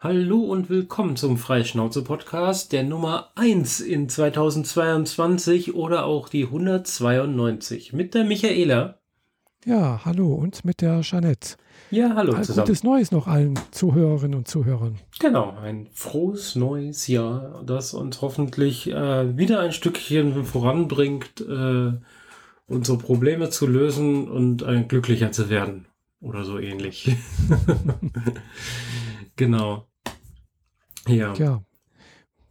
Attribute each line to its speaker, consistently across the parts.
Speaker 1: Hallo und willkommen zum Freischnauze-Podcast, der Nummer 1 in 2022 oder auch die 192 mit der Michaela.
Speaker 2: Ja, hallo und mit der Jeanette.
Speaker 1: Ja, hallo
Speaker 2: All
Speaker 1: zusammen.
Speaker 2: Gutes Neues noch allen Zuhörerinnen und Zuhörern.
Speaker 1: Genau, ein frohes neues Jahr, das uns hoffentlich äh, wieder ein Stückchen voranbringt, äh, unsere Probleme zu lösen und ein glücklicher zu werden. Oder so ähnlich. genau. Ja.
Speaker 2: Ja.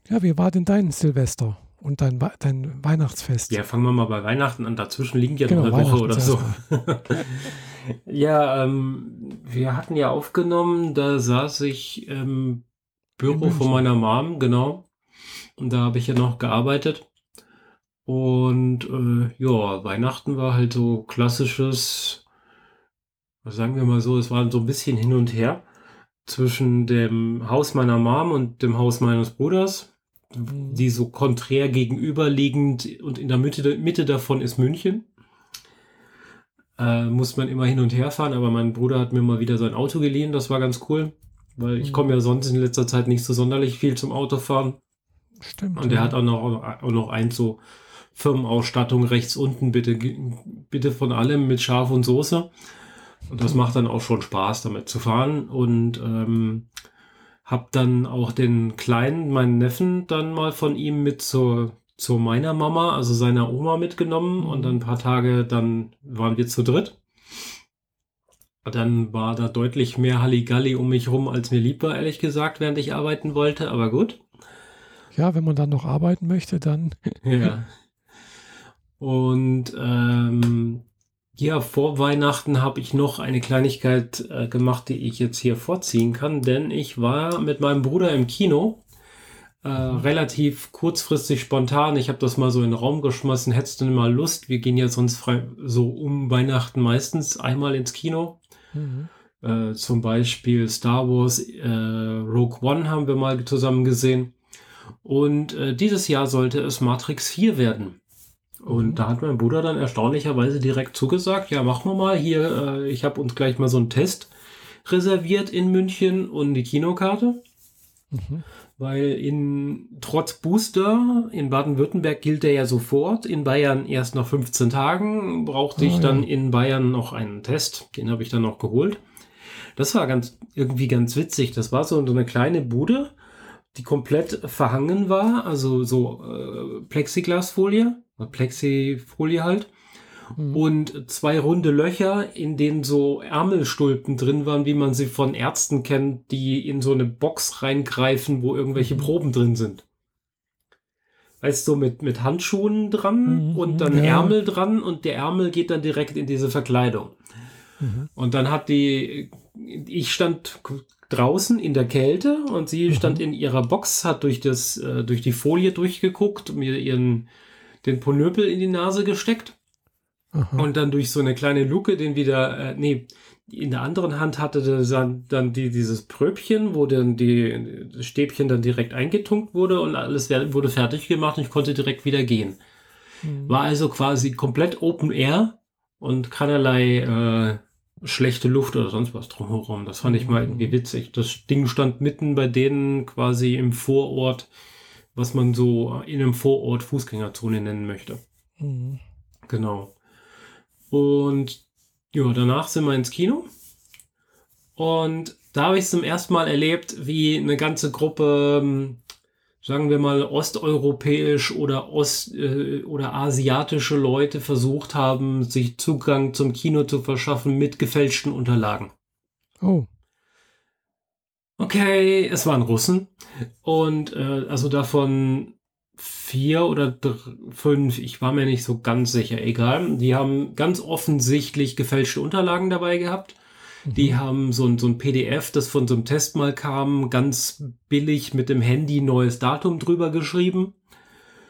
Speaker 2: Ja, wie war denn dein Silvester und dein, dein Weihnachtsfest?
Speaker 1: Ja, fangen wir mal bei Weihnachten an. Dazwischen liegen ja
Speaker 2: Genau,
Speaker 1: noch eine Woche oder so. ja, ähm, wir hatten ja aufgenommen, da saß ich im Büro von meiner Mom, genau. Und da habe ich ja noch gearbeitet. Und äh, ja, Weihnachten war halt so klassisches, was sagen wir mal so, es war so ein bisschen hin und her zwischen dem Haus meiner Mom und dem Haus meines Bruders
Speaker 2: Mhm.
Speaker 1: die so konträr gegenüberliegend und in der Mitte, Mitte davon ist München. Äh, muss man immer hin und her fahren, aber mein Bruder hat mir mal wieder sein Auto geliehen, das war ganz cool, weil ich
Speaker 2: Mhm.
Speaker 1: komme ja sonst in letzter Zeit nicht so sonderlich viel zum Autofahren.
Speaker 2: Stimmt.
Speaker 1: Und er
Speaker 2: ja.
Speaker 1: hat auch noch, auch noch eins so Firmenausstattung rechts unten, bitte, bitte von allem mit Schaf und Soße. Und das macht dann auch schon Spaß, damit zu fahren. Und ähm, hab dann auch den Kleinen, meinen Neffen, dann mal von ihm mit zur, zu meiner Mama, also seiner Oma mitgenommen. Und dann ein paar Tage, dann waren wir zu dritt. Dann war da deutlich mehr Halligalli um mich rum, als mir lieb war, ehrlich gesagt, während ich arbeiten wollte. Aber gut.
Speaker 2: ja, wenn man dann noch arbeiten möchte, dann.
Speaker 1: Ja. Und ähm, ja, vor Weihnachten habe ich noch eine Kleinigkeit äh, gemacht, die ich jetzt hier vorziehen kann, denn ich war mit meinem Bruder im Kino. Äh, relativ kurzfristig spontan. Ich habe das mal so in den Raum geschmissen. Hättest du denn mal Lust? Wir gehen ja sonst frei, so um Weihnachten meistens einmal ins Kino.
Speaker 2: Mhm.
Speaker 1: Äh, zum Beispiel Star Wars äh, Rogue One haben wir mal zusammen gesehen. Und äh, dieses Jahr sollte es Matrix 4 werden. Und da hat mein Bruder dann erstaunlicherweise direkt zugesagt, ja, machen wir mal hier, äh, ich habe uns gleich mal so einen Test reserviert in München und die Kinokarte,
Speaker 2: Mhm.
Speaker 1: weil in trotz Booster in Baden-Württemberg gilt der ja sofort, in Bayern erst nach 15 Tagen, brauchte
Speaker 2: Ah,
Speaker 1: ich dann
Speaker 2: ja.
Speaker 1: in Bayern noch einen Test, den habe ich dann noch geholt. Das war ganz irgendwie ganz witzig. Das war so, eine kleine Bude, die komplett verhangen war, also so äh, Plexiglasfolie, Plexifolie halt.
Speaker 2: Mhm.
Speaker 1: Und zwei runde Löcher, in denen so Ärmelstulpen drin waren, wie man sie von Ärzten kennt, die in so eine Box reingreifen, wo irgendwelche
Speaker 2: Mhm.
Speaker 1: Proben drin sind. Weißt du, mit, mit Handschuhen dran
Speaker 2: Mhm,
Speaker 1: und dann
Speaker 2: ja.
Speaker 1: Ärmel dran und der Ärmel geht dann direkt in diese Verkleidung.
Speaker 2: Mhm.
Speaker 1: Und dann hat die, ich stand draußen in der Kälte und sie
Speaker 2: Mhm.
Speaker 1: stand in ihrer Box, hat durch das, äh, durch die Folie durchgeguckt, mir ihren, den Ponöpel in die Nase gesteckt
Speaker 2: Aha.
Speaker 1: und dann durch so eine kleine Luke den wieder, äh, nee, in der anderen Hand hatte dann, dann die, dieses Pröbchen, wo dann die, das Stäbchen dann direkt eingetunkt wurde und alles wurde fertig gemacht und ich konnte direkt wieder gehen.
Speaker 2: Mhm.
Speaker 1: War also quasi komplett Open Air und keinerlei äh, schlechte Luft oder sonst was drumherum. Das fand ich mal irgendwie witzig. Das Ding stand mitten bei denen quasi im Vorort, was man so in einem Vorort Fußgängerzone nennen möchte.
Speaker 2: Mhm.
Speaker 1: Genau. Und ja, danach sind wir ins Kino. Und da habe ich zum ersten Mal erlebt, wie eine ganze Gruppe, ähm, sagen wir mal, osteuropäisch oder ost äh, oder asiatische Leute versucht haben, sich Zugang zum Kino zu verschaffen mit gefälschten Unterlagen.
Speaker 2: Oh.
Speaker 1: Okay, es waren Russen. Und äh, also davon vier oder fünf, ich war mir nicht so ganz sicher, egal. Die haben ganz offensichtlich gefälschte Unterlagen dabei gehabt. Die
Speaker 2: Mhm.
Speaker 1: haben so ein, so ein PDF, das von so einem Test mal kam, ganz billig mit dem Handy neues Datum drüber geschrieben.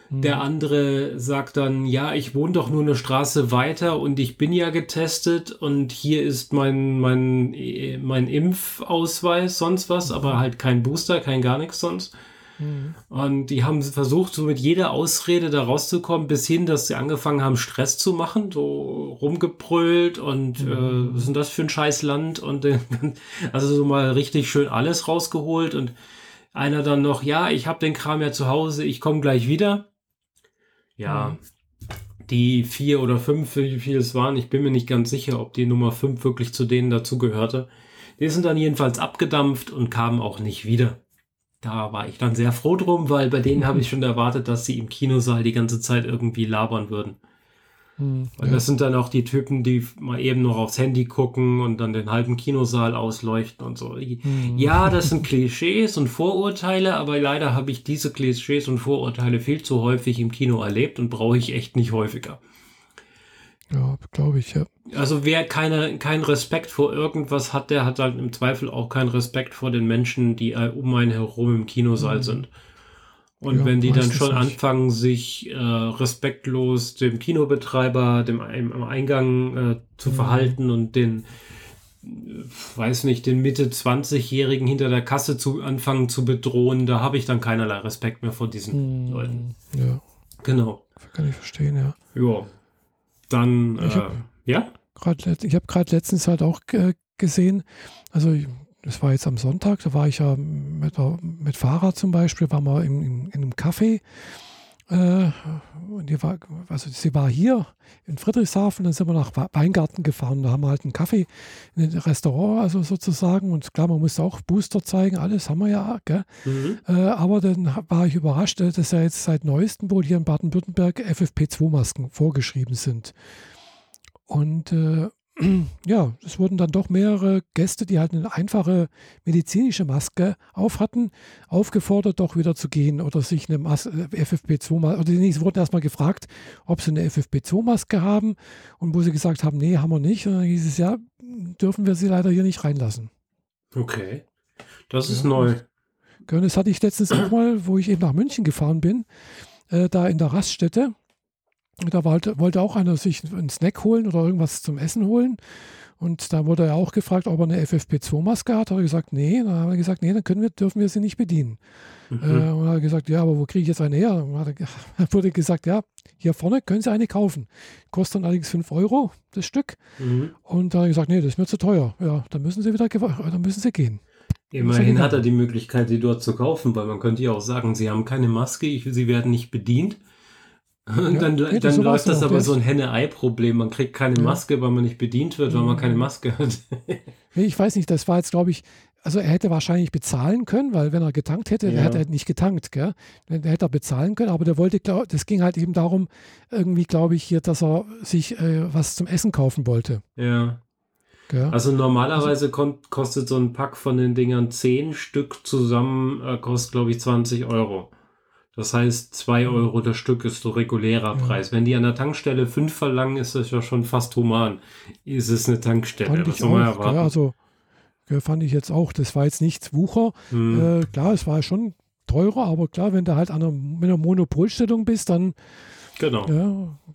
Speaker 2: Mhm.
Speaker 1: Der andere sagt dann, ja, ich wohne doch nur eine Straße weiter und ich bin ja getestet und hier ist mein, mein, äh, mein Impfausweis, sonst was, aber halt kein Booster, kein gar nichts sonst.
Speaker 2: Mhm.
Speaker 1: Und die haben versucht, so mit jeder Ausrede da rauszukommen, bis hin, dass sie angefangen haben, Stress zu machen, so rumgebrüllt und
Speaker 2: Mhm.
Speaker 1: äh, was ist denn das für ein scheiß Land? Und äh, also so mal richtig schön alles rausgeholt und einer dann noch, ja, ich habe den Kram ja zu Hause, ich komme gleich wieder. Ja,
Speaker 2: Mhm.
Speaker 1: die vier oder fünf, wie viel es waren, ich bin mir nicht ganz sicher, ob die Nummer fünf wirklich zu denen dazugehörte. Die sind dann jedenfalls abgedampft und kamen auch nicht wieder. Da war ich dann sehr froh drum, weil bei denen habe ich schon erwartet, dass sie im Kinosaal die ganze Zeit irgendwie labern würden.
Speaker 2: Mhm. Ja.
Speaker 1: das sind dann auch die Typen, die mal eben noch aufs Handy gucken und dann den halben Kinosaal ausleuchten und so.
Speaker 2: Mhm.
Speaker 1: Ja, das sind Klischees und Vorurteile, aber leider habe ich diese Klischees und Vorurteile viel zu häufig im Kino erlebt und brauche ich echt nicht häufiger.
Speaker 2: Ja, glaube ich, ja.
Speaker 1: Also wer keine, keinen Respekt vor irgendwas hat, der hat dann im Zweifel auch keinen Respekt vor den Menschen, die äh, um einen herum im Kinosaal
Speaker 2: Mhm.
Speaker 1: sind. Und
Speaker 2: Ja,
Speaker 1: wenn die dann schon
Speaker 2: nicht.
Speaker 1: anfangen, sich äh, respektlos dem Kinobetreiber, dem am Eingang äh, zu
Speaker 2: Mhm.
Speaker 1: verhalten und den, äh, weiß nicht, den Mitte 20-Jährigen hinter der Kasse zu anfangen zu bedrohen, da habe ich dann keinerlei Respekt mehr vor diesen
Speaker 2: Mhm.
Speaker 1: Leuten.
Speaker 2: Ja,
Speaker 1: Genau.
Speaker 2: kann ich verstehen, ja.
Speaker 1: Ja. Dann,
Speaker 2: Ich
Speaker 1: äh,
Speaker 2: hab-
Speaker 1: ja?
Speaker 2: Grad, ich habe gerade letztens halt auch äh, gesehen, also ich- das war jetzt am Sonntag, da war ich ja mit, mit Fahrrad zum Beispiel, waren wir in, in, in einem Café. Äh, und die war, also sie war hier in Friedrichshafen, dann sind wir nach Weingarten gefahren. Da haben wir halt einen Kaffee in ein Restaurant, also sozusagen. Und klar, man musste auch Booster zeigen, alles haben wir ja, gell?
Speaker 1: Mhm.
Speaker 2: Äh, aber dann war ich überrascht, äh, dass ja jetzt seit neuestem wohl hier in Baden-Württemberg FFP2-Masken vorgeschrieben sind. Und äh, ja, es wurden dann doch mehrere Gäste, die halt eine einfache medizinische Maske auf hatten, aufgefordert, doch wieder zu gehen oder sich eine Mas äh, FFP2-Maske, oder sie wurden erstmal gefragt, ob sie eine FFP2-Maske haben und wo sie gesagt haben, nee, haben wir nicht. Und dann hieß es, ja, dürfen wir sie leider hier nicht reinlassen.
Speaker 1: Okay. Das ist
Speaker 2: Ja,
Speaker 1: neu.
Speaker 2: Das hatte ich letztens auch mal, wo ich eben nach München gefahren bin, äh, da in der Raststätte. Da wollte, wollte auch einer sich einen Snack holen oder irgendwas zum Essen holen. Und da wurde er auch gefragt, ob er eine FFP2-Maske hat. Hat er gesagt, nee. Dann haben wir gesagt, nee, dann können wir, dürfen wir sie nicht bedienen.
Speaker 1: Mhm.
Speaker 2: Äh, und er hat gesagt, ja, aber wo kriege ich jetzt eine her? Dann hat er, wurde gesagt, ja, hier vorne können Sie eine kaufen. Kostet dann allerdings 5 Euro das Stück.
Speaker 1: Mhm.
Speaker 2: Und da hat er gesagt, nee, das ist mir zu teuer. Ja, dann müssen Sie wieder, dann müssen Sie gehen.
Speaker 1: Immerhin hat er die Möglichkeit, sie dort zu kaufen, weil man könnte ja auch sagen, sie haben keine Maske, ich, sie werden nicht bedient. Und
Speaker 2: Ja,
Speaker 1: dann,
Speaker 2: so
Speaker 1: läuft das aber so ein Henne-Ei-Problem. Man kriegt keine
Speaker 2: Ja.
Speaker 1: Maske, weil man nicht bedient wird, weil man keine Maske hat.
Speaker 2: Nee, ich weiß nicht, das war jetzt, glaube ich, also er hätte wahrscheinlich bezahlen können, weil wenn er getankt hätte,
Speaker 1: Ja.
Speaker 2: der hätte er nicht getankt, gell? Dann hätte er bezahlen können, aber der wollte, glaub, das ging halt eben darum, irgendwie, glaube ich, hier, dass er sich äh, was zum Essen kaufen wollte.
Speaker 1: ja.
Speaker 2: Gell?
Speaker 1: Also normalerweise kon- kostet so ein Pack von den Dingern 10 Stück zusammen, äh, kostet glaube ich 20 Euro. Das heißt, 2 Euro das Stück ist so regulärer
Speaker 2: Ja.
Speaker 1: Preis. Wenn die an der Tankstelle 5 verlangen, ist das ja schon fast human. Ist es eine Tankstelle?
Speaker 2: fand
Speaker 1: Was
Speaker 2: ich auch,
Speaker 1: erwarten?
Speaker 2: also fand ich jetzt auch, das war jetzt nichts Wucher.
Speaker 1: Hm.
Speaker 2: Äh, klar, es war schon teurer, aber klar, wenn du halt an einer, mit einer Monopolstellung bist, dann
Speaker 1: genau.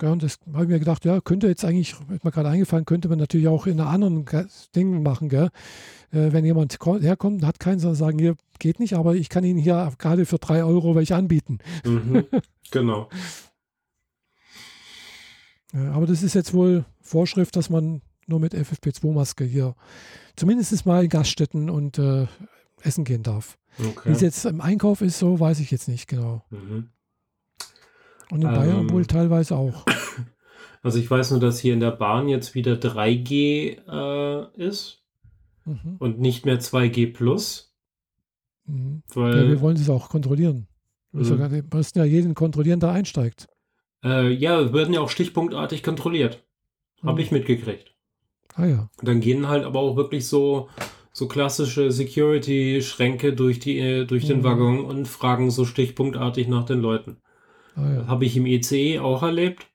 Speaker 2: Ja, und das habe ich mir gedacht, ja, könnte jetzt eigentlich, ist mir gerade eingefallen, könnte man natürlich auch in einer anderen Ding machen, gell? Äh, wenn jemand ko- herkommt, hat keinen, sondern sagen, hier geht nicht, aber ich kann Ihnen hier gerade für drei Euro welche anbieten.
Speaker 1: Mhm. genau.
Speaker 2: Ja, aber das ist jetzt wohl Vorschrift, dass man nur mit FFP2-Maske hier zumindest mal in Gaststätten und äh, essen gehen darf. Wie
Speaker 1: Okay.
Speaker 2: es jetzt im Einkauf ist, so weiß ich jetzt nicht genau.
Speaker 1: Mhm.
Speaker 2: Und in
Speaker 1: Ähm,
Speaker 2: Bayern wohl teilweise auch.
Speaker 1: Also ich weiß nur, dass hier in der Bahn jetzt wieder 3G äh, ist
Speaker 2: Mhm.
Speaker 1: und nicht mehr 2G plus,
Speaker 2: Mhm. Ja,
Speaker 1: weil
Speaker 2: wir wollen es auch kontrollieren. Wir
Speaker 1: Mhm.
Speaker 2: wir müssen ja jeden kontrollieren, der einsteigt.
Speaker 1: äh, ja, werden ja auch stichpunktartig kontrolliert. Habe
Speaker 2: Mhm.
Speaker 1: ich mitgekriegt.
Speaker 2: Ah ja.
Speaker 1: Dann gehen halt aber auch wirklich so, so klassische Security-Schränke durch, die, äh, durch den
Speaker 2: Mhm.
Speaker 1: Waggon und fragen so stichpunktartig nach den Leuten.
Speaker 2: Ah ja.
Speaker 1: Habe ich im ECE auch erlebt.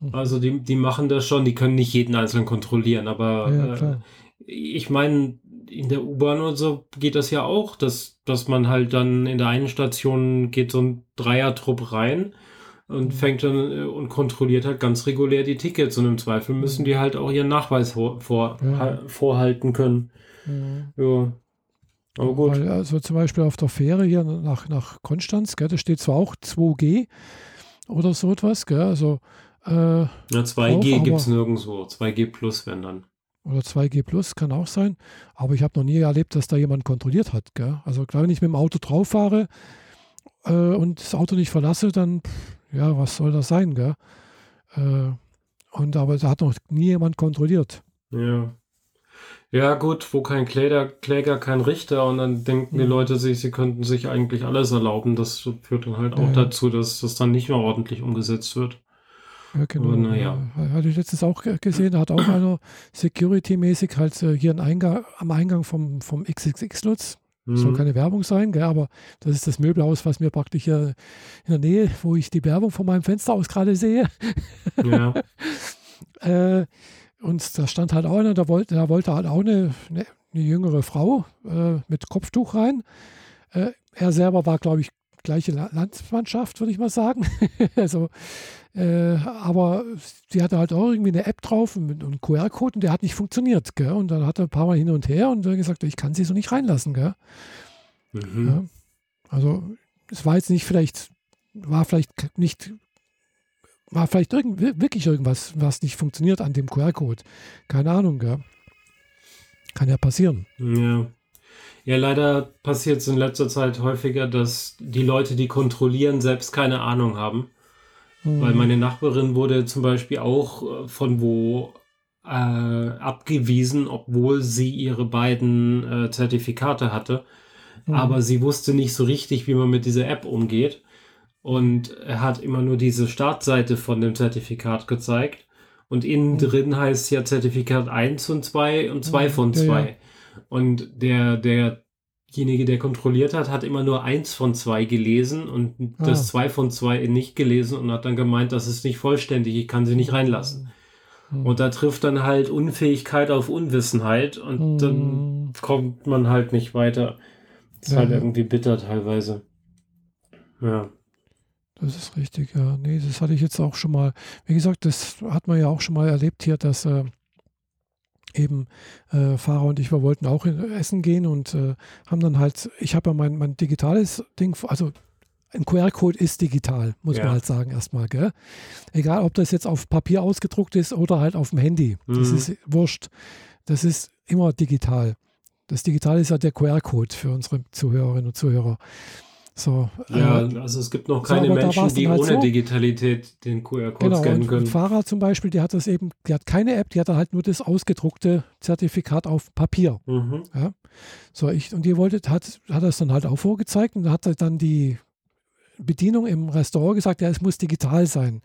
Speaker 2: Mhm.
Speaker 1: Also die, die machen das schon, die können nicht jeden einzeln kontrollieren, aber
Speaker 2: ja,
Speaker 1: äh, ich meine, in der U-Bahn und so geht das ja auch, dass, dass man halt dann in der einen Station geht so ein Dreiertrupp rein und
Speaker 2: Mhm.
Speaker 1: fängt dann äh, und kontrolliert halt ganz regulär die Tickets und im Zweifel müssen
Speaker 2: Mhm.
Speaker 1: die halt auch ihren Nachweis vor, vor,
Speaker 2: Ja.
Speaker 1: ha- vorhalten können.
Speaker 2: Mhm.
Speaker 1: Ja. Aber gut.
Speaker 2: Weil, also zum Beispiel auf der Fähre hier nach, nach Konstanz, gell, da steht zwar auch 2G oder so etwas, gell, also äh,
Speaker 1: Ja, 2G
Speaker 2: Auch,
Speaker 1: gibt es nirgendwo. 2G plus, wenn dann.
Speaker 2: oder 2G Plus kann auch sein, aber ich habe noch nie erlebt, dass da jemand kontrolliert hat. Gell? Also klar, wenn ich mit dem Auto drauf fahre äh, und das Auto nicht verlasse, dann pff, ja, was soll das sein, gell? Äh, und aber da hat noch nie jemand kontrolliert.
Speaker 1: Ja. Ja, gut, wo kein Kläger, Kläger, kein Richter und dann denken die
Speaker 2: Mhm.
Speaker 1: Leute sich, sie könnten sich eigentlich alles erlauben. Das führt dann halt auch
Speaker 2: Ja.
Speaker 1: dazu, dass das dann nicht mehr ordentlich umgesetzt wird.
Speaker 2: Ja, genau.
Speaker 1: Aber na ja.
Speaker 2: Äh, hatte ich letztens auch ge- gesehen, da hat auch einer security-mäßig halt äh, hier einen Eingang, am Eingang vom, vom XXX-Lutz Soll
Speaker 1: Mhm.
Speaker 2: keine Werbung sein, gell, aber das ist das Möbelhaus, was mir praktisch hier in der Nähe, wo ich die Werbung von meinem Fenster aus gerade sehe.
Speaker 1: Ja,
Speaker 2: Äh, und da stand halt auch einer, da wollte, da wollte halt auch eine, eine, eine jüngere Frau äh, mit Kopftuch rein. Äh, er selber war, glaube ich, gleiche La- Landsmannschaft, würde ich mal sagen. also, äh, aber sie hatte halt auch irgendwie eine App drauf mit einem QR-Code und der hat nicht funktioniert. Gell? Und dann hat er ein paar Mal hin und her und dann gesagt, ich kann sie so nicht reinlassen. Gell?
Speaker 1: mhm.
Speaker 2: Ja. Also es war jetzt nicht vielleicht, war vielleicht nicht, war vielleicht irgend, wirklich irgendwas, was nicht funktioniert an dem QR-Code. Keine Ahnung, gell? Kann ja passieren.
Speaker 1: Ja. Ja, leider passiert es in letzter Zeit häufiger, dass die Leute, die kontrollieren, selbst keine Ahnung haben. Weil
Speaker 2: Hm.
Speaker 1: meine Nachbarin wurde zum Beispiel auch äh, von wo äh, abgewiesen, obwohl sie ihre beiden äh, Zertifikate hatte.
Speaker 2: Mhm.
Speaker 1: Aber sie wusste nicht so richtig, wie man mit dieser App umgeht. Und er hat immer nur diese Startseite von dem Zertifikat gezeigt. Und innen
Speaker 2: Mhm.
Speaker 1: drin heißt ja Zertifikat 1 und 2 und 2
Speaker 2: Mhm,
Speaker 1: von
Speaker 2: ja,
Speaker 1: 2.
Speaker 2: ja.
Speaker 1: Und der, derjenige, der kontrolliert hat, hat immer nur 1 von 2 gelesen und
Speaker 2: Ah.
Speaker 1: das 2 von 2 nicht gelesen und hat dann gemeint, das ist nicht vollständig, ich kann sie nicht reinlassen.
Speaker 2: Hm.
Speaker 1: Und da trifft dann halt Unfähigkeit auf Unwissenheit und dann
Speaker 2: Hm.
Speaker 1: kommt man halt nicht weiter. Ist
Speaker 2: Ja,
Speaker 1: halt
Speaker 2: ja.
Speaker 1: irgendwie bitter teilweise. Ja.
Speaker 2: Das ist richtig, ja. Nee, das hatte ich jetzt auch schon mal. Wie gesagt, das hat man ja auch schon mal erlebt hier, dass äh, eben äh, Fahrer und ich, wir wollten auch in, essen gehen und äh, haben dann halt, ich habe ja mein, mein digitales Ding, also ein QR-Code ist digital, muss
Speaker 1: Ja.
Speaker 2: man halt sagen erstmal, gell? Egal, ob das jetzt auf Papier ausgedruckt ist oder halt auf dem Handy. Das
Speaker 1: Mhm.
Speaker 2: ist wurscht. Das ist immer digital. Das Digitale ist ja der QR-Code für unsere Zuhörerinnen und Zuhörer. So,
Speaker 1: Ja,
Speaker 2: äh,
Speaker 1: also es gibt noch
Speaker 2: so,
Speaker 1: keine
Speaker 2: da
Speaker 1: Menschen, die
Speaker 2: halt
Speaker 1: ohne
Speaker 2: so.
Speaker 1: Digitalität den QR-Code
Speaker 2: Genau,
Speaker 1: scannen können.
Speaker 2: und Fahrer zum Beispiel, die hat das eben, die hat keine App, die hat halt nur das ausgedruckte Zertifikat auf Papier.
Speaker 1: Mhm.
Speaker 2: So, ich, und die wollte, hat, hat das dann halt auch vorgezeigt und hat dann die Bedienung im Restaurant gesagt, ja, es muss digital sein.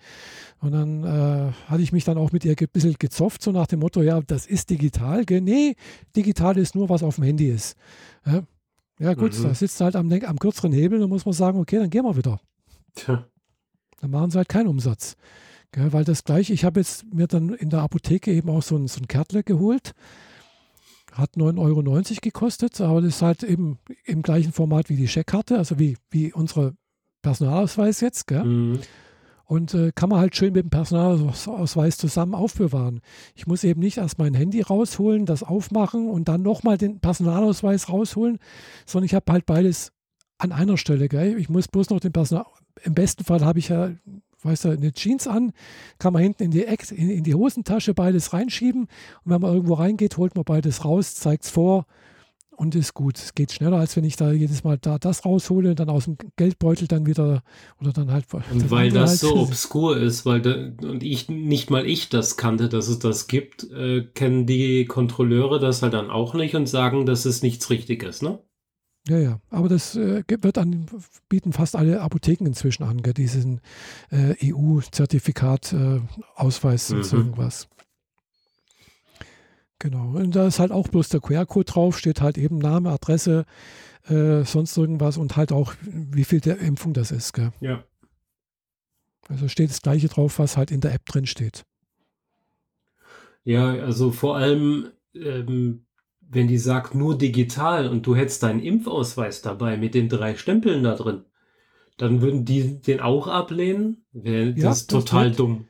Speaker 2: Und dann äh, hatte ich mich dann auch mit ihr ein bisschen gezofft, so nach dem Motto, ja, das ist digital. Nee, digital ist nur, was auf dem Handy ist. Ja, ja gut,
Speaker 1: Mhm.
Speaker 2: da sitzt halt am, am kürzeren Hebel, dann muss man sagen, okay, dann gehen wir wieder.
Speaker 1: Tja.
Speaker 2: Dann machen sie halt keinen Umsatz. Gell, weil das gleiche, ich habe jetzt mir dann in der Apotheke eben auch so ein, so ein Kärtle geholt. Hat 9,90 Euro gekostet, aber das ist halt eben im gleichen Format wie die Scheckkarte, also wie, wie unsere Personalausweis jetzt. Gell?
Speaker 1: Mhm.
Speaker 2: Und äh, kann man halt schön mit dem Personalausweis zusammen aufbewahren. Ich muss eben nicht erst mein Handy rausholen, das aufmachen und dann nochmal den Personalausweis rausholen, sondern ich habe halt beides an einer Stelle. Gell? Ich muss bloß noch den Personal. Im besten Fall habe ich ja, weißt du, eine Jeans an, kann man hinten in die, Eck, in, in die Hosentasche beides reinschieben und wenn man irgendwo reingeht, holt man beides raus, zeigt es vor und ist gut. Es geht schneller, als wenn ich da jedes Mal da das raushole und dann aus dem Geldbeutel dann wieder oder dann halt.
Speaker 1: Und weil das
Speaker 2: halt-
Speaker 1: so obskur ist, weil da, und ich nicht mal ich das kannte, dass es das gibt, äh, kennen die Kontrolleure das halt dann auch nicht und sagen, dass es nichts Richtiges, ne?
Speaker 2: Ja, ja, aber das äh, wird an, bieten fast alle Apotheken inzwischen an, gell, diesen äh, EU-Zertifikat, äh, Ausweis und so
Speaker 1: Mhm.
Speaker 2: irgendwas. Genau, und da ist halt auch bloß der QR-Code drauf, steht halt eben Name, Adresse, äh, sonst irgendwas und halt auch, wie viel der Impfung das ist. Gell.
Speaker 1: Ja.
Speaker 2: Also steht das gleiche drauf, was halt in der App drin steht.
Speaker 1: Ja, also vor allem, ähm, wenn die sagt nur digital und du hättest deinen Impfausweis dabei mit den drei Stempeln da drin, dann würden die den auch ablehnen. Wäre
Speaker 2: Ja,
Speaker 1: das ist
Speaker 2: das
Speaker 1: total
Speaker 2: wird-
Speaker 1: dumm.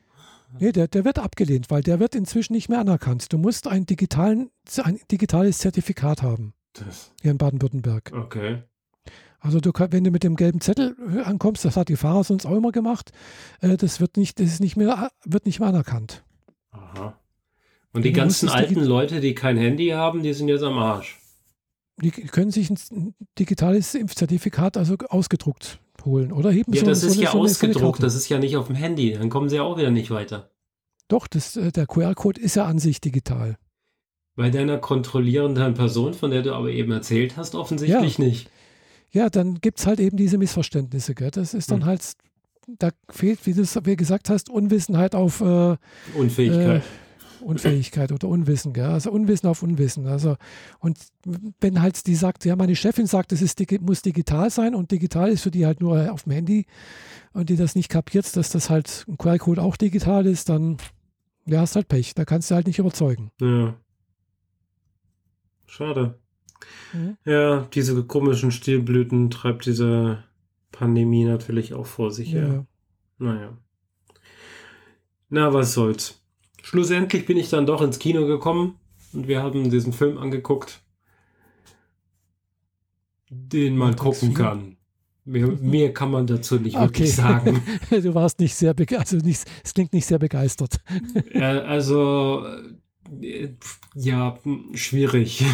Speaker 2: Nee, der, der wird abgelehnt, weil der wird inzwischen nicht mehr anerkannt. Du musst einen digitalen, ein digitales Zertifikat haben.
Speaker 1: Das,
Speaker 2: hier in Baden-Württemberg.
Speaker 1: okay.
Speaker 2: Also du wenn du mit dem gelben Zettel äh, ankommst, das hat die Fahrer sonst auch immer gemacht, äh, das wird nicht, das ist nicht mehr, wird nicht mehr anerkannt.
Speaker 1: Aha. Und die
Speaker 2: Du
Speaker 1: ganzen alten Leute, die kein Handy haben, die sind jetzt am Arsch.
Speaker 2: Die können sich ein ein digitales Impfzertifikat also ausgedruckt holen oder heben
Speaker 1: Ja, das
Speaker 2: so
Speaker 1: ist ja
Speaker 2: so
Speaker 1: ausgedruckt, das ist ja nicht auf dem Handy. Dann kommen sie ja auch wieder nicht weiter.
Speaker 2: Doch, das, äh, der QR-Code ist ja an sich digital.
Speaker 1: Bei deiner kontrollierenden Person, von der du aber eben erzählt hast, offensichtlich nicht.
Speaker 2: Ja, dann gibt es halt eben diese Missverständnisse. Gell? Das ist dann
Speaker 1: Hm.
Speaker 2: halt, da fehlt, wie du es wie gesagt hast, Unwissenheit auf äh,
Speaker 1: Unfähigkeit.
Speaker 2: Unfähigkeit oder Unwissen, gell? also Unwissen auf Unwissen. Also und wenn halt die sagt, ja, meine Chefin sagt, es ist, muss digital sein und digital ist für die halt nur auf dem Handy und die das nicht kapiert, dass das halt ein QR-Code auch digital ist, dann ja, hast halt Pech. Da kannst du halt nicht überzeugen.
Speaker 1: ja. Schade.
Speaker 2: Mhm.
Speaker 1: Ja, diese komischen Stilblüten treibt diese Pandemie natürlich auch vor sich her.
Speaker 2: Ja.
Speaker 1: Naja. Na, was soll's. Schlussendlich bin ich dann doch ins Kino gekommen und wir haben diesen Film angeguckt, den man gucken kann. Mehr, mehr kann man dazu nicht wirklich
Speaker 2: Okay.
Speaker 1: sagen.
Speaker 2: Du warst nicht sehr begeistert, also nicht, es klingt nicht sehr begeistert.
Speaker 1: äh, also, äh, ja, schwierig.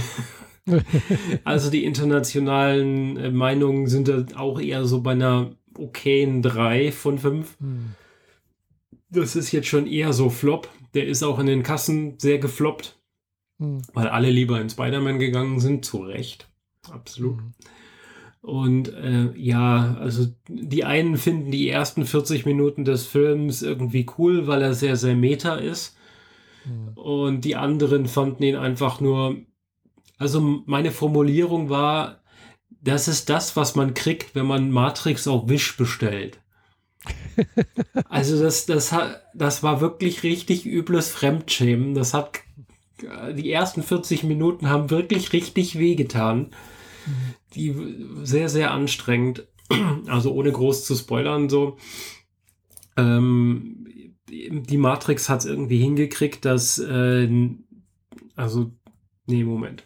Speaker 1: Also die internationalen äh, Meinungen sind da auch eher so bei einer okayen 3 von 5.
Speaker 2: Hm.
Speaker 1: Das ist jetzt schon eher so Flop. Der ist auch in den Kassen sehr gefloppt,
Speaker 2: Hm.
Speaker 1: weil alle lieber in Spider-Man gegangen sind, zu Recht. Absolut.
Speaker 2: Hm.
Speaker 1: Und äh, ja, also die einen finden die ersten 40 Minuten des Films irgendwie cool, weil er sehr, sehr meta ist.
Speaker 2: Hm.
Speaker 1: Und die anderen fanden ihn einfach nur. Also meine Formulierung war, das ist das, was man kriegt, wenn man Matrix auf Wish bestellt. Also das, das, das war wirklich richtig übles Fremdschämen. Das hat die ersten 40 Minuten haben wirklich richtig wehgetan. Die sehr, sehr anstrengend. Also ohne groß zu spoilern so. Ähm, die Matrix hat es irgendwie hingekriegt, dass äh, also nee, Moment.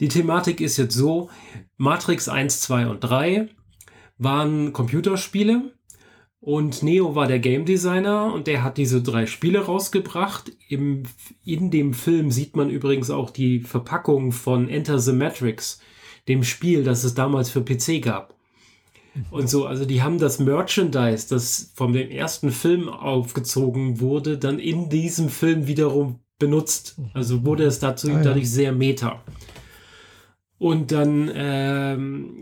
Speaker 1: Die Thematik ist jetzt so, Matrix 1, 2 und 3 waren Computerspiele und Neo war der Game Designer und der hat diese drei Spiele rausgebracht. Im, in dem Film sieht man übrigens auch die Verpackung von Enter the Matrix, dem Spiel, das es damals für PC gab. Und so, also die haben das Merchandise, das von dem ersten Film aufgezogen wurde, dann in diesem Film wiederum benutzt. Also wurde es dazu
Speaker 2: Ah, ja.
Speaker 1: dadurch sehr meta. Und dann ähm,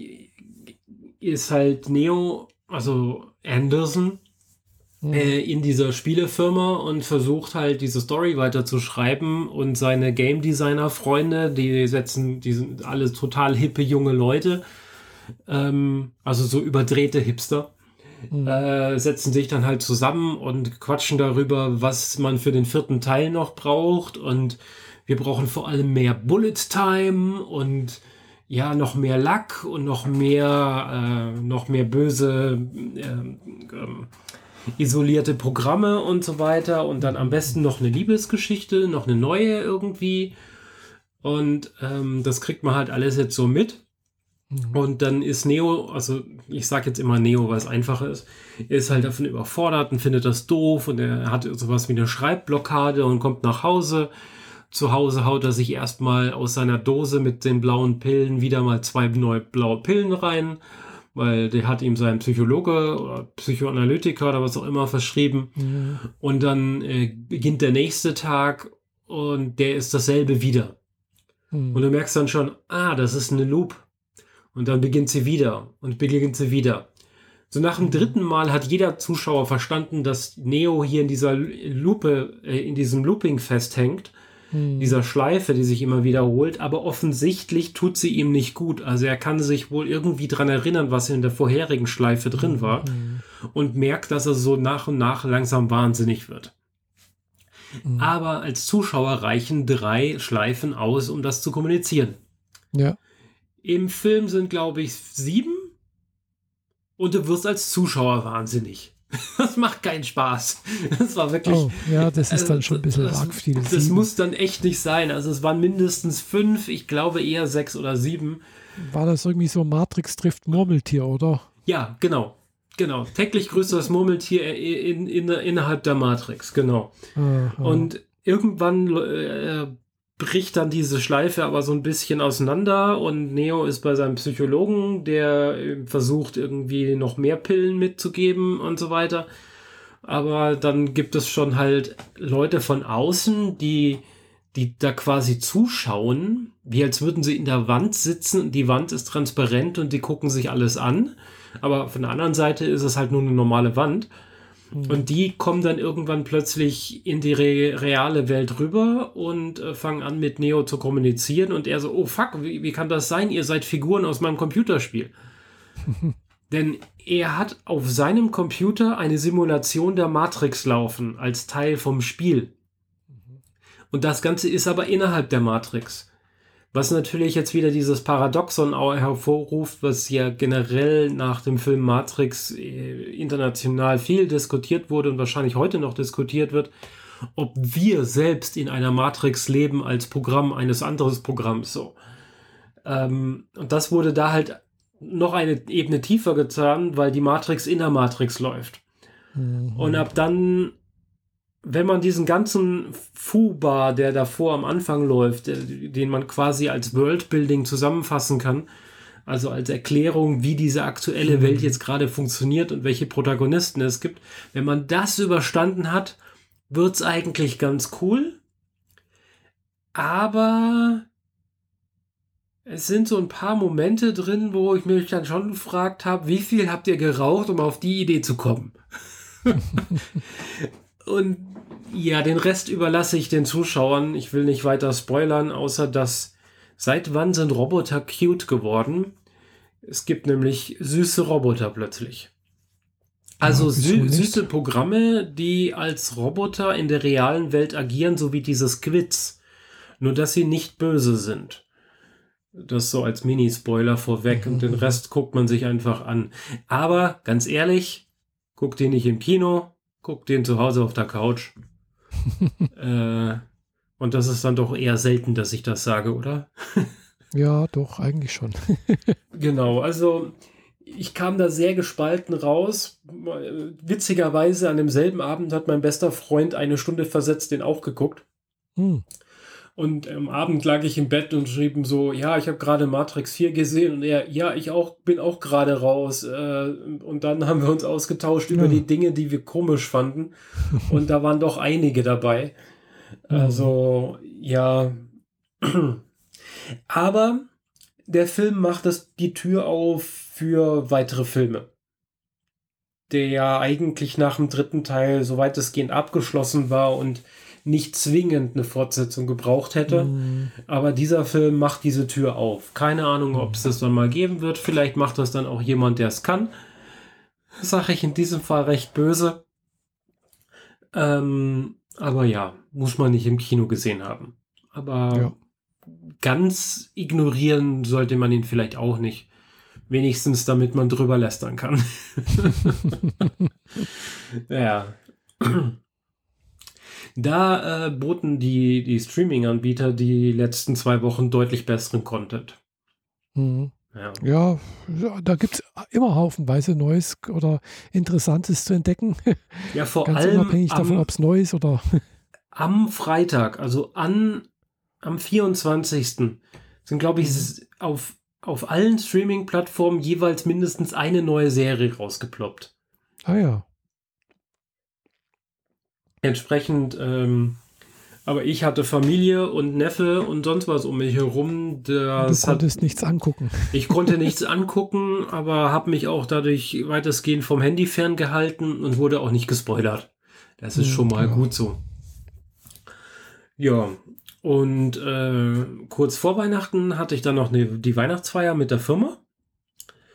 Speaker 1: ist halt Neo, also Anderson,
Speaker 2: Hm.
Speaker 1: äh, in dieser Spielefirma und versucht halt diese Story weiter zu schreiben und seine Game Designer Freunde, die setzen, die sind alle total hippe junge Leute, ähm, also so überdrehte Hipster,
Speaker 2: Hm.
Speaker 1: äh, setzen sich dann halt zusammen und quatschen darüber, was man für den vierten Teil noch braucht und wir brauchen vor allem mehr Bullet Time und ja, noch mehr Lack und noch mehr, äh, noch mehr böse ähm, isolierte Programme und so weiter und dann am besten noch eine Liebesgeschichte, noch eine neue irgendwie. Und ähm, das kriegt man halt alles jetzt so mit.
Speaker 2: Hm.
Speaker 1: Und dann ist Neo, also ich sage jetzt immer Neo, weil es einfacher ist, ist halt davon überfordert und findet das doof und er hat sowas wie eine Schreibblockade und kommt nach Hause. Zu Hause haut er sich erstmal aus seiner Dose mit den blauen Pillen wieder mal zwei neue blaue Pillen rein, weil der hat ihm sein Psychologe oder Psychoanalytiker oder was auch immer verschrieben.
Speaker 2: Hm.
Speaker 1: Und dann äh, beginnt der nächste Tag und der ist dasselbe wieder.
Speaker 2: Hm.
Speaker 1: Und du merkst dann schon, ah, das ist eine Loop. Und dann beginnt sie wieder und beginnt sie wieder. So nach dem dritten Mal hat jeder Zuschauer verstanden, dass Neo hier in dieser Lupe, äh, in diesem Looping festhängt,
Speaker 2: Hm.
Speaker 1: dieser Schleife, die sich immer wiederholt, aber offensichtlich tut sie ihm nicht gut. Also er kann sich wohl irgendwie dran erinnern, was in der vorherigen Schleife drin war
Speaker 2: Hm.
Speaker 1: und merkt, dass er so nach und nach langsam wahnsinnig wird.
Speaker 2: Hm.
Speaker 1: Aber als Zuschauer reichen drei Schleifen aus, um das zu kommunizieren.
Speaker 2: Ja.
Speaker 1: Im Film sind, glaube ich, sieben. Und du wirst als Zuschauer wahnsinnig. Das macht keinen Spaß. Das war wirklich. Oh,
Speaker 2: ja, das ist dann schon ein bisschen
Speaker 1: das,
Speaker 2: arg viel.
Speaker 1: Das sieben. muss dann echt nicht sein. Also es waren mindestens fünf, ich glaube eher sechs oder sieben.
Speaker 2: War das irgendwie so Matrix trifft Murmeltier, oder?
Speaker 1: Ja, genau. Genau. Täglich größeres Murmeltier in, in, innerhalb der Matrix, genau. Aha. Und irgendwann äh, bricht dann diese Schleife aber so ein bisschen auseinander und Neo ist bei seinem Psychologen, der äh, versucht irgendwie noch mehr Pillen mitzugeben und so weiter. Aber dann gibt es schon halt Leute von außen, die, die da quasi zuschauen, wie als würden sie in der Wand sitzen und die Wand ist transparent und die gucken sich alles an. Aber von der anderen Seite ist es halt nur eine normale Wand. Mhm. Und die kommen dann irgendwann plötzlich in die re reale Welt rüber und äh, fangen an mit Neo zu kommunizieren. Und er so, oh fuck, wie, wie kann das sein? Ihr seid Figuren aus meinem Computerspiel. Denn er hat auf seinem Computer eine Simulation der Matrix laufen als Teil vom Spiel. Und das Ganze ist aber innerhalb der Matrix. Was natürlich jetzt wieder dieses Paradoxon hervorruft, was ja generell nach dem Film Matrix äh, international viel diskutiert wurde und wahrscheinlich heute noch diskutiert wird, ob wir selbst in einer Matrix leben als Programm eines anderen Programms so. Ähm, und das wurde da halt noch eine Ebene tiefer getan, weil die Matrix in der Matrix läuft. Mhm. Und ab dann wenn man diesen ganzen Fubar, der davor am Anfang läuft, den man quasi als Worldbuilding zusammenfassen kann, also als Erklärung, wie diese aktuelle Welt mhm. jetzt gerade funktioniert und welche Protagonisten es gibt, wenn man das überstanden hat, wird's eigentlich ganz cool. Aber es sind so ein paar Momente drin, wo ich mich dann schon gefragt habe, wie viel habt ihr geraucht, um auf die Idee zu kommen? und ja, den Rest überlasse ich den Zuschauern. Ich will nicht weiter spoilern, außer dass seit wann sind Roboter cute geworden? Es gibt nämlich süße Roboter plötzlich. Also ja, sü süße Programme, die als Roboter in der realen Welt agieren, so wie diese Squids. Nur dass sie nicht böse sind. Das so als Mini-Spoiler vorweg und den Rest guckt man sich einfach an. Aber ganz ehrlich, guckt den nicht im Kino, guckt den zu Hause auf der Couch. äh, und das ist dann doch eher selten, dass ich das sage, oder?
Speaker 2: ja, doch, eigentlich schon.
Speaker 1: genau, also ich kam da sehr gespalten raus. Witzigerweise an demselben Abend hat mein bester Freund eine Stunde versetzt den auch geguckt. Hm. Und am Abend lag ich im Bett und schrieb ihm so, ja, ich habe gerade Matrix 4 gesehen und er, ja, ich auch, bin auch gerade raus. Äh, und dann haben wir uns ausgetauscht ja. über die Dinge, die wir komisch fanden. und da waren doch einige dabei. Also, ja. Aber der Film macht das, die Tür auf für weitere Filme. Der ja eigentlich nach dem dritten Teil so weitestgehend abgeschlossen war und nicht zwingend eine Fortsetzung gebraucht hätte. Mhm. Aber dieser Film macht diese Tür auf. Keine Ahnung, ob es das dann mal geben wird. Vielleicht macht das dann auch jemand, der es kann. Sage ich in diesem Fall recht böse. Ähm, aber ja, muss man nicht im Kino gesehen haben. Aber ja. ganz ignorieren sollte man ihn vielleicht auch nicht. Wenigstens damit man drüber lästern kann. ja. Da äh, boten die, die Streaming-Anbieter die letzten zwei Wochen deutlich besseren Content.
Speaker 2: Mhm. Ja. ja, da gibt es immer haufenweise Neues oder Interessantes zu entdecken.
Speaker 1: Ja, vor Ganz allem.
Speaker 2: Unabhängig am, davon, ob es neu ist oder.
Speaker 1: Am Freitag, also an, am 24. sind, glaube ich, mhm. auf, auf allen Streaming-Plattformen jeweils mindestens eine neue Serie rausgeploppt.
Speaker 2: Ah ja.
Speaker 1: Entsprechend, ähm, aber ich hatte Familie und Neffe und sonst was um mich herum.
Speaker 2: Das du konntest hat, nichts angucken.
Speaker 1: Ich konnte nichts angucken, aber habe mich auch dadurch weitestgehend vom Handy ferngehalten und wurde auch nicht gespoilert. Das ist schon mal ja. gut so. Ja, und äh, kurz vor Weihnachten hatte ich dann noch eine, die Weihnachtsfeier mit der Firma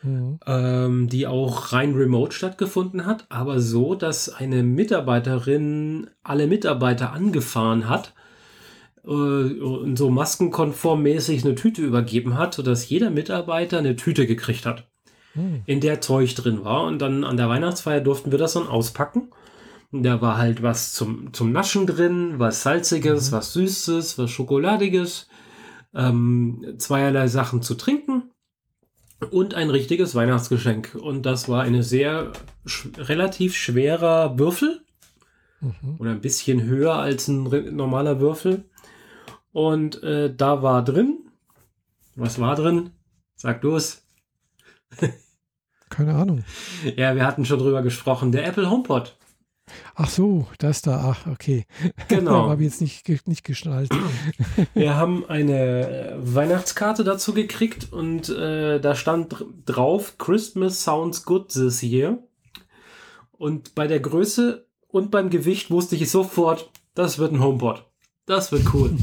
Speaker 1: mhm. ähm, die auch rein remote stattgefunden hat, aber so, dass eine Mitarbeiterin alle Mitarbeiter angefahren hat äh, und so maskenkonform mäßig eine Tüte übergeben hat, sodass jeder Mitarbeiter eine Tüte gekriegt hat. hm. in der Zeug drin war. Und dann an der Weihnachtsfeier durften wir das dann auspacken. Da war halt was zum, zum Naschen drin, was Salziges, mhm. was Süßes, was Schokoladiges, ähm, zweierlei Sachen zu trinken und ein richtiges Weihnachtsgeschenk. Und das war eine sehr sch relativ schwerer Würfel. Mhm. Oder ein bisschen höher als ein normaler Würfel. Und äh, da war drin. Was war drin? Sag du es.
Speaker 2: Keine Ahnung.
Speaker 1: Ja, wir hatten schon drüber gesprochen. Der Apple HomePod.
Speaker 2: Ach so, das da, ach, okay.
Speaker 1: Genau.
Speaker 2: Habe ich jetzt nicht, nicht geschnallt.
Speaker 1: Wir haben eine Weihnachtskarte dazu gekriegt und äh, da stand drauf, Christmas sounds good this year. Und bei der Größe und beim Gewicht wusste ich sofort, das wird ein HomePod. Das wird cool.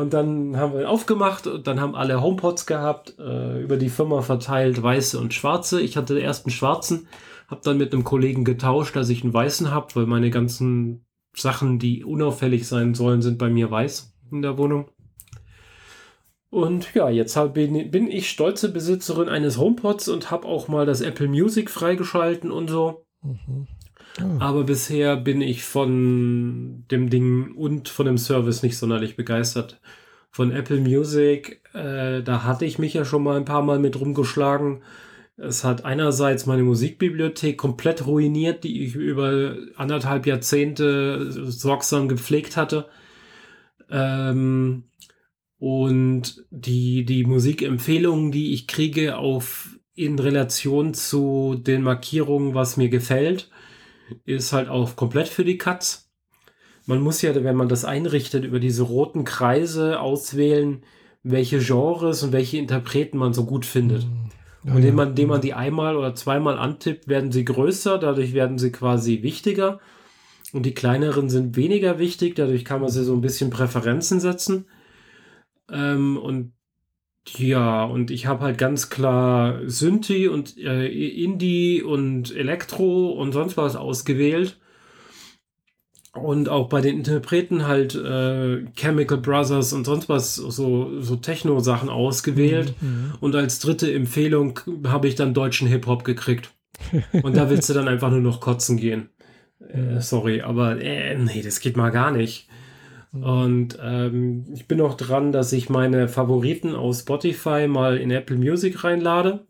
Speaker 1: Und dann haben wir ihn aufgemacht und dann haben alle HomePods gehabt, äh, über die Firma verteilt, weiße und schwarze. Ich hatte den ersten schwarzen, habe dann mit einem Kollegen getauscht, dass ich einen weißen habe, weil meine ganzen Sachen, die unauffällig sein sollen, sind bei mir weiß in der Wohnung. Und ja, jetzt bin, bin ich stolze Besitzerin eines HomePods und habe auch mal das Apple Music freigeschalten und so. Mhm. Oh. Aber bisher bin ich von dem Ding und von dem Service nicht sonderlich begeistert. Von Apple Music, äh, da hatte ich mich ja schon mal ein paar Mal mit rumgeschlagen. Es hat einerseits meine Musikbibliothek komplett ruiniert, die ich über anderthalb Jahrzehnte sorgsam gepflegt hatte. Ähm, und die, die Musikempfehlungen, die ich kriege, auf in Relation zu den Markierungen, was mir gefällt, ist halt auch komplett für die Katz. Man muss ja, wenn man das einrichtet, über diese roten Kreise auswählen, welche Genres und welche Interpreten man so gut findet. Mhm. Und indem man, indem man die einmal oder zweimal antippt, werden sie größer, dadurch werden sie quasi wichtiger. Und die kleineren sind weniger wichtig, dadurch kann man sie so ein bisschen Präferenzen setzen. Ähm, und ja, und ich habe halt ganz klar Synthi und äh, Indie und Elektro und sonst was ausgewählt. Und auch bei den Interpreten halt äh, Chemical Brothers und sonst was, so, so Techno-Sachen ausgewählt. Mhm, mhm. Und als dritte Empfehlung habe ich dann deutschen Hip-Hop gekriegt. Und da willst du dann einfach nur noch kotzen gehen. Äh, sorry, aber äh, nee, das geht mal gar nicht. Mhm. Und ähm, ich bin auch dran, dass ich meine Favoriten aus Spotify mal in Apple Music reinlade.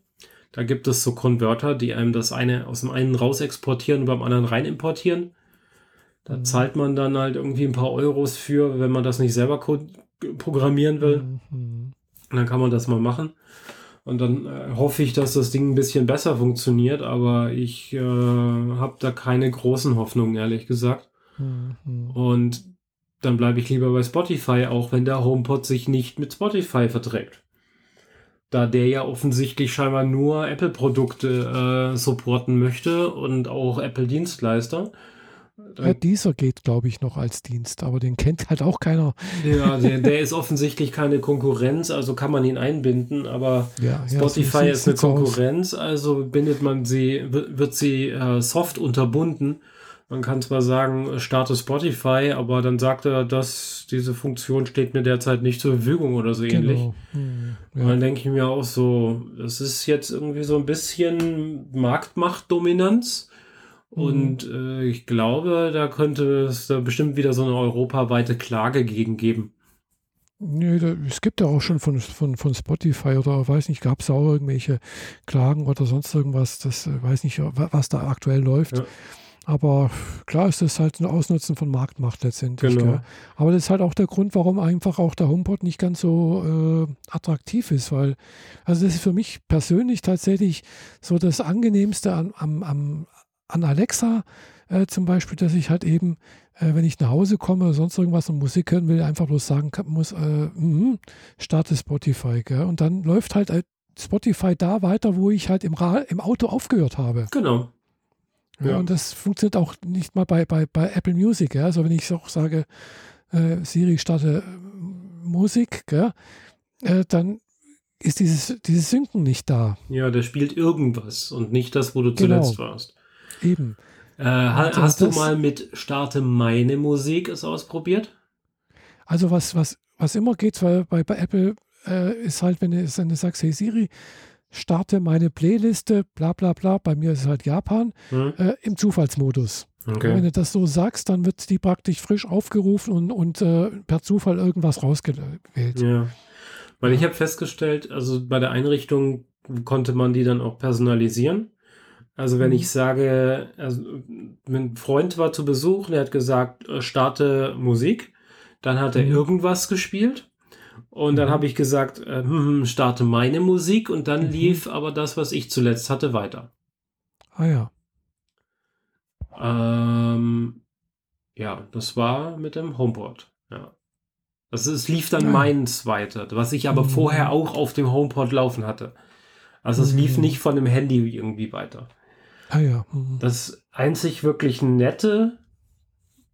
Speaker 1: Da gibt es so Konverter, die einem das eine aus dem einen raus exportieren und beim anderen rein importieren. Da mhm. zahlt man dann halt irgendwie ein paar Euros für, wenn man das nicht selber programmieren will. Mhm. Und dann kann man das mal machen. Und dann äh, hoffe ich, dass das Ding ein bisschen besser funktioniert, aber ich äh, habe da keine großen Hoffnungen, ehrlich gesagt. Mhm. Und dann bleibe ich lieber bei Spotify, auch wenn der HomePod sich nicht mit Spotify verträgt. Da der ja offensichtlich scheinbar nur Apple-Produkte äh, supporten möchte und auch Apple-Dienstleister.
Speaker 2: Ja, dieser geht, glaube ich, noch als Dienst, aber den kennt halt auch keiner.
Speaker 1: Ja, der, der ist offensichtlich keine Konkurrenz, also kann man ihn einbinden, aber ja, Spotify ja, so ist eine Konkurrenz, aus. also bindet man sie, wird sie äh, soft unterbunden man kann zwar sagen, starte Spotify, aber dann sagt er, dass diese Funktion steht mir derzeit nicht zur Verfügung oder so ähnlich. Genau. Hm, ja. Und dann denke ich mir auch so, das ist jetzt irgendwie so ein bisschen Marktmachtdominanz. Mhm. Und äh, ich glaube, da könnte es da bestimmt wieder so eine europaweite Klage gegen geben.
Speaker 2: Nee, da, es gibt ja auch schon von, von, von Spotify oder weiß nicht, gab es auch irgendwelche Klagen oder sonst irgendwas, das äh, weiß nicht, was da aktuell läuft. Ja. Aber klar ist das halt ein Ausnutzen von Marktmacht letztendlich. Genau. Aber das ist halt auch der Grund, warum einfach auch der HomePod nicht ganz so äh, attraktiv ist, weil, also das ist für mich persönlich tatsächlich so das Angenehmste an, am, am, an Alexa äh, zum Beispiel, dass ich halt eben, äh, wenn ich nach Hause komme oder sonst irgendwas und Musik hören will, einfach bloß sagen kann, muss, äh, mh, starte Spotify. Gell? Und dann läuft halt äh, Spotify da weiter, wo ich halt im, Ra im Auto aufgehört habe.
Speaker 1: Genau.
Speaker 2: Ja. Und das funktioniert auch nicht mal bei, bei, bei Apple Music. Ja? Also wenn ich auch sage, äh, Siri starte äh, Musik, gell? Äh, dann ist dieses, dieses Synken nicht da.
Speaker 1: Ja, der spielt irgendwas und nicht das, wo du genau. zuletzt warst.
Speaker 2: Eben.
Speaker 1: Äh, ha hast du mal mit Starte meine Musik es ausprobiert?
Speaker 2: Also was, was, was immer geht, weil bei, bei Apple äh, ist halt, wenn du, wenn du sagst, hey Siri, starte meine Playliste, bla bla bla, bei mir ist es halt Japan,
Speaker 1: Hm?
Speaker 2: äh, im Zufallsmodus.
Speaker 1: Okay.
Speaker 2: Wenn du das so sagst, dann wird die praktisch frisch aufgerufen und, und äh, per Zufall irgendwas rausgewählt.
Speaker 1: Ja. Weil ich habe festgestellt, also bei der Einrichtung konnte man die dann auch personalisieren. Also wenn
Speaker 2: Mhm.
Speaker 1: ich sage, also mein Freund war zu Besuch, der hat gesagt, äh, starte Musik, dann hat er
Speaker 2: Mhm.
Speaker 1: irgendwas gespielt und dann
Speaker 2: Mhm.
Speaker 1: habe ich gesagt, äh, hm, hm, starte meine Musik und dann
Speaker 2: Mhm.
Speaker 1: lief aber das, was ich zuletzt hatte, weiter.
Speaker 2: Ah ja.
Speaker 1: Ähm, ja, das war mit dem HomePod. Ja. Also es lief dann
Speaker 2: Ah.
Speaker 1: meins weiter, was ich aber
Speaker 2: Mhm.
Speaker 1: vorher auch auf dem HomePod laufen hatte. Also es lief
Speaker 2: Mhm.
Speaker 1: nicht von dem Handy irgendwie weiter.
Speaker 2: Ah ja. Mhm.
Speaker 1: Das einzig wirklich Nette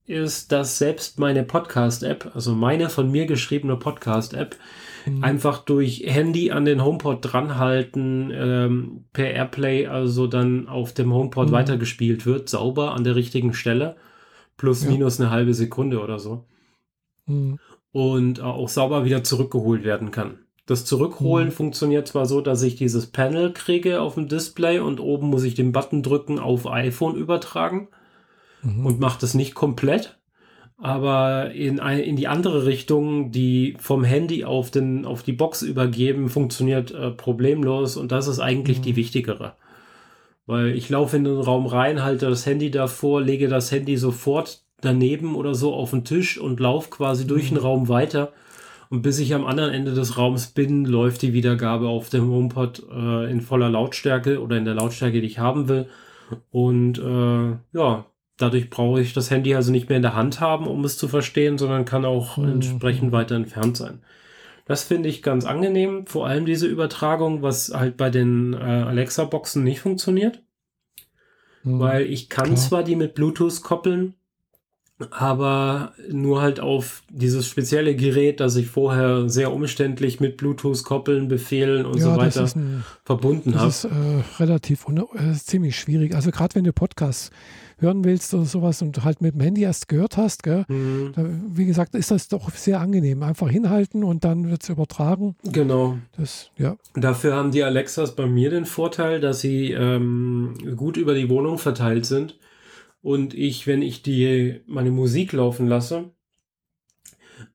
Speaker 1: ist, dass selbst meine Podcast-App, also meine von mir geschriebene Podcast-App,
Speaker 2: Mhm.
Speaker 1: einfach durch Handy an den HomePod dranhalten, ähm, per Airplay also dann auf dem HomePod
Speaker 2: Mhm.
Speaker 1: weitergespielt wird, sauber an der richtigen Stelle, plus
Speaker 2: Ja.
Speaker 1: minus eine halbe Sekunde oder so.
Speaker 2: Mhm.
Speaker 1: Und auch sauber wieder zurückgeholt werden kann. Das Zurückholen
Speaker 2: Mhm.
Speaker 1: funktioniert zwar so, dass ich dieses Panel kriege auf dem Display und oben muss ich den Button drücken, auf iPhone übertragen
Speaker 2: Mhm.
Speaker 1: und macht es nicht komplett. Aber in, in die andere Richtung, die vom Handy auf, den, auf die Box übergeben, funktioniert äh, problemlos und das ist eigentlich
Speaker 2: Mhm.
Speaker 1: die wichtigere. Weil ich laufe in den Raum rein, halte das Handy davor, lege das Handy sofort daneben oder so auf den Tisch und laufe quasi durch den
Speaker 2: Mhm.
Speaker 1: Raum weiter. Und bis ich am anderen Ende des Raums bin, läuft die Wiedergabe auf dem HomePod äh, in voller Lautstärke oder in der Lautstärke, die ich haben will. Und äh, ja, dadurch brauche ich das Handy also nicht mehr in der Hand haben, um es zu verstehen, sondern kann auch
Speaker 2: Mhm.
Speaker 1: entsprechend weiter entfernt sein. Das finde ich ganz angenehm, vor allem diese Übertragung, was halt bei den äh, Alexa-Boxen nicht funktioniert,
Speaker 2: Mhm.
Speaker 1: weil ich kann
Speaker 2: Klar.
Speaker 1: zwar die mit Bluetooth koppeln, aber nur halt auf dieses spezielle Gerät, das ich vorher sehr umständlich mit Bluetooth koppeln, befehlen und
Speaker 2: ja,
Speaker 1: so weiter
Speaker 2: ein,
Speaker 1: verbunden habe.
Speaker 2: das ist äh, relativ äh, ziemlich schwierig. Also gerade wenn du Podcasts hören willst oder sowas und halt mit dem Handy erst gehört hast, gell,
Speaker 1: Mhm,
Speaker 2: da, wie gesagt, ist das doch sehr angenehm. Einfach hinhalten und dann wird es übertragen.
Speaker 1: genau.
Speaker 2: Das, ja.
Speaker 1: Dafür haben die Alexas bei mir den Vorteil, dass sie ähm, gut über die Wohnung verteilt sind und ich, wenn ich die meine Musik laufen lasse,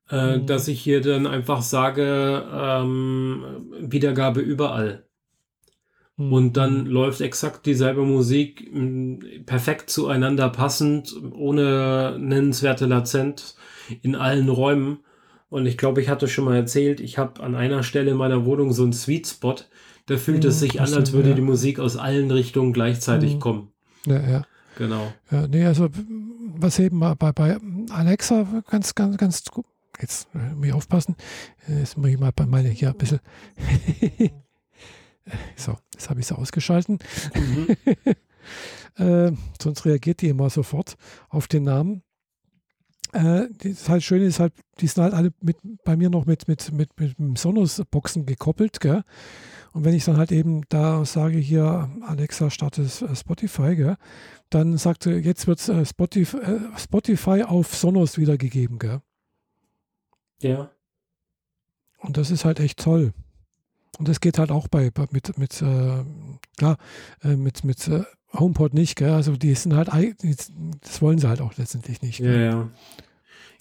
Speaker 1: äh,
Speaker 2: Mhm.
Speaker 1: dass ich hier dann einfach sage ähm, Wiedergabe überall
Speaker 2: Mhm.
Speaker 1: und dann läuft exakt dieselbe Musik m, perfekt zueinander passend, ohne nennenswerte Latenz in allen Räumen. Und ich glaube, ich hatte schon mal erzählt, ich habe an einer Stelle in meiner Wohnung so einen Sweet Spot. Da fühlt es
Speaker 2: Mhm,
Speaker 1: sich an, als würde
Speaker 2: ja.
Speaker 1: die Musik aus allen Richtungen gleichzeitig
Speaker 2: Mhm.
Speaker 1: kommen.
Speaker 2: Ja, ja.
Speaker 1: Genau.
Speaker 2: Ja, nee, also was eben bei, bei, Alexa ganz, ganz, ganz gut. Jetzt muss ich aufpassen. Äh, Jetzt muss ich mal bei meine hier ein bisschen. so, jetzt habe ich sie ausgeschalten.
Speaker 1: Mhm.
Speaker 2: Äh, sonst reagiert die immer sofort auf den Namen. Äh, das halt Schöne ist halt, die sind halt alle mit, bei mir noch mit, mit, mit, mit dem Sonos-Boxen gekoppelt, gell? Und wenn ich dann halt eben da sage, hier, Alexa, starte äh, Spotify, gell? Dann sagt sie, jetzt wird äh, Spotify, äh, Spotify auf Sonos wiedergegeben, gell?
Speaker 1: Ja.
Speaker 2: Und das ist halt echt toll. Und das geht halt auch bei, bei mit, mit äh, klar, äh, mit, mit äh, HomePod nicht, gell? Also die sind halt, das wollen sie halt auch letztendlich nicht.
Speaker 1: Ja,
Speaker 2: Gell?
Speaker 1: ja.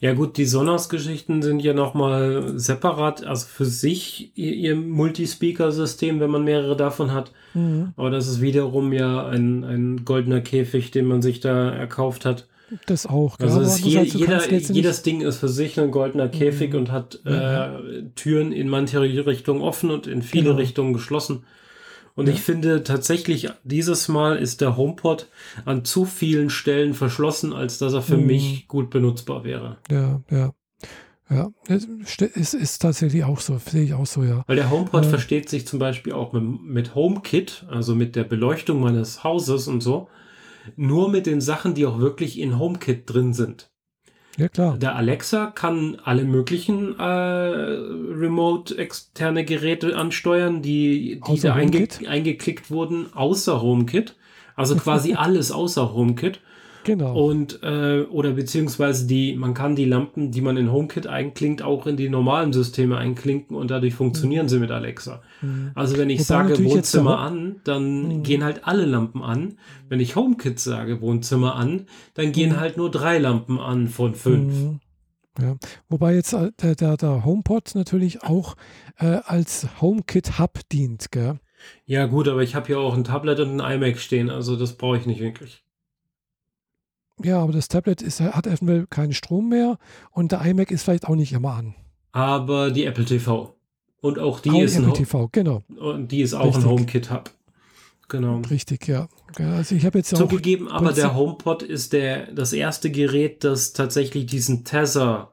Speaker 1: Ja gut, die Sonos-Geschichten sind ja nochmal separat, also für sich ihr, ihr Multispeaker-System, wenn man mehrere davon hat.
Speaker 2: Mhm.
Speaker 1: Aber das ist wiederum ja ein, ein goldener Käfig, den man sich da erkauft hat.
Speaker 2: Das auch, gell?
Speaker 1: Also ist je,
Speaker 2: du
Speaker 1: jeder, jedes Ding ist für sich ein goldener Käfig
Speaker 2: Mhm.
Speaker 1: und hat
Speaker 2: Ja,
Speaker 1: äh, Türen in manche Richtungen offen und in viele
Speaker 2: Genau.
Speaker 1: Richtungen geschlossen. Und
Speaker 2: Ja.
Speaker 1: ich finde tatsächlich, dieses Mal ist der HomePod an zu vielen Stellen verschlossen, als dass er für
Speaker 2: Mhm.
Speaker 1: mich gut benutzbar wäre.
Speaker 2: Ja, ja. Ja, ist, ist tatsächlich auch so, sehe ich auch so, ja.
Speaker 1: Weil der HomePod
Speaker 2: Ja.
Speaker 1: versteht sich zum Beispiel auch mit, mit HomeKit, also mit der Beleuchtung meines Hauses und so, nur mit den Sachen, die auch wirklich in HomeKit drin sind.
Speaker 2: Ja, klar.
Speaker 1: Der Alexa kann alle möglichen äh, remote externe Geräte ansteuern, die, die da einge eingeklickt wurden, außer HomeKit. Also quasi alles außer HomeKit.
Speaker 2: Genau.
Speaker 1: Und äh, oder beziehungsweise die, man kann die Lampen, die man in HomeKit einklingt, auch in die normalen Systeme einklinken und dadurch funktionieren mhm. sie mit Alexa. Mhm. Also wenn ich Wobei sage Wohnzimmer an, dann mhm. gehen halt alle Lampen an. Wenn ich HomeKit sage Wohnzimmer an, dann gehen mhm. halt nur drei Lampen an von fünf.
Speaker 2: Mhm. Ja. Wobei jetzt äh, der, der, der HomePod natürlich auch äh, als HomeKit-Hub dient, gell?
Speaker 1: Ja, gut, aber ich habe hier auch ein Tablet und ein iMac stehen, also das brauche ich nicht wirklich.
Speaker 2: Ja, aber das Tablet ist, hat eventuell keinen Strom mehr und der iMac ist vielleicht auch nicht immer an.
Speaker 1: Aber die Apple TV. Und auch die auch ist
Speaker 2: Apple ein TV, genau.
Speaker 1: Und die ist auch Richtig. ein HomeKit-Hub. Genau.
Speaker 2: Richtig, ja. Also ich habe jetzt
Speaker 1: Zugegeben, aber der HomePod ist der, das erste Gerät, das tatsächlich diesen Tether,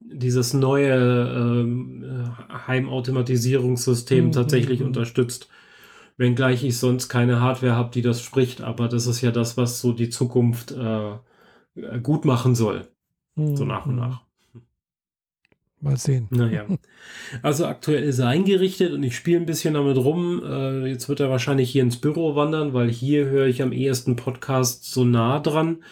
Speaker 1: dieses neue ähm, Heimautomatisierungssystem mhm. tatsächlich mhm. unterstützt. Wenngleich ich sonst keine Hardware habe, die das spricht, aber das ist ja das, was so die Zukunft äh, gut machen soll. Mhm. So nach und mhm. nach.
Speaker 2: Mal sehen.
Speaker 1: Naja. Also aktuell ist er eingerichtet und ich spiele ein bisschen damit rum. Äh, jetzt wird er wahrscheinlich hier ins Büro wandern, weil hier höre ich am ehesten Podcast so nah dran.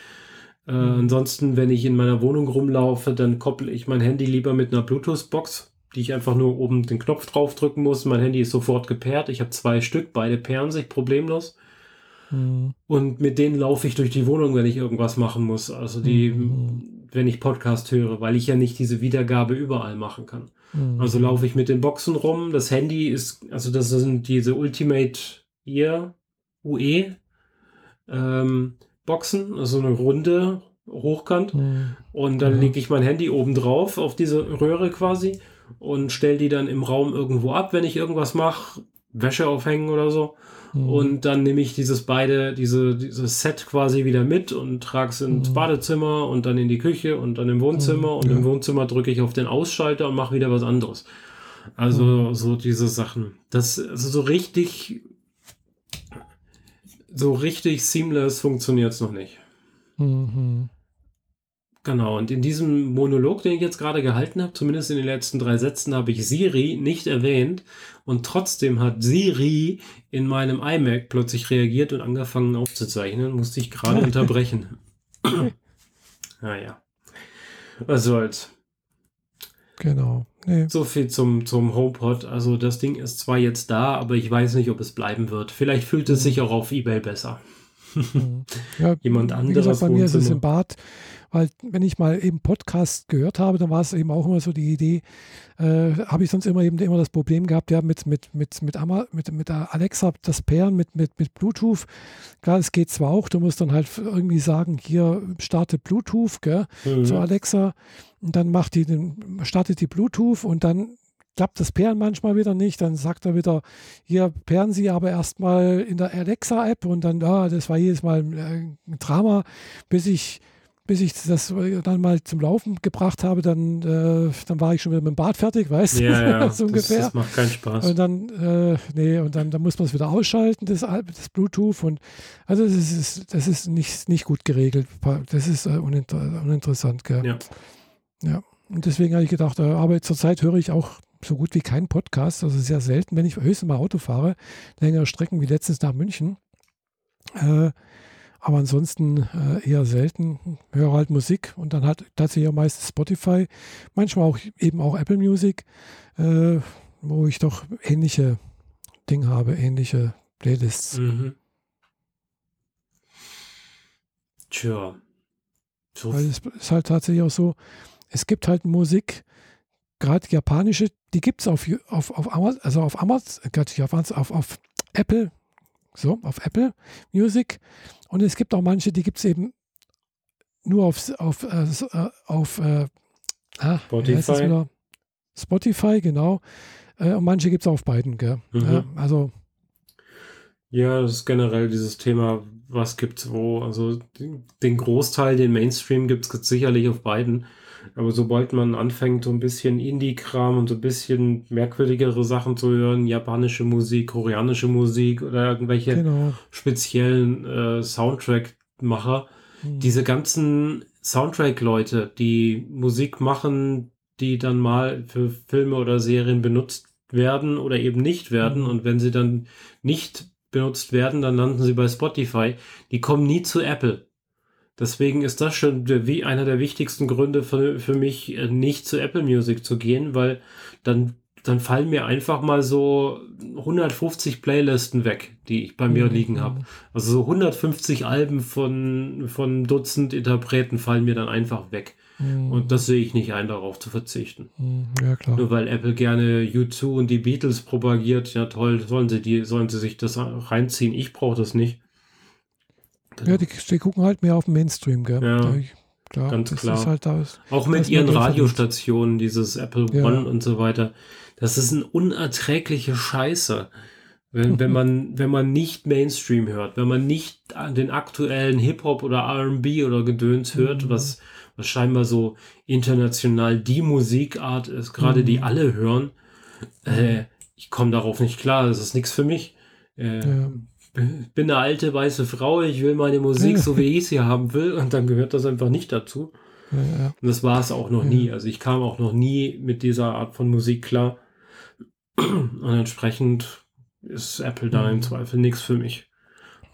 Speaker 1: Äh, mhm. Ansonsten, wenn ich in meiner Wohnung rumlaufe, dann kopple ich mein Handy lieber mit einer Bluetooth-Box, die ich einfach nur oben den Knopf drauf drücken muss. Mein Handy ist sofort gepaart. Ich habe zwei Stück, beide pairen sich problemlos. Mhm. Und mit denen laufe ich durch die Wohnung, wenn ich irgendwas machen muss. Also die, mhm. wenn ich Podcast höre, weil ich ja nicht diese Wiedergabe überall machen kann. Mhm. Also laufe ich mit den Boxen rum. Das Handy ist, also das sind diese Ultimate Ear UE ähm, Boxen, also eine runde hochkant. Mhm. Und dann lege ich mein Handy oben drauf auf diese Röhre quasi und stelle die dann im Raum irgendwo ab, wenn ich irgendwas mache, Wäsche aufhängen oder so. Mhm. Und dann nehme ich dieses beide, diese, dieses Set quasi wieder mit und trage es ins mhm. Badezimmer und dann in die Küche und dann im Wohnzimmer. Mhm. Und ja. im Wohnzimmer drücke ich auf den Ausschalter und mache wieder was anderes. Also mhm. so diese Sachen. Das, also so richtig, so richtig seamless funktioniert es noch nicht. Mhm. Genau, und in diesem Monolog, den ich jetzt gerade gehalten habe, zumindest in den letzten drei Sätzen, habe ich Siri nicht erwähnt und trotzdem hat Siri in meinem iMac plötzlich reagiert und angefangen aufzuzeichnen, musste ich gerade unterbrechen. naja, was soll's.
Speaker 2: Genau.
Speaker 1: Nee. So viel zum, zum HomePod. Also das Ding ist zwar jetzt da, aber ich weiß nicht, ob es bleiben wird. Vielleicht fühlt es mhm. sich auch auf Ebay besser.
Speaker 2: Mhm. ja, Jemand anderes. Bei mir ist es im Bad weil wenn ich mal eben Podcast gehört habe, dann war es eben auch immer so die Idee, äh, habe ich sonst immer eben immer das Problem gehabt, ja, mit, mit, mit, mit, mit, mit Alexa, das Pairen mit, mit, mit Bluetooth. Klar, es geht zwar auch, du musst dann halt irgendwie sagen, hier starte Bluetooth, gell, mhm. zu Alexa. Und dann macht die den, startet die Bluetooth und dann klappt das Pairen manchmal wieder nicht. Dann sagt er wieder, hier pairen Sie aber erstmal in der Alexa-App und dann, ah, das war jedes Mal ein Drama, bis ich bis ich das dann mal zum Laufen gebracht habe, dann, äh, dann war ich schon wieder mit dem Bad fertig, weißt
Speaker 1: du? Ja, ja, so ungefähr. Das, das, macht keinen Spaß.
Speaker 2: Und dann, äh, nee, und dann, dann muss man es wieder ausschalten, das, das Bluetooth. Und also das ist, das ist nicht, nicht gut geregelt. Das ist äh, uninter uninteressant, gell? Ja. Ja. Und deswegen habe ich gedacht, äh, aber zurzeit höre ich auch so gut wie keinen Podcast, also sehr selten, wenn ich höchstens mal Auto fahre, längere Strecken wie letztens nach München. Äh, aber ansonsten äh, eher selten. Höre halt Musik und dann halt tatsächlich auch meistens Spotify. Manchmal auch eben auch Apple Music, äh, wo ich doch ähnliche Dinge habe, ähnliche Playlists. Mhm.
Speaker 1: Tja.
Speaker 2: So Weil es ist halt tatsächlich auch so, es gibt halt Musik, gerade japanische, die gibt es auf, auf, auf Amazon, also auf Amazon, äh, auf, auf Apple so, auf Apple Music. Und es gibt auch manche, die gibt es eben nur auf, auf, äh, äh auf äh,
Speaker 1: ah, Spotify.
Speaker 2: Spotify, genau. Äh, und manche gibt es auf beiden, gell? Mhm. also.
Speaker 1: Ja, das ist generell dieses Thema, was gibt's wo. Also den Großteil, den Mainstream gibt es sicherlich auf beiden. Aber sobald man anfängt, so ein bisschen Indie-Kram und so ein bisschen merkwürdigere Sachen zu hören, japanische Musik, koreanische Musik oder irgendwelche genau. speziellen äh, Soundtrack-Macher, mhm. diese ganzen Soundtrack-Leute, die Musik machen, die dann mal für Filme oder Serien benutzt werden oder eben nicht werden. Mhm. Und wenn sie dann nicht benutzt werden, dann landen sie bei Spotify. Die kommen nie zu Apple. Deswegen ist das schon der, wie einer der wichtigsten Gründe für, für mich, äh, nicht zu Apple Music zu gehen, weil dann, dann fallen mir einfach mal so 150 Playlisten weg, die ich bei mir
Speaker 2: Mhm.
Speaker 1: liegen habe. Also so 150 Alben von, von Dutzend Interpreten fallen mir dann einfach weg.
Speaker 2: Mhm.
Speaker 1: Und das sehe ich nicht ein, darauf zu verzichten.
Speaker 2: Mhm. Ja, klar.
Speaker 1: Nur weil Apple gerne U2 und die Beatles propagiert, ja toll, sollen sie, die, sollen sie sich das reinziehen. Ich brauche das nicht.
Speaker 2: Ja, die, die gucken halt mehr auf den Mainstream, gell?
Speaker 1: Ja,
Speaker 2: Da ich, klar,
Speaker 1: ganz klar.
Speaker 2: Ist halt das.
Speaker 1: Auch
Speaker 2: Da
Speaker 1: mit ihren Radiostationen, dieses Apple
Speaker 2: Ja.
Speaker 1: One und so weiter. Das ist eine unerträgliche Scheiße. Wenn, wenn, man, wenn man nicht Mainstream hört, wenn man nicht den aktuellen Hip-Hop oder RB oder Gedöns hört,
Speaker 2: Mhm.
Speaker 1: was, was scheinbar so international die Musikart ist, gerade die
Speaker 2: Mhm.
Speaker 1: alle hören, äh, ich komme darauf nicht klar, das ist nichts für mich. Äh,
Speaker 2: Ja.
Speaker 1: Bin eine alte weiße Frau, ich will meine Musik so wie ich sie haben will und dann gehört das einfach nicht dazu.
Speaker 2: Ja, ja.
Speaker 1: Und das war es auch noch
Speaker 2: Ja.
Speaker 1: nie. Also ich kam auch noch nie mit dieser Art von Musik klar. Und entsprechend ist Apple da im
Speaker 2: Mhm.
Speaker 1: Zweifel nichts für mich.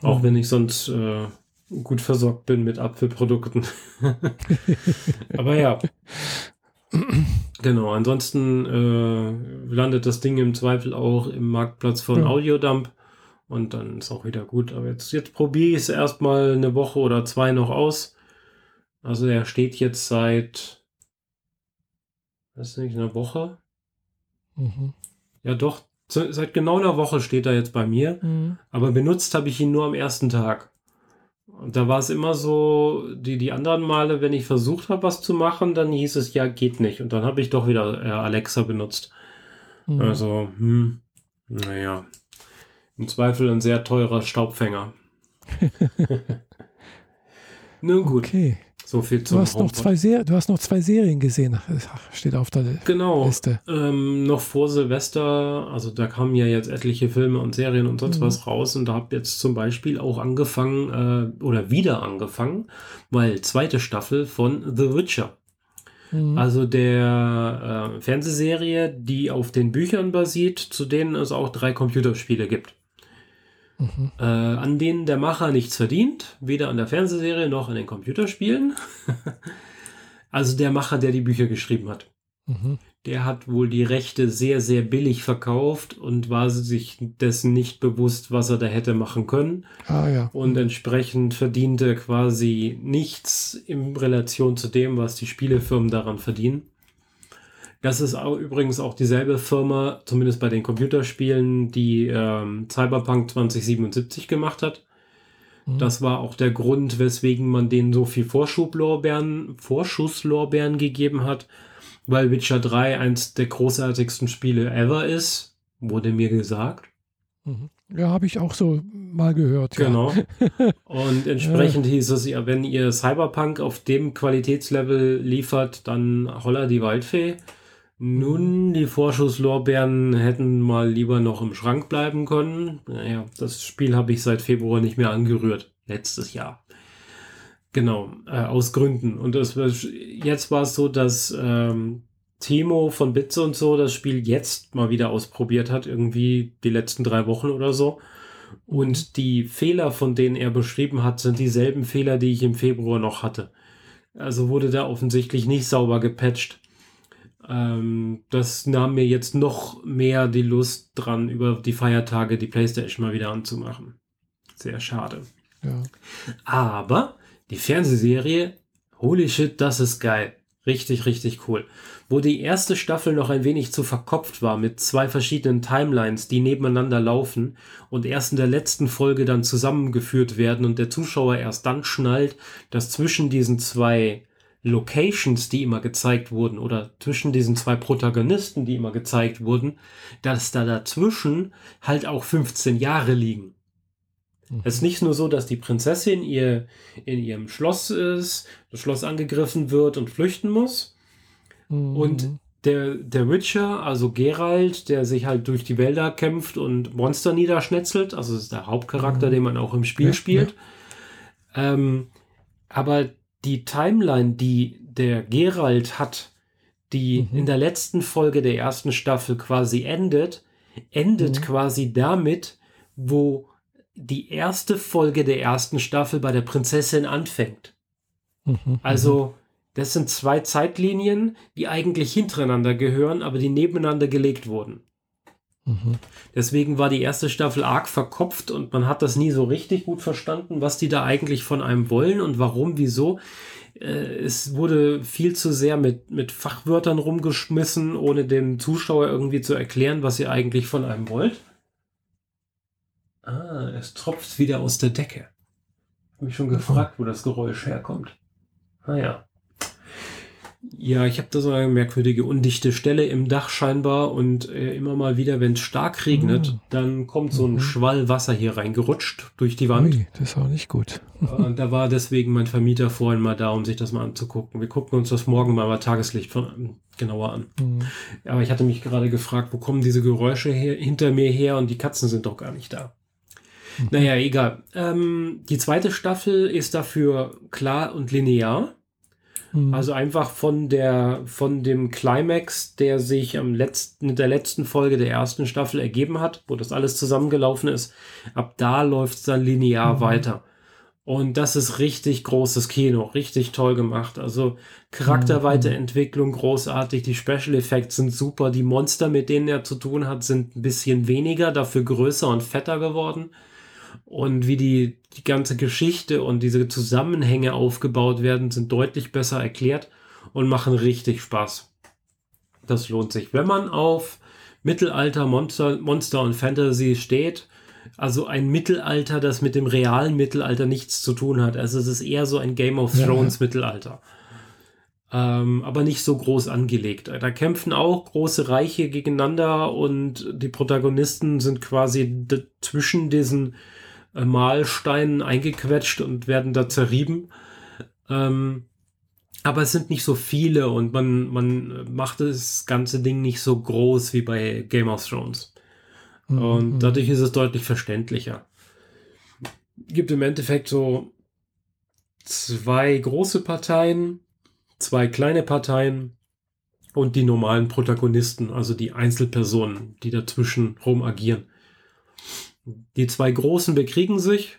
Speaker 1: Auch wenn ich sonst äh, gut versorgt bin mit Apfelprodukten. Aber ja. Genau, ansonsten äh, landet das Ding im Zweifel auch im Marktplatz von. Audiodump und dann ist auch wieder gut. Aber jetzt, jetzt probiere ich es erstmal eine Woche oder zwei noch aus. Also er steht jetzt seit, weiß nicht, einer Woche.
Speaker 2: Mhm.
Speaker 1: Ja doch, se- seit genau einer Woche steht er jetzt bei mir.
Speaker 2: Mhm.
Speaker 1: Aber benutzt habe ich ihn nur am ersten Tag. Und da war es immer so, die, die anderen Male, wenn ich versucht habe, was zu machen, dann hieß es, ja, geht nicht. Und dann habe ich doch wieder äh, Alexa benutzt.
Speaker 2: Mhm.
Speaker 1: Also, hm, naja. Im Zweifel ein sehr teurer Staubfänger. Nun gut,
Speaker 2: Okay.
Speaker 1: so viel
Speaker 2: Du
Speaker 1: zum
Speaker 2: hast, noch zwei Ser du hast noch zwei Serien gesehen, steht auf der
Speaker 1: Genau.
Speaker 2: Liste.
Speaker 1: Ähm, noch vor Silvester, also da kamen ja jetzt etliche Filme und Serien und sonst
Speaker 2: Mhm.
Speaker 1: was raus und da habe jetzt zum Beispiel auch angefangen äh, oder wieder angefangen, weil zweite Staffel von The Witcher.
Speaker 2: Mhm.
Speaker 1: Also der äh, Fernsehserie, die auf den Büchern basiert, zu denen es auch drei Computerspiele gibt.
Speaker 2: Mhm.
Speaker 1: Äh, an denen der Macher nichts verdient, weder an der Fernsehserie noch an den Computerspielen. also der Macher, der die Bücher geschrieben hat.
Speaker 2: Mhm.
Speaker 1: Der hat wohl die Rechte sehr, sehr billig verkauft und war sich dessen nicht bewusst, was er da hätte machen können.
Speaker 2: Ah ja.
Speaker 1: Und entsprechend verdiente quasi nichts in Relation zu dem, was die Spielefirmen daran verdienen. Das ist auch, übrigens auch dieselbe Firma, zumindest bei den Computerspielen, die ähm, Cyberpunk 2077 gemacht hat.
Speaker 2: Mhm.
Speaker 1: Das war auch der Grund, weswegen man denen so viel Vorschubblorbeeren, Vorschusslorbeeren gegeben hat, weil Witcher 3 eins der großartigsten Spiele ever ist, wurde mir gesagt.
Speaker 2: Mhm. Ja, habe ich auch so mal gehört. Ja.
Speaker 1: Genau. Und entsprechend hieß es ja, wenn ihr Cyberpunk auf dem Qualitätslevel liefert, dann holla die Waldfee. Nun, die Vorschusslorbeeren hätten mal lieber noch im Schrank bleiben können. Naja, das Spiel habe ich seit Februar nicht mehr angerührt. Letztes Jahr. Genau, äh, aus Gründen. Und das, jetzt war es so, dass ähm, Timo von Bitze und so das Spiel jetzt mal wieder ausprobiert hat, irgendwie die letzten drei Wochen oder so. Und die Fehler, von denen er beschrieben hat, sind dieselben Fehler, die ich im Februar noch hatte. Also wurde da offensichtlich nicht sauber gepatcht. Ähm, das nahm mir jetzt noch mehr die Lust dran, über die Feiertage die Playstation mal wieder anzumachen. Sehr schade.
Speaker 2: Ja.
Speaker 1: Aber die Fernsehserie, holy shit, das ist geil. Richtig, richtig cool. Wo die erste Staffel noch ein wenig zu verkopft war mit zwei verschiedenen Timelines, die nebeneinander laufen und erst in der letzten Folge dann zusammengeführt werden und der Zuschauer erst dann schnallt, dass zwischen diesen zwei Locations, die immer gezeigt wurden, oder zwischen diesen zwei Protagonisten, die immer gezeigt wurden, dass da dazwischen halt auch 15 Jahre liegen. Es ist nicht nur so, dass die Prinzessin ihr in ihrem Schloss ist, das Schloss angegriffen wird und flüchten muss.
Speaker 2: Mhm.
Speaker 1: Und der, der Witcher, also Geralt, der sich halt durch die Wälder kämpft und Monster niederschnetzelt, also ist der Hauptcharakter,
Speaker 2: Mhm.
Speaker 1: den man auch im Spiel
Speaker 2: Ja,
Speaker 1: spielt. Ähm, aber die Timeline, die der Geralt hat, die
Speaker 2: Mhm.
Speaker 1: in der letzten Folge der ersten Staffel quasi endet, endet
Speaker 2: Mhm.
Speaker 1: quasi damit, wo die erste Folge der ersten Staffel bei der Prinzessin anfängt.
Speaker 2: Mhm,
Speaker 1: Also, das sind zwei Zeitlinien, die eigentlich hintereinander gehören, aber die nebeneinander gelegt wurden. Deswegen war die erste Staffel arg verkopft und man hat das nie so richtig gut verstanden, was die da eigentlich von einem wollen und warum, wieso. Äh, Es wurde viel zu sehr mit, mit Fachwörtern rumgeschmissen, ohne dem Zuschauer irgendwie zu erklären, was ihr eigentlich von einem wollt. Ah, es tropft wieder aus der Decke. Hab mich schon gefragt, wo das Geräusch herkommt. Ah ja. Ich habe da so eine merkwürdige undichte Stelle im Dach scheinbar und äh, immer mal wieder, wenn es stark regnet,
Speaker 2: Ah.
Speaker 1: dann kommt so ein
Speaker 2: Mhm.
Speaker 1: Schwall Wasser hier reingerutscht durch die Wand.
Speaker 2: Ui, das ist auch nicht gut.
Speaker 1: Und da war deswegen mein Vermieter vorhin mal da, um sich das mal anzugucken. Wir gucken uns das morgen mal bei Tageslicht von, genauer an.
Speaker 2: Mhm.
Speaker 1: Aber ich hatte mich gerade gefragt, wo kommen diese Geräusche her, hinter mir her und die Katzen sind doch gar nicht da.
Speaker 2: Mhm.
Speaker 1: Naja, egal. Ähm, die zweite Staffel ist dafür klar und linear.
Speaker 2: Mhm.
Speaker 1: Also einfach von der, von dem Climax, der sich am letzten, in der letzten Folge der ersten Staffel ergeben hat, wo das alles zusammengelaufen ist. Ab da läuft es dann linear
Speaker 2: Mhm.
Speaker 1: weiter. Und das ist richtig großes Kino, richtig toll gemacht. Also Charakterweiterentwicklung großartig, die Special Effects sind super, die Monster, mit denen er zu tun hat, sind ein bisschen weniger, dafür größer und fetter geworden. Und wie die, die ganze Geschichte und diese Zusammenhänge aufgebaut werden, sind deutlich besser erklärt und machen richtig Spaß. Das lohnt sich. Wenn man auf Mittelalter, Monster, Monster und Fantasy steht, also ein Mittelalter, das mit dem realen Mittelalter nichts zu tun hat. Also es ist eher so ein Game of
Speaker 2: Ja,
Speaker 1: Thrones Mittelalter. Ähm, aber nicht so groß angelegt. Da kämpfen auch große Reiche gegeneinander und die Protagonisten sind quasi zwischen diesen Mahlsteinen eingequetscht und werden da zerrieben. Ähm, aber es sind nicht so viele und man, man macht das ganze Ding nicht so groß wie bei Game of Thrones.
Speaker 2: Mhm.
Speaker 1: Und dadurch ist es deutlich verständlicher. Gibt im Endeffekt so zwei große Parteien, zwei kleine Parteien und die normalen Protagonisten, also die Einzelpersonen, die dazwischen rum agieren. Die zwei großen bekriegen sich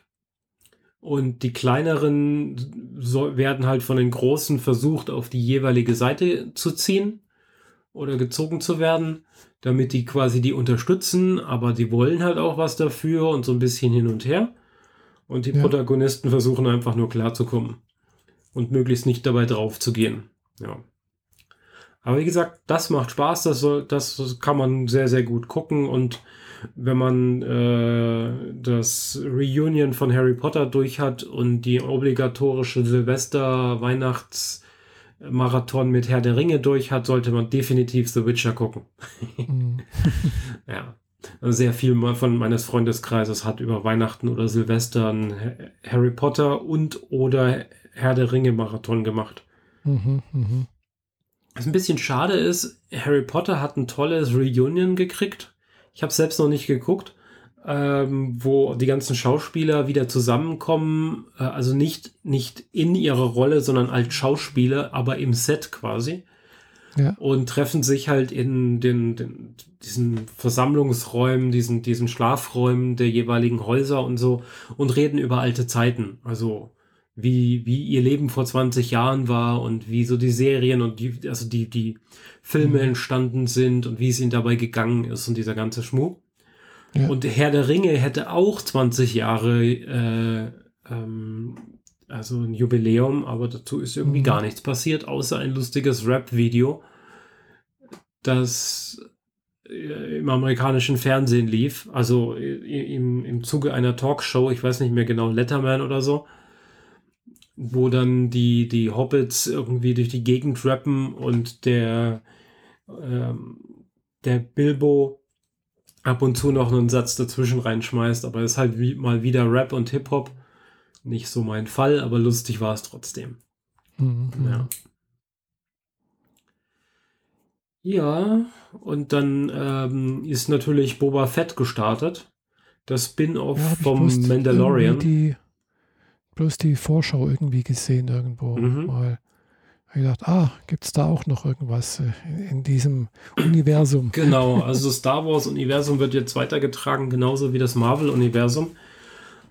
Speaker 1: und die kleineren so, werden halt von den großen versucht, auf die jeweilige Seite zu ziehen oder gezogen zu werden damit die quasi die unterstützen, aber die wollen halt auch was dafür und so ein bisschen hin und her. Und die
Speaker 2: Ja.
Speaker 1: Protagonisten versuchen einfach nur klarzukommen und möglichst nicht dabei drauf zu gehen. Ja. Aber wie gesagt, das macht Spaß, das, soll, das kann man sehr, sehr gut gucken und wenn man äh, das Reunion von Harry Potter durch hat und die obligatorische Silvester-Weihnachts-Marathon mit Herr der Ringe durch hat, sollte man definitiv The Witcher gucken.
Speaker 2: Mhm.
Speaker 1: Ja. Also Sehr viel von meines Freundeskreises hat über Weihnachten oder Silvester einen Ha- Harry Potter und oder Herr der Ringe Marathon gemacht.
Speaker 2: Mhm. Mhm.
Speaker 1: Was ein bisschen schade ist, Harry Potter hat ein tolles Reunion gekriegt. Ich habe selbst noch nicht geguckt, ähm, wo die ganzen Schauspieler wieder zusammenkommen. Äh, also nicht, nicht in ihrer Rolle, sondern als Schauspieler, aber im Set quasi.
Speaker 2: Ja.
Speaker 1: Und treffen sich halt in den, den, diesen Versammlungsräumen, diesen, diesen Schlafräumen der jeweiligen Häuser und so und reden über alte Zeiten. Also wie, wie ihr Leben vor 20 Jahren war und wie so die Serien und die, also die, die Filme
Speaker 2: Mhm.
Speaker 1: entstanden sind und wie es ihnen dabei gegangen ist und dieser ganze Schmuck.
Speaker 2: Ja.
Speaker 1: Und Herr der Ringe hätte auch 20 Jahre, äh, ähm, also ein Jubiläum, aber dazu ist irgendwie
Speaker 2: Mhm.
Speaker 1: gar nichts passiert, außer ein lustiges Rap-Video, das äh, im amerikanischen Fernsehen lief, also i- im, im Zuge einer Talkshow, ich weiß nicht mehr genau, Letterman oder so, wo dann die, die Hobbits irgendwie durch die Gegend rappen und der, ähm, der Bilbo ab und zu noch einen Satz dazwischen reinschmeißt, aber es ist halt wie, mal wieder Rap und Hip-Hop. Nicht so mein Fall, aber lustig war es trotzdem.
Speaker 2: Mhm.
Speaker 1: Ja. Ja, und dann ähm, ist natürlich Boba Fett gestartet. Das Spin-off
Speaker 2: Ja,
Speaker 1: vom Mandalorian.
Speaker 2: Die, bloß die Vorschau irgendwie gesehen irgendwo
Speaker 1: Mhm.
Speaker 2: mal. Ich gedacht, ah, gibt es da auch noch irgendwas äh, in, in diesem Universum?
Speaker 1: Genau, also das Star Wars-Universum wird jetzt weitergetragen, genauso wie das Marvel-Universum.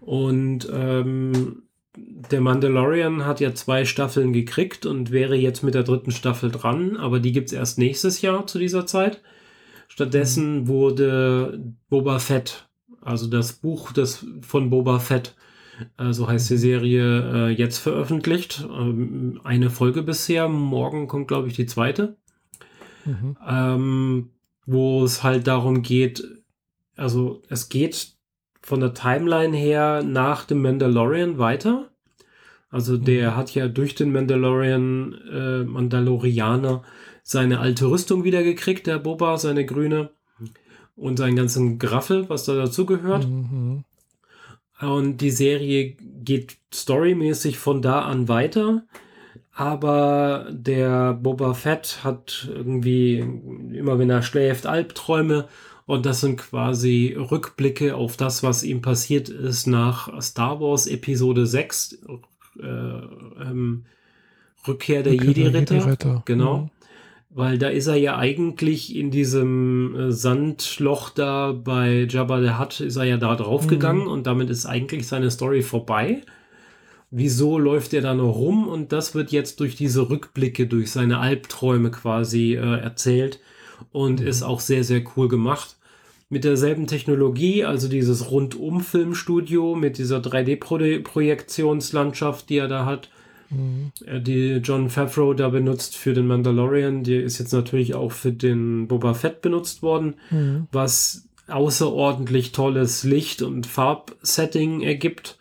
Speaker 1: Und ähm, der Mandalorian hat ja zwei Staffeln gekriegt und wäre jetzt mit der dritten Staffel dran, aber die gibt es erst nächstes Jahr zu dieser Zeit. Stattdessen mhm. wurde Boba Fett, also das Buch des, von Boba Fett, äh, so heißt die Serie, äh, jetzt veröffentlicht. Ähm, eine Folge bisher, morgen kommt, glaube ich, die zweite. Mhm. Ähm, wo es halt darum geht, also es geht von der Timeline her nach dem Mandalorian weiter. Also der mhm. hat ja durch den Mandalorian, äh, Mandalorianer seine alte Rüstung wieder gekriegt, der Boba, seine grüne. Und seinen ganzen Graffel, was da dazugehört. Mhm. Und die Serie geht storymäßig von da an weiter. Aber der Boba Fett hat irgendwie immer, wenn er schläft, Albträume. Und das sind quasi Rückblicke auf das, was ihm passiert ist nach Star Wars Episode 6. Äh, ähm, Rückkehr der Jedi-Ritter. Jedi genau. Mhm. Weil da ist er ja eigentlich in diesem äh, Sandloch da bei Jabba the Hutt, ist er ja da draufgegangen mhm. und damit ist eigentlich seine Story vorbei. Wieso läuft er da noch rum? Und das wird jetzt durch diese Rückblicke, durch seine Albträume quasi äh, erzählt und mhm. ist auch sehr, sehr cool gemacht. Mit derselben Technologie, also dieses Rundum-Filmstudio mit dieser 3D-Projektionslandschaft, die er da hat Mhm. Die John Favreau da benutzt für den Mandalorian, die ist jetzt natürlich auch für den Boba Fett benutzt worden, mhm. was außerordentlich tolles Licht- und Farbsetting ergibt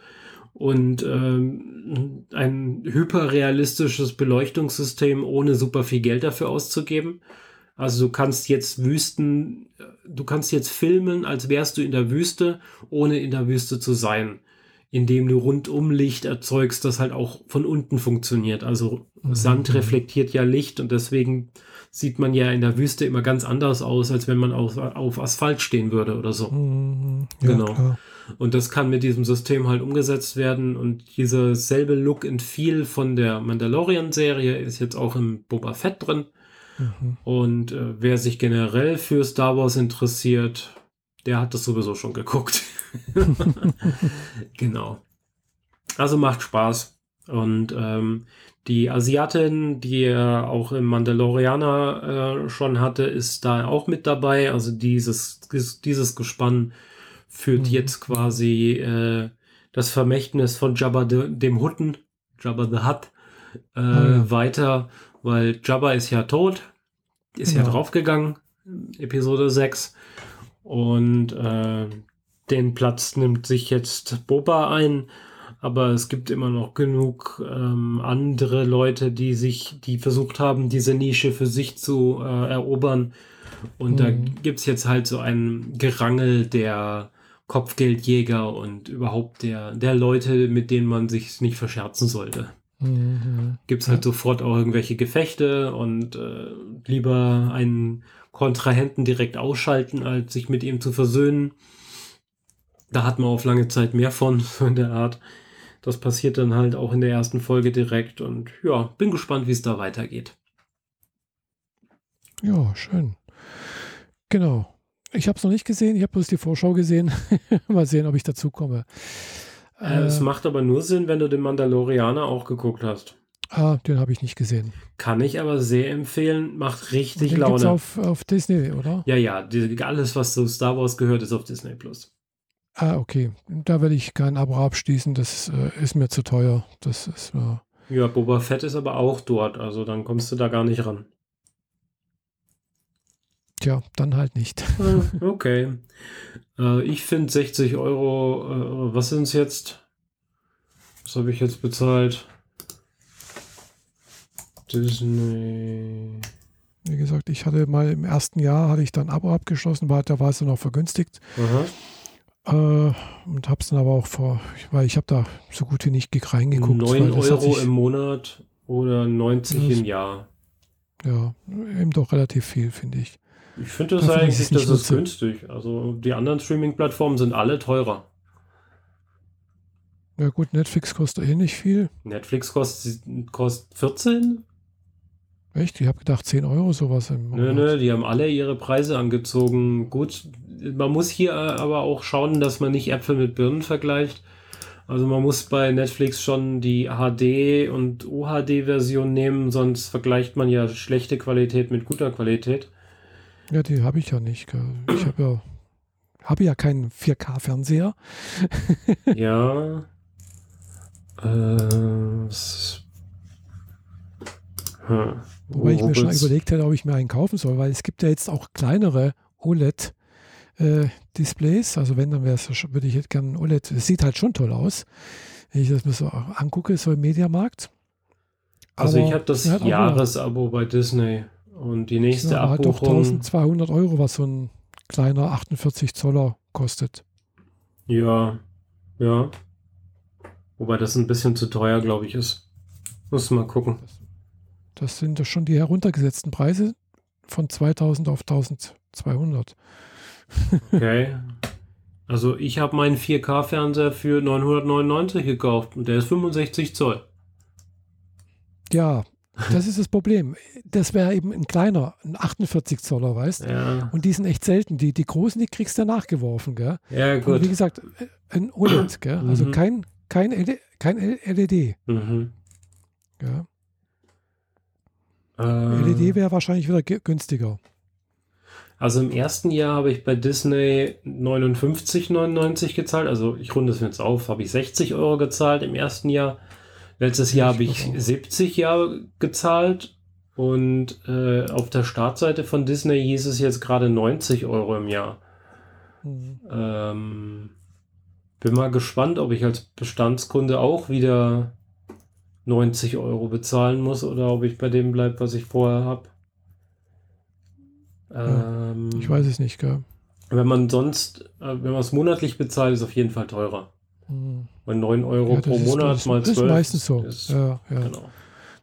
Speaker 1: und ähm, ein hyperrealistisches Beleuchtungssystem, ohne super viel Geld dafür auszugeben. Also du kannst jetzt Wüsten, du kannst jetzt filmen, als wärst du in der Wüste, ohne in der Wüste zu sein indem du rundum Licht erzeugst, das halt auch von unten funktioniert. Also mhm. Sand reflektiert ja Licht und deswegen sieht man ja in der Wüste immer ganz anders aus, als wenn man auf, auf Asphalt stehen würde oder so. Mhm. Ja, genau. Klar. Und das kann mit diesem System halt umgesetzt werden und dieser selbe Look and Feel von der Mandalorian-Serie ist jetzt auch im Boba Fett drin. Mhm. Und äh, wer sich generell für Star Wars interessiert, der hat das sowieso schon geguckt. genau. Also macht Spaß. Und ähm, die Asiatin, die er auch im Mandalorianer äh, schon hatte, ist da auch mit dabei. Also dieses, dieses Gespann führt mhm. jetzt quasi äh, das Vermächtnis von Jabba de, dem Hutten, Jabba the Hutt, äh, ja. weiter, weil Jabba ist ja tot, ist ja, ja draufgegangen, Episode 6. Und äh, den Platz nimmt sich jetzt Boba ein. Aber es gibt immer noch genug ähm, andere Leute, die sich, die versucht haben, diese Nische für sich zu äh, erobern. Und mhm. da gibt es jetzt halt so ein Gerangel der Kopfgeldjäger und überhaupt der, der Leute, mit denen man sich nicht verscherzen sollte. Mhm. Gibt es halt sofort auch irgendwelche Gefechte und äh, lieber einen Kontrahenten direkt ausschalten, als sich mit ihm zu versöhnen. Da hat man auf lange Zeit mehr von, so in der Art. Das passiert dann halt auch in der ersten Folge direkt und ja, bin gespannt, wie es da weitergeht.
Speaker 2: Ja, schön. Genau. Ich habe es noch nicht gesehen, ich habe bloß die Vorschau gesehen. Mal sehen, ob ich dazu komme.
Speaker 1: Äh, es macht aber nur Sinn, wenn du den Mandalorianer auch geguckt hast.
Speaker 2: Ah, den habe ich nicht gesehen.
Speaker 1: Kann ich aber sehr empfehlen, macht richtig Laune. Gibt's
Speaker 2: auf, auf Disney, oder?
Speaker 1: Ja, ja, die, alles, was zu Star Wars gehört, ist auf Disney Plus.
Speaker 2: Ah, okay. Da werde ich kein Abo abschließen, das äh, ist mir zu teuer. Das ist. Äh
Speaker 1: ja, Boba Fett ist aber auch dort, also dann kommst du da gar nicht ran.
Speaker 2: Tja, dann halt nicht.
Speaker 1: Ah, okay. Äh, ich finde 60 Euro, äh, was sind es jetzt? Was habe ich jetzt bezahlt? Disney.
Speaker 2: Wie gesagt, ich hatte mal im ersten Jahr hatte ich dann Abo abgeschlossen, war, da war es auch vergünstigt. Äh, und habe es dann aber auch vor, weil ich habe da so gut wie nicht reingeguckt.
Speaker 1: 9 Euro im Monat oder 90 im Jahr.
Speaker 2: Ja, eben doch relativ viel, finde ich.
Speaker 1: Ich finde das Dafür eigentlich, das ist günstig. Also die anderen Streaming-Plattformen sind alle teurer.
Speaker 2: Ja gut, Netflix kostet eh nicht viel.
Speaker 1: Netflix kostet, kostet 14?
Speaker 2: Echt? Ich habe gedacht 10 Euro sowas
Speaker 1: im Monat. Nö, nö, die haben alle ihre Preise angezogen. Gut, man muss hier aber auch schauen, dass man nicht Äpfel mit Birnen vergleicht. Also man muss bei Netflix schon die HD und UHD-Version nehmen, sonst vergleicht man ja schlechte Qualität mit guter Qualität.
Speaker 2: Ja, die habe ich ja nicht. Ich habe ja, habe ja keinen 4K-Fernseher.
Speaker 1: ja. Äh,
Speaker 2: hm. Wobei ich mir schon überlegt hätte, ob ich mir einen kaufen soll, weil es gibt ja jetzt auch kleinere OLED-Displays. Äh, also wenn, dann würde ich jetzt gerne OLED. Es sieht halt schon toll aus, wenn ich das mir so angucke, so im Mediamarkt.
Speaker 1: Also Aber ich habe das halt Jahresabo bei Disney und die nächste ja, Abbuchung... Halt doch
Speaker 2: 1200 Euro, was so ein kleiner 48 Zoller kostet.
Speaker 1: Ja, ja. Wobei das ein bisschen zu teuer, glaube ich, ist. Muss mal gucken. Das
Speaker 2: sind doch schon die heruntergesetzten Preise von 2000 auf 1200.
Speaker 1: Okay. Also ich habe meinen 4K-Fernseher für 999 gekauft und der ist 65 Zoll.
Speaker 2: Ja, das ist das Problem. Das wäre eben ein kleiner, ein 48 Zoller, weißt
Speaker 1: Ja.
Speaker 2: Und die sind echt selten. Die, die großen, die kriegst du nachgeworfen, gell?
Speaker 1: Ja, gut.
Speaker 2: Und wie gesagt, ein OLED, gell? Also mhm. kein, kein, LED, kein LED.
Speaker 1: Mhm.
Speaker 2: Ja. Äh, LED wäre wahrscheinlich wieder günstiger.
Speaker 1: Also im ersten Jahr habe ich bei Disney 59,99 gezahlt. Also ich runde es jetzt auf, habe ich 60 Euro gezahlt im ersten Jahr. Letztes Jahr habe ich 70 Jahre gezahlt. Und äh, auf der Startseite von Disney hieß es jetzt gerade 90 Euro im Jahr. Mhm. Ähm, bin mal gespannt, ob ich als Bestandskunde auch wieder 90 Euro bezahlen muss oder ob ich bei dem bleibe, was ich vorher habe.
Speaker 2: Ähm, ich weiß es nicht, gell?
Speaker 1: Wenn man sonst, äh, wenn man es monatlich bezahlt, ist es auf jeden Fall teurer. Mhm. Weil 9 Euro ja, pro Monat
Speaker 2: ist,
Speaker 1: mal 12.
Speaker 2: Das ist meistens so. Ist, ja, ja. Genau.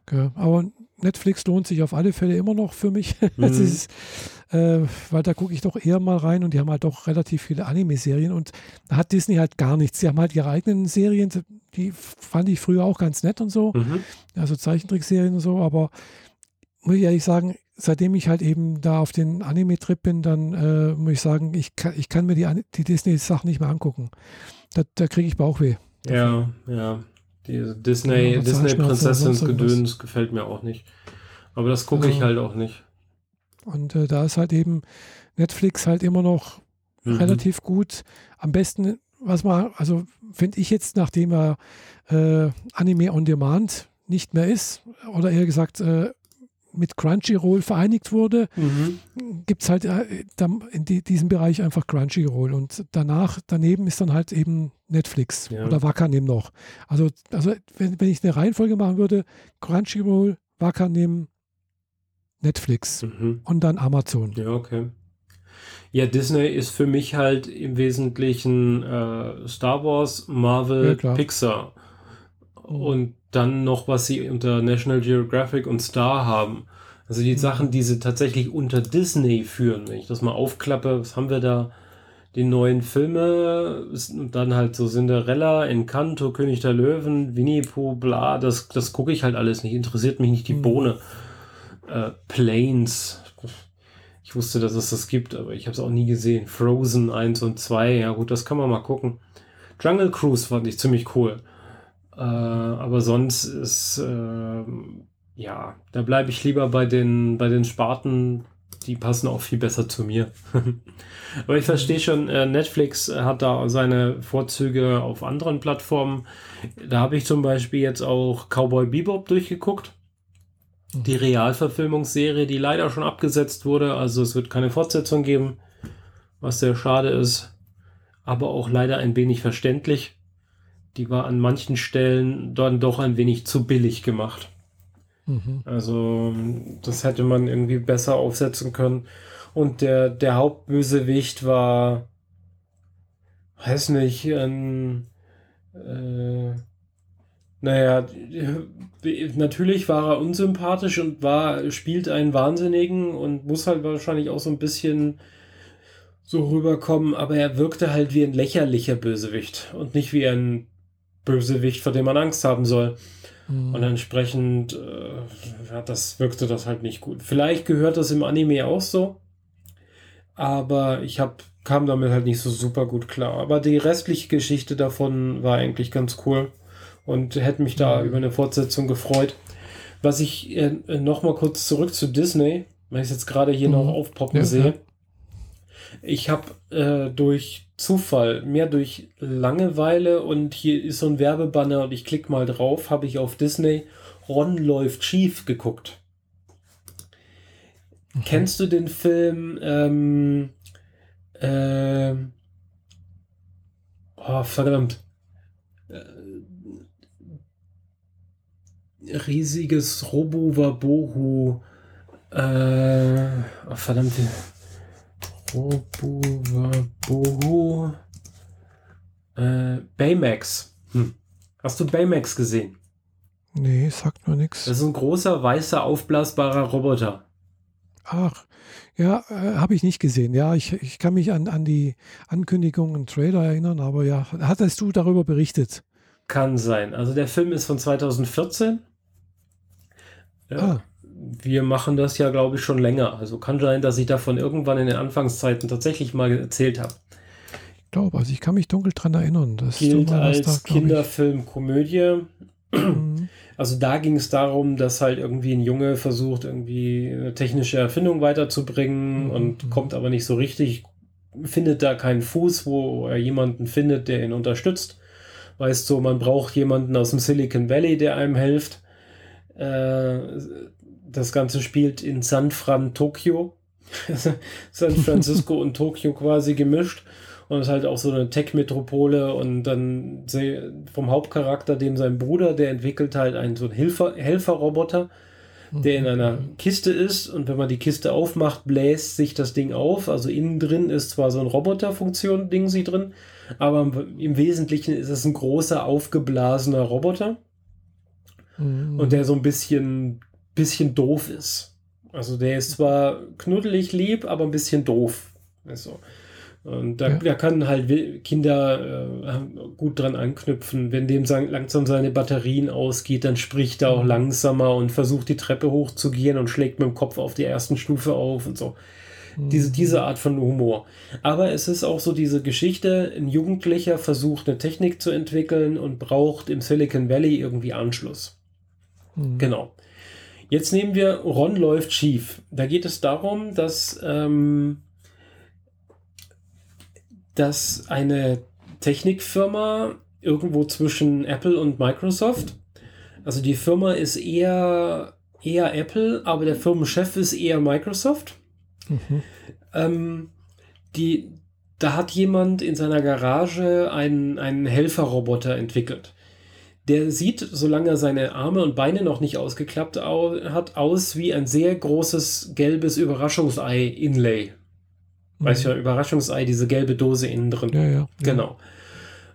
Speaker 2: Okay. Aber Netflix lohnt sich auf alle Fälle immer noch für mich. Mhm. ist, äh, weil da gucke ich doch eher mal rein und die haben halt doch relativ viele Anime-Serien und da hat Disney halt gar nichts. Sie haben halt ihre eigenen Serien, die fand ich früher auch ganz nett und so. Mhm. Also Zeichentrickserien und so, aber muss ich ehrlich sagen, seitdem ich halt eben da auf den Anime-Trip bin, dann äh, muss ich sagen, ich kann, ich kann mir die, die Disney-Sachen nicht mehr angucken. Da, da kriege ich Bauchweh.
Speaker 1: Ja, ja. Die Disney, ja, Disney Prinzessin-Gedöns gefällt mir auch nicht. Aber das gucke ich halt auch nicht.
Speaker 2: Und äh, da ist halt eben Netflix halt immer noch mhm. relativ gut. Am besten, was man, also finde ich jetzt, nachdem er äh, Anime on Demand nicht mehr ist, oder eher gesagt äh, mit Crunchyroll vereinigt wurde, mhm. gibt es halt äh, in die, diesem Bereich einfach Crunchyroll. Und danach, daneben ist dann halt eben Netflix ja. oder Wakanim noch. Also, also wenn, wenn ich eine Reihenfolge machen würde, Crunchyroll, Wakanim, Netflix mhm. und dann Amazon.
Speaker 1: Ja, okay. Ja, Disney ist für mich halt im Wesentlichen äh, Star Wars, Marvel, ja, Pixar. Und dann noch, was sie unter National Geographic und Star haben. Also die mhm. Sachen, die sie tatsächlich unter Disney führen. Wenn ich das mal aufklappe, was haben wir da? Die neuen Filme, und dann halt so Cinderella, Encanto, König der Löwen, Winnie Pooh, bla, das, das gucke ich halt alles nicht. Interessiert mich nicht die mhm. Bohne äh, Planes. Ich wusste, dass es das gibt, aber ich habe es auch nie gesehen. Frozen 1 und 2, ja gut, das kann man mal gucken. Jungle Cruise fand ich ziemlich cool. Äh, aber sonst ist, äh, ja, da bleibe ich lieber bei den, bei den Sparten, die passen auch viel besser zu mir. aber ich verstehe schon, äh, Netflix hat da seine Vorzüge auf anderen Plattformen. Da habe ich zum Beispiel jetzt auch Cowboy Bebop durchgeguckt die Realverfilmungsserie, die leider schon abgesetzt wurde. Also es wird keine Fortsetzung geben, was sehr schade ist, aber auch leider ein wenig verständlich. Die war an manchen Stellen dann doch ein wenig zu billig gemacht. Mhm. Also das hätte man irgendwie besser aufsetzen können. Und der, der Hauptbösewicht war, weiß nicht, ein äh, naja, natürlich war er unsympathisch und war, spielt einen Wahnsinnigen und muss halt wahrscheinlich auch so ein bisschen so rüberkommen, aber er wirkte halt wie ein lächerlicher Bösewicht und nicht wie ein Bösewicht, vor dem man Angst haben soll. Mhm. Und entsprechend, äh, ja, das wirkte das halt nicht gut. Vielleicht gehört das im Anime auch so. aber ich hab, kam damit halt nicht so super gut klar. Aber die restliche Geschichte davon war eigentlich ganz cool und hätte mich da mhm. über eine Fortsetzung gefreut. Was ich äh, noch mal kurz zurück zu Disney, weil ich es jetzt gerade hier mhm. noch aufpoppen ja, sehe. Ja. Ich habe äh, durch Zufall, mehr durch Langeweile und hier ist so ein Werbebanner und ich klicke mal drauf, habe ich auf Disney Ron läuft schief geguckt. Mhm. Kennst du den Film ähm, äh, oh, verdammt. Riesiges Robo-Wabohu. Äh, oh, verdammt. Robo-Wabohu. Äh, Baymax. Hm. Hast du Baymax gesehen?
Speaker 2: Nee, sagt mir nichts.
Speaker 1: Das ist ein großer, weißer, aufblasbarer Roboter.
Speaker 2: Ach, ja, äh, habe ich nicht gesehen. Ja, ich, ich kann mich an, an die Ankündigung im Trailer erinnern, aber ja, hattest du darüber berichtet?
Speaker 1: Kann sein. Also der Film ist von 2014. Ja, ah. Wir machen das ja, glaube ich, schon länger. Also kann sein, dass ich davon irgendwann in den Anfangszeiten tatsächlich mal erzählt habe.
Speaker 2: Ich glaube, also ich kann mich dunkel dran erinnern.
Speaker 1: Das gilt als da, Kinderfilm, Komödie. Mhm. Also da ging es darum, dass halt irgendwie ein Junge versucht, irgendwie eine technische Erfindung weiterzubringen mhm. und kommt aber nicht so richtig, findet da keinen Fuß, wo er jemanden findet, der ihn unterstützt. Weißt du, man braucht jemanden aus dem Silicon Valley, der einem hilft. Äh, das Ganze spielt in San Fran, Tokio. San Francisco und Tokio quasi gemischt und ist halt auch so eine Tech-Metropole und dann vom Hauptcharakter, dem sein Bruder, der entwickelt halt einen so einen Hilfer, Helferroboter, der in einer mhm. Kiste ist und wenn man die Kiste aufmacht, bläst sich das Ding auf. Also innen drin ist zwar so ein Roboterfunktion-Ding sie drin, aber im Wesentlichen ist es ein großer aufgeblasener Roboter mhm. und der so ein bisschen, bisschen doof ist. Also der ist zwar knuddelig lieb, aber ein bisschen doof. Also, und da, ja. da kann halt Kinder äh, gut dran anknüpfen. Wenn dem langsam seine Batterien ausgeht, dann spricht er auch mhm. langsamer und versucht die Treppe hochzugehen und schlägt mit dem Kopf auf die ersten Stufe auf und so. Mhm. Diese, diese Art von Humor. Aber es ist auch so diese Geschichte, ein Jugendlicher versucht eine Technik zu entwickeln und braucht im Silicon Valley irgendwie Anschluss. Mhm. Genau. Jetzt nehmen wir Ron läuft schief. Da geht es darum, dass ähm, dass eine Technikfirma irgendwo zwischen Apple und Microsoft, also die Firma ist eher, eher Apple, aber der Firmenchef ist eher Microsoft. Mhm. Ähm, die, da hat jemand in seiner Garage einen, einen Helferroboter entwickelt. Der sieht, solange er seine Arme und Beine noch nicht ausgeklappt hat, aus wie ein sehr großes gelbes Überraschungsei-Inlay. Mhm. Weißt du, ja, Überraschungsei, diese gelbe Dose innen drin.
Speaker 2: Ja, ja.
Speaker 1: Genau.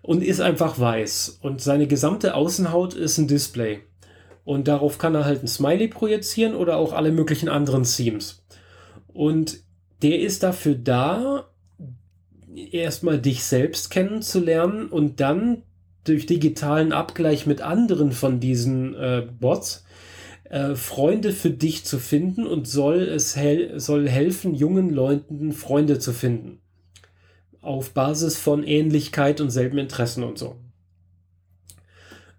Speaker 1: Und ist einfach weiß. Und seine gesamte Außenhaut ist ein Display. Und darauf kann er halt ein Smiley projizieren oder auch alle möglichen anderen Themes. Und der ist dafür da, erstmal dich selbst kennenzulernen und dann durch digitalen Abgleich mit anderen von diesen äh, Bots äh, Freunde für dich zu finden und soll es hel soll helfen, jungen Leuten Freunde zu finden. Auf Basis von Ähnlichkeit und selben Interessen und so.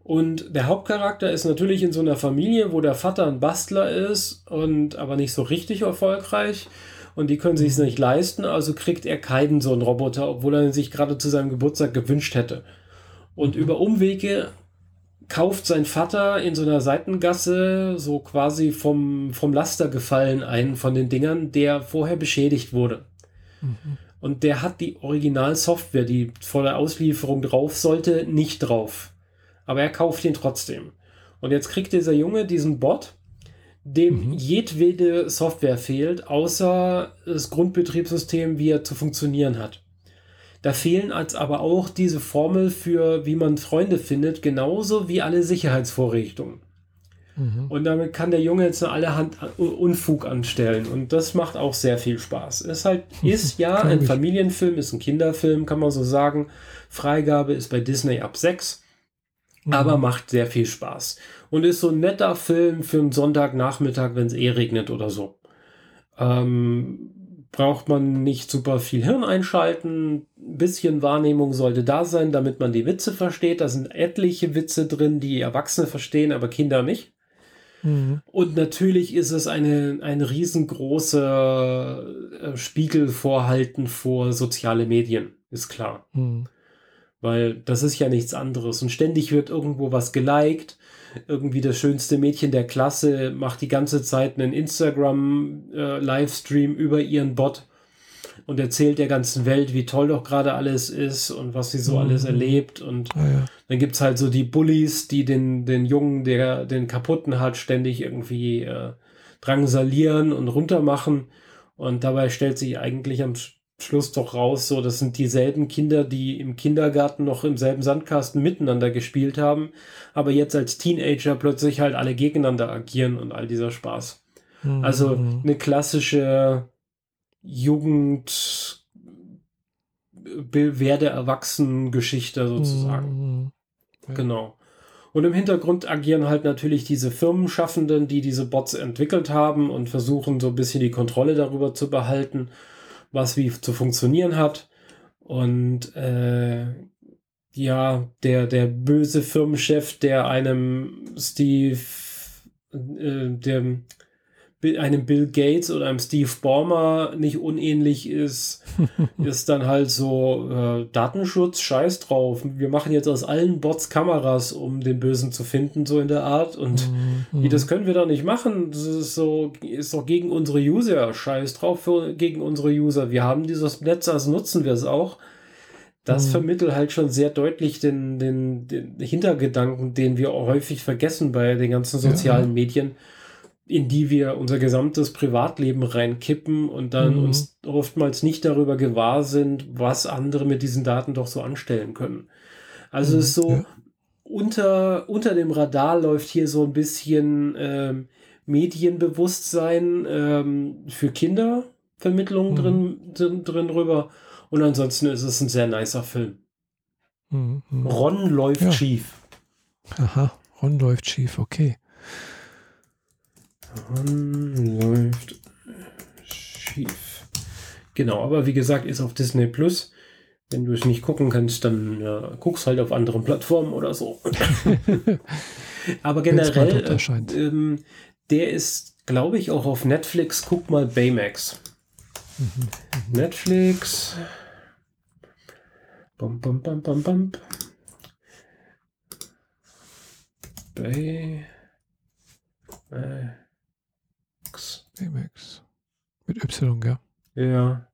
Speaker 1: Und der Hauptcharakter ist natürlich in so einer Familie, wo der Vater ein Bastler ist und aber nicht so richtig erfolgreich. Und die können sich es nicht leisten, also kriegt er keinen so einen Roboter, obwohl er ihn sich gerade zu seinem Geburtstag gewünscht hätte. Und über Umwege kauft sein Vater in so einer Seitengasse so quasi vom, vom Laster gefallen einen von den Dingern, der vorher beschädigt wurde. Mhm. Und der hat die Originalsoftware, die vor der Auslieferung drauf sollte, nicht drauf. Aber er kauft ihn trotzdem. Und jetzt kriegt dieser Junge diesen Bot, dem mhm. jedwede Software fehlt, außer das Grundbetriebssystem, wie er zu funktionieren hat. Da fehlen als aber auch diese Formel für, wie man Freunde findet, genauso wie alle Sicherheitsvorrichtungen. Mhm. Und damit kann der Junge jetzt nur allerhand Unfug anstellen. Und das macht auch sehr viel Spaß. Es ist halt, ist ja ein Familienfilm, ist ein Kinderfilm, kann man so sagen. Freigabe ist bei Disney ab 6. Mhm. Aber macht sehr viel Spaß. Und ist so ein netter Film für einen Sonntagnachmittag, wenn es eh regnet oder so. Ähm, braucht man nicht super viel Hirn einschalten. Ein bisschen Wahrnehmung sollte da sein, damit man die Witze versteht. Da sind etliche Witze drin, die Erwachsene verstehen, aber Kinder nicht. Mhm. Und natürlich ist es eine, ein riesengroßer äh, Spiegel vorhalten vor soziale Medien, ist klar. Mhm. Weil das ist ja nichts anderes. Und ständig wird irgendwo was geliked. Irgendwie das schönste Mädchen der Klasse macht die ganze Zeit einen Instagram-Livestream äh, über ihren Bot und erzählt der ganzen Welt, wie toll doch gerade alles ist und was sie so mhm. alles erlebt. Und ah, ja. dann gibt es halt so die Bullies, die den, den Jungen, der den kaputten hat, ständig irgendwie äh, drangsalieren und runtermachen. Und dabei stellt sich eigentlich am Schluss doch raus, so das sind dieselben Kinder, die im Kindergarten noch im selben Sandkasten miteinander gespielt haben, aber jetzt als Teenager plötzlich halt alle gegeneinander agieren und all dieser Spaß. Mhm. Also eine klassische Jugend werde erwachsen Geschichte sozusagen. Mhm. Ja. Genau. Und im Hintergrund agieren halt natürlich diese Firmenschaffenden, die diese Bots entwickelt haben und versuchen so ein bisschen die Kontrolle darüber zu behalten, was wie zu funktionieren hat. Und äh, ja, der, der böse Firmenchef, der einem Steve, äh, dem einem Bill Gates oder einem Steve Ballmer nicht unähnlich ist, ist dann halt so äh, Datenschutz, scheiß drauf. Wir machen jetzt aus allen Bots Kameras, um den Bösen zu finden, so in der Art. Und mhm. wie, das können wir doch nicht machen. Das ist so, ist doch gegen unsere User. Scheiß drauf für, gegen unsere User. Wir haben dieses Netz, also nutzen wir es auch. Das mhm. vermittelt halt schon sehr deutlich den, den, den Hintergedanken, den wir häufig vergessen bei den ganzen sozialen ja. Medien in die wir unser gesamtes Privatleben reinkippen und dann mhm. uns oftmals nicht darüber gewahr sind, was andere mit diesen Daten doch so anstellen können. Also mhm. es ist so, ja. unter, unter dem Radar läuft hier so ein bisschen ähm, Medienbewusstsein ähm, für Kinder, Vermittlung mhm. drin, drin, drin rüber. Und ansonsten ist es ein sehr nicer Film. Mhm. mhm. Ron läuft ja. schief.
Speaker 2: Aha, Ron läuft schief, okay.
Speaker 1: Läuft schief. Genau, aber wie gesagt, ist auf Disney Plus. Wenn du es nicht gucken kannst, dann ja, guckst halt auf anderen Plattformen oder so. aber generell, äh, ähm, der ist, glaube ich, auch auf Netflix. Guck mal Baymax. Mhm. Netflix. Bum, bum, bum, bum, bum. Bay. Äh.
Speaker 2: Baymax. Mit Y, gell?
Speaker 1: Ja.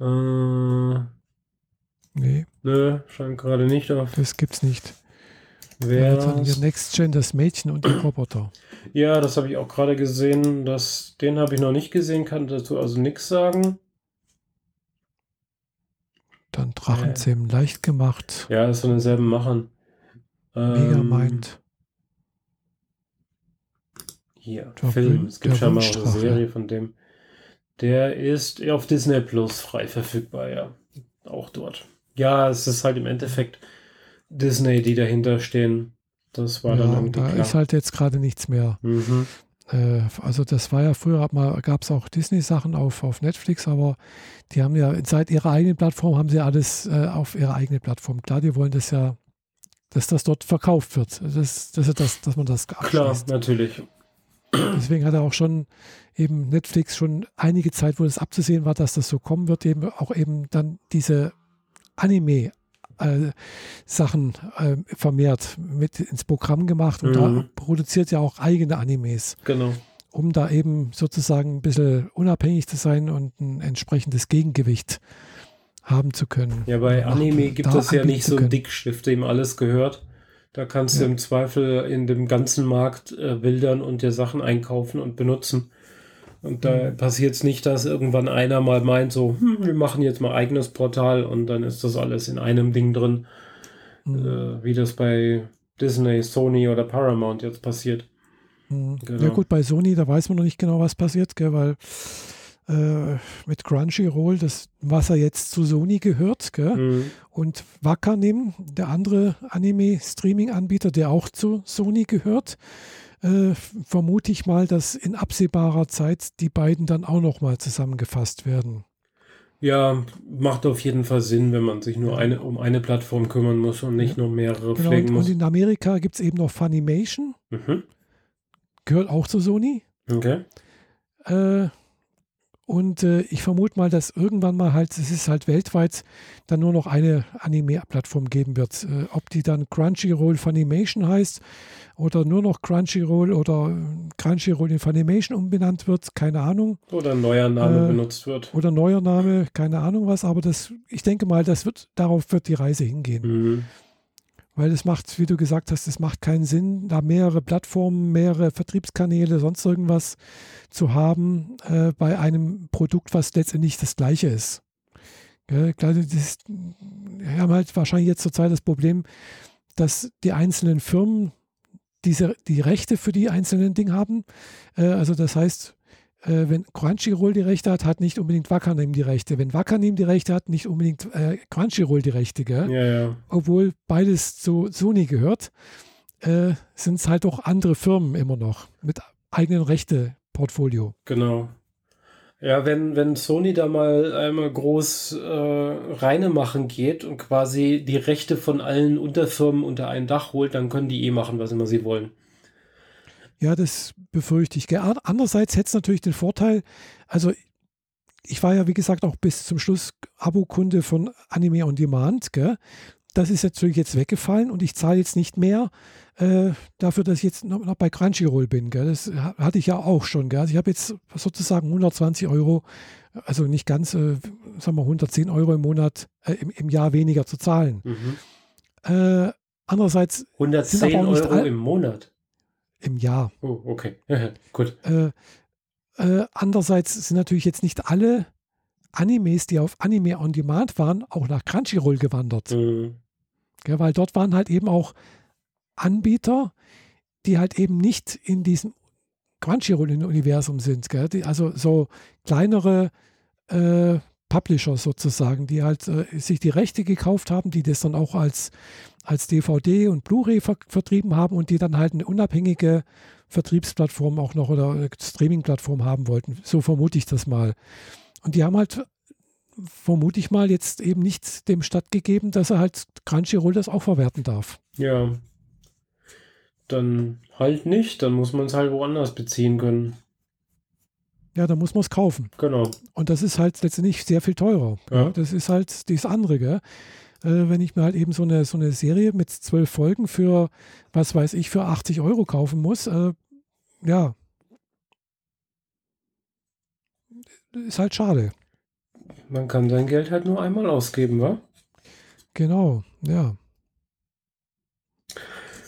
Speaker 1: Äh,
Speaker 2: nee.
Speaker 1: Nö, scheint gerade nicht auf.
Speaker 2: Das gibt's nicht.
Speaker 1: Wer
Speaker 2: ja, hier Next Gen, das Mädchen und die Roboter.
Speaker 1: Ja, das habe ich auch gerade gesehen. Das, den habe ich noch nicht gesehen, kann dazu also nichts sagen.
Speaker 2: Dann Drachenzähmen äh. leicht gemacht.
Speaker 1: Ja, das von denselben Machern.
Speaker 2: Megamind. Ähm,
Speaker 1: hier, der Film. Es gibt schon mal eine Serie von dem. Der ist auf Disney Plus frei verfügbar, ja. Auch dort. Ja, es ist halt im Endeffekt Disney, die dahinter stehen. Das war ja, dann irgendwie
Speaker 2: Da
Speaker 1: klar.
Speaker 2: ist halt jetzt gerade nichts mehr. Mhm. Äh, also das war ja früher, gab es auch Disney-Sachen auf, auf Netflix, aber die haben ja seit ihrer eigenen Plattform haben sie alles äh, auf ihre eigene Plattform. Klar, die wollen das ja, dass das dort verkauft wird. Das, das, das, dass man das
Speaker 1: abschließt. Klar, natürlich.
Speaker 2: Deswegen hat er auch schon eben Netflix schon einige Zeit, wo es abzusehen war, dass das so kommen wird, eben auch eben dann diese Anime äh, Sachen äh, vermehrt mit ins Programm gemacht und mhm. da produziert ja auch eigene Animes.
Speaker 1: Genau.
Speaker 2: Um da eben sozusagen ein bisschen unabhängig zu sein und ein entsprechendes Gegengewicht haben zu können.
Speaker 1: Ja, bei Anime gibt es ja nicht so Dickschrift, dem alles gehört. Da kannst ja. du im Zweifel in dem ganzen Markt äh, wildern und dir Sachen einkaufen und benutzen. Und da mhm. passiert es nicht, dass irgendwann einer mal meint, so, hm, wir machen jetzt mal eigenes Portal und dann ist das alles in einem Ding drin, mhm. äh, wie das bei Disney, Sony oder Paramount jetzt passiert.
Speaker 2: Mhm. Genau. Ja gut, bei Sony, da weiß man noch nicht genau, was passiert, gell, weil äh, mit Crunchyroll, das, was er jetzt zu Sony gehört, mhm. und Wakanim, der andere Anime-Streaming-Anbieter, der auch zu Sony gehört, äh, vermute ich mal, dass in absehbarer Zeit die beiden dann auch nochmal zusammengefasst werden.
Speaker 1: Ja, macht auf jeden Fall Sinn, wenn man sich nur eine, um eine Plattform kümmern muss und nicht nur mehrere
Speaker 2: Genau,
Speaker 1: pflegen
Speaker 2: und,
Speaker 1: muss.
Speaker 2: und in Amerika gibt es eben noch Funimation,
Speaker 1: Mhm.
Speaker 2: gehört auch zu Sony.
Speaker 1: Okay.
Speaker 2: Äh, und äh, ich vermute mal, dass irgendwann mal halt, es ist halt weltweit, dann nur noch eine Anime-Plattform geben wird. Äh, ob die dann Crunchyroll Funimation heißt oder nur noch Crunchyroll oder äh, Crunchyroll in Funimation umbenannt wird, keine Ahnung.
Speaker 1: Oder ein neuer Name
Speaker 2: Äh,
Speaker 1: benutzt wird.
Speaker 2: Oder neuer Name, keine Ahnung was, aber das, ich denke mal, das wird, darauf wird die Reise hingehen.
Speaker 1: Mhm.
Speaker 2: Weil es macht, wie du gesagt hast, es macht keinen Sinn, da mehrere Plattformen, mehrere Vertriebskanäle, sonst irgendwas zu haben äh, bei einem Produkt, was letztendlich das gleiche ist. Gell, klar, das ist, wir haben halt wahrscheinlich jetzt zurzeit das Problem, dass die einzelnen Firmen diese, die Rechte für die einzelnen Dinge haben. Äh, also das heißt, äh, wenn Crunchyroll die Rechte hat, hat nicht unbedingt Wakanim die Rechte. Wenn Wakanim die Rechte hat, nicht unbedingt äh, Crunchyroll die Rechte. Gell?
Speaker 1: Ja, ja.
Speaker 2: obwohl beides zu Sony gehört, äh, sind es halt auch andere Firmen immer noch mit eigenen Rechte-Portfolio.
Speaker 1: Genau. Ja, wenn, wenn Sony da mal einmal groß äh, reine machen geht und quasi die Rechte von allen Unterfirmen unter ein Dach holt, dann können die eh machen, was immer sie wollen.
Speaker 2: Ja, das befürchte ich. Andererseits hätte es natürlich den Vorteil, also ich war ja, wie gesagt, auch bis zum Schluss Abokunde von Anime on Demand. Gell? Das ist natürlich jetzt weggefallen und ich zahle jetzt nicht mehr äh, dafür, dass ich jetzt noch, noch bei Crunchyroll bin. Gell? Das ha- hatte ich ja auch schon. Gell? Also ich habe jetzt sozusagen 120 Euro, also nicht ganz, äh, sagen wir 110 Euro im Monat, äh, im, im Jahr weniger zu zahlen.
Speaker 1: Mhm.
Speaker 2: Äh, andererseits
Speaker 1: 110
Speaker 2: aber auch nicht
Speaker 1: Euro
Speaker 2: all-
Speaker 1: im Monat.
Speaker 2: Im Jahr.
Speaker 1: Oh, okay. Gut.
Speaker 2: Äh, äh, andererseits sind natürlich jetzt nicht alle Animes, die auf Anime on Demand waren, auch nach Crunchyroll gewandert.
Speaker 1: Mhm.
Speaker 2: Gell, weil dort waren halt eben auch Anbieter, die halt eben nicht in diesem Crunchyroll-Universum sind. Die, also so kleinere äh, Publisher sozusagen, die halt äh, sich die Rechte gekauft haben, die das dann auch als, als DVD und Blu-ray ver vertrieben haben und die dann halt eine unabhängige Vertriebsplattform auch noch oder Streaming-Plattform haben wollten. So vermute ich das mal. Und die haben halt, vermute ich mal, jetzt eben nicht dem stattgegeben, dass er halt Crunchyroll das auch verwerten darf.
Speaker 1: Ja. Dann halt nicht, dann muss man es halt woanders beziehen können.
Speaker 2: Ja, da muss man es kaufen.
Speaker 1: Genau.
Speaker 2: Und das ist halt letztendlich sehr viel teurer.
Speaker 1: Ja.
Speaker 2: Das ist halt das andere, gell? Äh, wenn ich mir halt eben so eine, so eine Serie mit zwölf Folgen für, was weiß ich, für 80 Euro kaufen muss, äh, ja. Ist halt schade.
Speaker 1: Man kann sein Geld halt nur einmal ausgeben, wa?
Speaker 2: Genau, ja.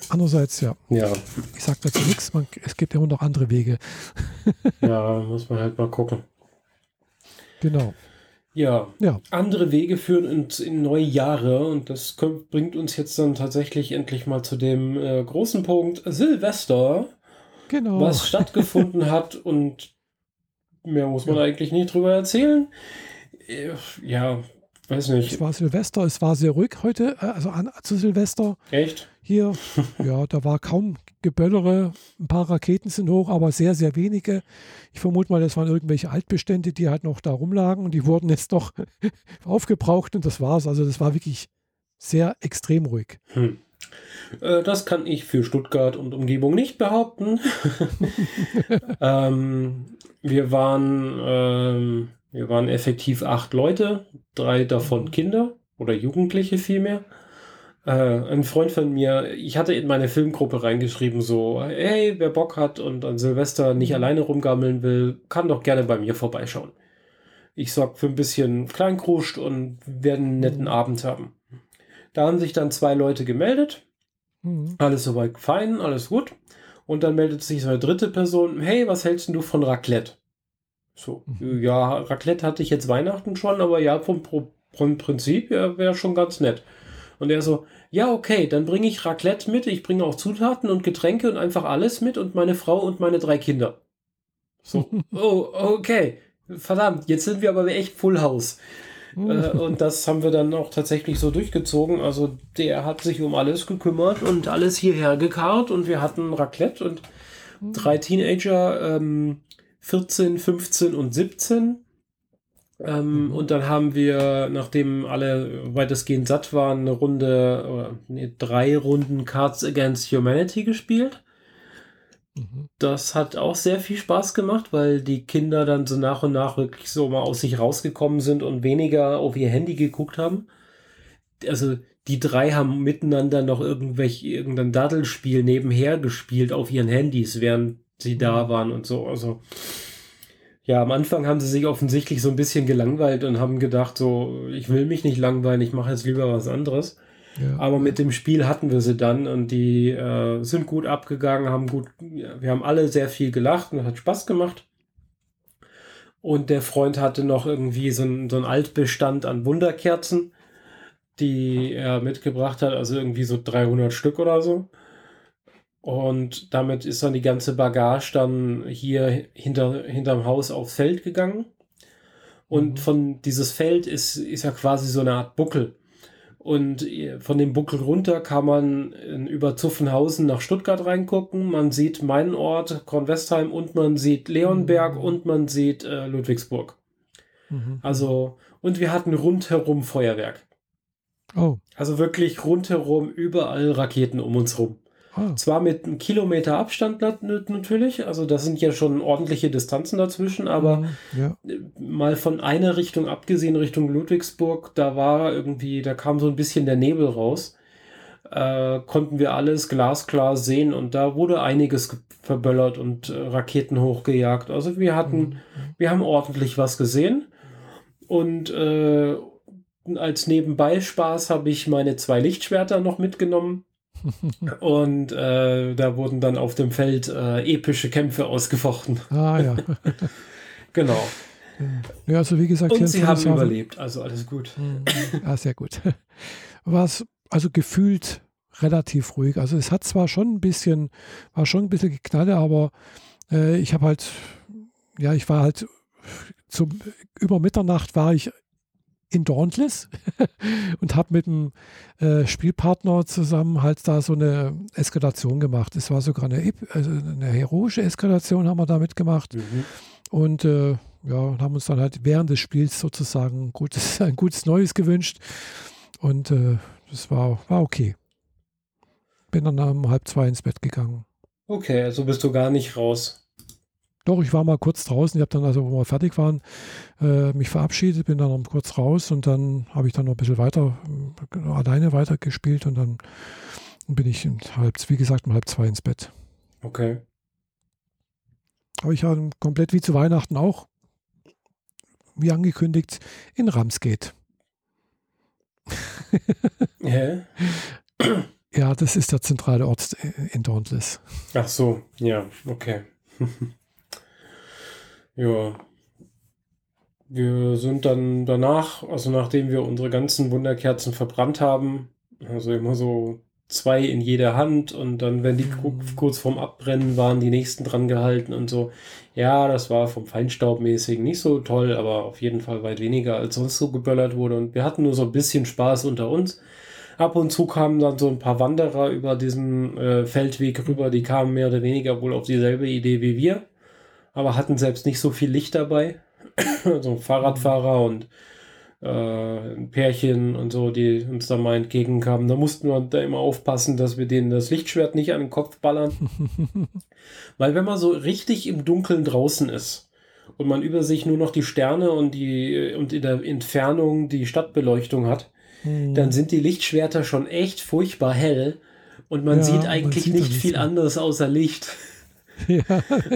Speaker 2: Andererseits, ja,
Speaker 1: Ja.
Speaker 2: ich sage dazu nichts, man, es gibt ja immer noch andere Wege.
Speaker 1: Ja, muss man halt mal gucken.
Speaker 2: Genau.
Speaker 1: Ja,
Speaker 2: Ja,
Speaker 1: andere Wege führen uns in neue Jahre und das kommt, bringt uns jetzt dann tatsächlich endlich mal zu dem äh, großen Punkt Silvester,
Speaker 2: genau.
Speaker 1: was stattgefunden hat und mehr muss man
Speaker 2: Ja.
Speaker 1: eigentlich nicht drüber erzählen. Äh, Ja, weiß
Speaker 2: Es
Speaker 1: nicht.
Speaker 2: war Silvester, es war sehr ruhig heute, äh, also an, zu Silvester.
Speaker 1: Echt?
Speaker 2: Hier, ja, da war kaum Geböllere. Ein paar Raketen sind hoch, aber sehr, sehr wenige. Ich vermute mal, das waren irgendwelche Altbestände, die halt noch da rumlagen und die wurden jetzt noch aufgebraucht und das war's. Also, das war wirklich sehr extrem ruhig.
Speaker 1: Hm. Äh, Das kann ich für Stuttgart und Umgebung nicht behaupten. ähm, wir waren, ähm, wir waren effektiv acht Leute, drei davon Kinder oder Jugendliche vielmehr. Äh, ein Freund von mir, ich hatte in meine Filmgruppe reingeschrieben, so, hey, wer Bock hat und an Silvester nicht alleine rumgammeln will, kann doch gerne bei mir vorbeischauen. Ich sorge für ein bisschen Kleinkruscht und werden einen netten
Speaker 2: Mhm.
Speaker 1: Abend haben. Da haben sich dann zwei Leute gemeldet.
Speaker 2: Mhm.
Speaker 1: Alles soweit fein, alles gut. Und dann meldet sich so eine dritte Person, hey, was hältst du von Raclette? So,
Speaker 2: Mhm.
Speaker 1: ja, Raclette hatte ich jetzt Weihnachten schon, aber ja, vom, vom Prinzip ja, wäre schon ganz nett. Und er so, ja, okay, dann bringe ich Raclette mit, ich bringe auch Zutaten und Getränke und einfach alles mit und meine Frau und meine drei Kinder. So, oh, okay, verdammt, jetzt sind wir aber echt Full House. Äh, und das haben wir dann auch tatsächlich so durchgezogen. Also der hat sich um alles gekümmert und alles hierher gekarrt und wir hatten Raclette und drei Teenager, ähm, 14, 15 und 17. Ähm, mhm. Und dann haben wir, nachdem alle weitestgehend satt waren, eine Runde, nee, drei Runden Cards Against Humanity gespielt. Mhm. Das hat auch sehr viel Spaß gemacht, weil die Kinder dann so nach und nach wirklich so mal aus sich rausgekommen sind und weniger auf ihr Handy geguckt haben. Also die drei haben miteinander noch irgendwelche, irgendein Daddelspiel nebenher gespielt auf ihren Handys, während sie da mhm. waren und so. Also ja, am Anfang haben sie sich offensichtlich so ein bisschen gelangweilt und haben gedacht, so, ich will mich nicht langweilen, ich mache jetzt lieber was anderes. Ja. Aber mit dem Spiel hatten wir sie dann und die äh, sind gut abgegangen, haben gut, wir haben alle sehr viel gelacht und hat Spaß gemacht. Und der Freund hatte noch irgendwie so ein, so Altbestand an Wunderkerzen, die er mitgebracht hat, also irgendwie so 300 Stück oder so. Und damit ist dann die ganze Bagage dann hier hinter, hinterm Haus aufs Feld gegangen. Und mhm. von dieses Feld ist, ist ja quasi so eine Art Buckel. Und von dem Buckel runter kann man über Zuffenhausen nach Stuttgart reingucken. Man sieht meinen Ort, Kornwestheim, und man sieht Leonberg mhm. und man sieht äh, Ludwigsburg. Mhm. Also, und wir hatten rundherum Feuerwerk. Oh. Also wirklich rundherum überall Raketen um uns rum. Ah. Zwar mit einem Kilometer Abstand natürlich, also das sind ja schon ordentliche Distanzen dazwischen, aber mhm, ja. mal von einer Richtung abgesehen, Richtung Ludwigsburg, da war irgendwie, da kam so ein bisschen der Nebel raus. Äh, konnten wir alles glasklar sehen und da wurde einiges verböllert und äh, Raketen hochgejagt. Also wir hatten, mhm. wir haben ordentlich was gesehen und äh, als Nebenbei-Spaß habe ich meine zwei Lichtschwerter noch mitgenommen und äh, da wurden dann auf dem Feld äh, epische Kämpfe ausgefochten.
Speaker 2: Ah ja.
Speaker 1: genau.
Speaker 2: Ja, also wie gesagt,
Speaker 1: und sie haben überlebt, also alles gut.
Speaker 2: Ja, sehr gut. War es also gefühlt relativ ruhig. Also es hat zwar schon ein bisschen, war schon ein bisschen geknalle, aber äh, ich habe halt, ja, ich war halt zum über Mitternacht war ich in Dauntless und habe mit einem äh, Spielpartner zusammen halt da so eine Eskalation gemacht. Es war sogar eine, also eine heroische Eskalation haben wir damit gemacht. Mhm. Und äh, ja, haben uns dann halt während des Spiels sozusagen ein gutes, ein gutes Neues gewünscht. Und äh, das war, war okay. Bin dann um halb zwei ins Bett gegangen.
Speaker 1: Okay, also bist du gar nicht raus.
Speaker 2: Doch, ich war mal kurz draußen. Ich habe dann, also, wo wir fertig waren, äh, mich verabschiedet, bin dann noch kurz raus und dann habe ich dann noch ein bisschen weiter, äh, alleine weitergespielt und dann bin ich halb, wie gesagt, um halb zwei ins Bett.
Speaker 1: Okay.
Speaker 2: Aber ich habe komplett wie zu Weihnachten auch, wie angekündigt, in Ramsgate.
Speaker 1: Hä?
Speaker 2: Ja, das ist der zentrale Ort in Dauntless.
Speaker 1: Ach so, ja, okay. Ja. Wir sind dann danach, also nachdem wir unsere ganzen Wunderkerzen verbrannt haben, also immer so zwei in jeder Hand und dann, wenn die mhm. kurz vorm Abbrennen waren, die nächsten dran gehalten und so. Ja, das war vom Feinstaubmäßigen nicht so toll, aber auf jeden Fall weit weniger, als sonst so geböllert wurde. Und wir hatten nur so ein bisschen Spaß unter uns. Ab und zu kamen dann so ein paar Wanderer über diesen äh, Feldweg rüber, die kamen mehr oder weniger wohl auf dieselbe Idee wie wir aber hatten selbst nicht so viel Licht dabei. so ein Fahrradfahrer und äh, ein Pärchen und so, die uns da mal entgegenkamen. Da mussten wir da immer aufpassen, dass wir denen das Lichtschwert nicht an den Kopf ballern. Weil wenn man so richtig im Dunkeln draußen ist und man über sich nur noch die Sterne und die und in der Entfernung die Stadtbeleuchtung hat, mhm. dann sind die Lichtschwerter schon echt furchtbar hell und man ja, sieht eigentlich man sieht nicht viel anderes außer Licht. Ja,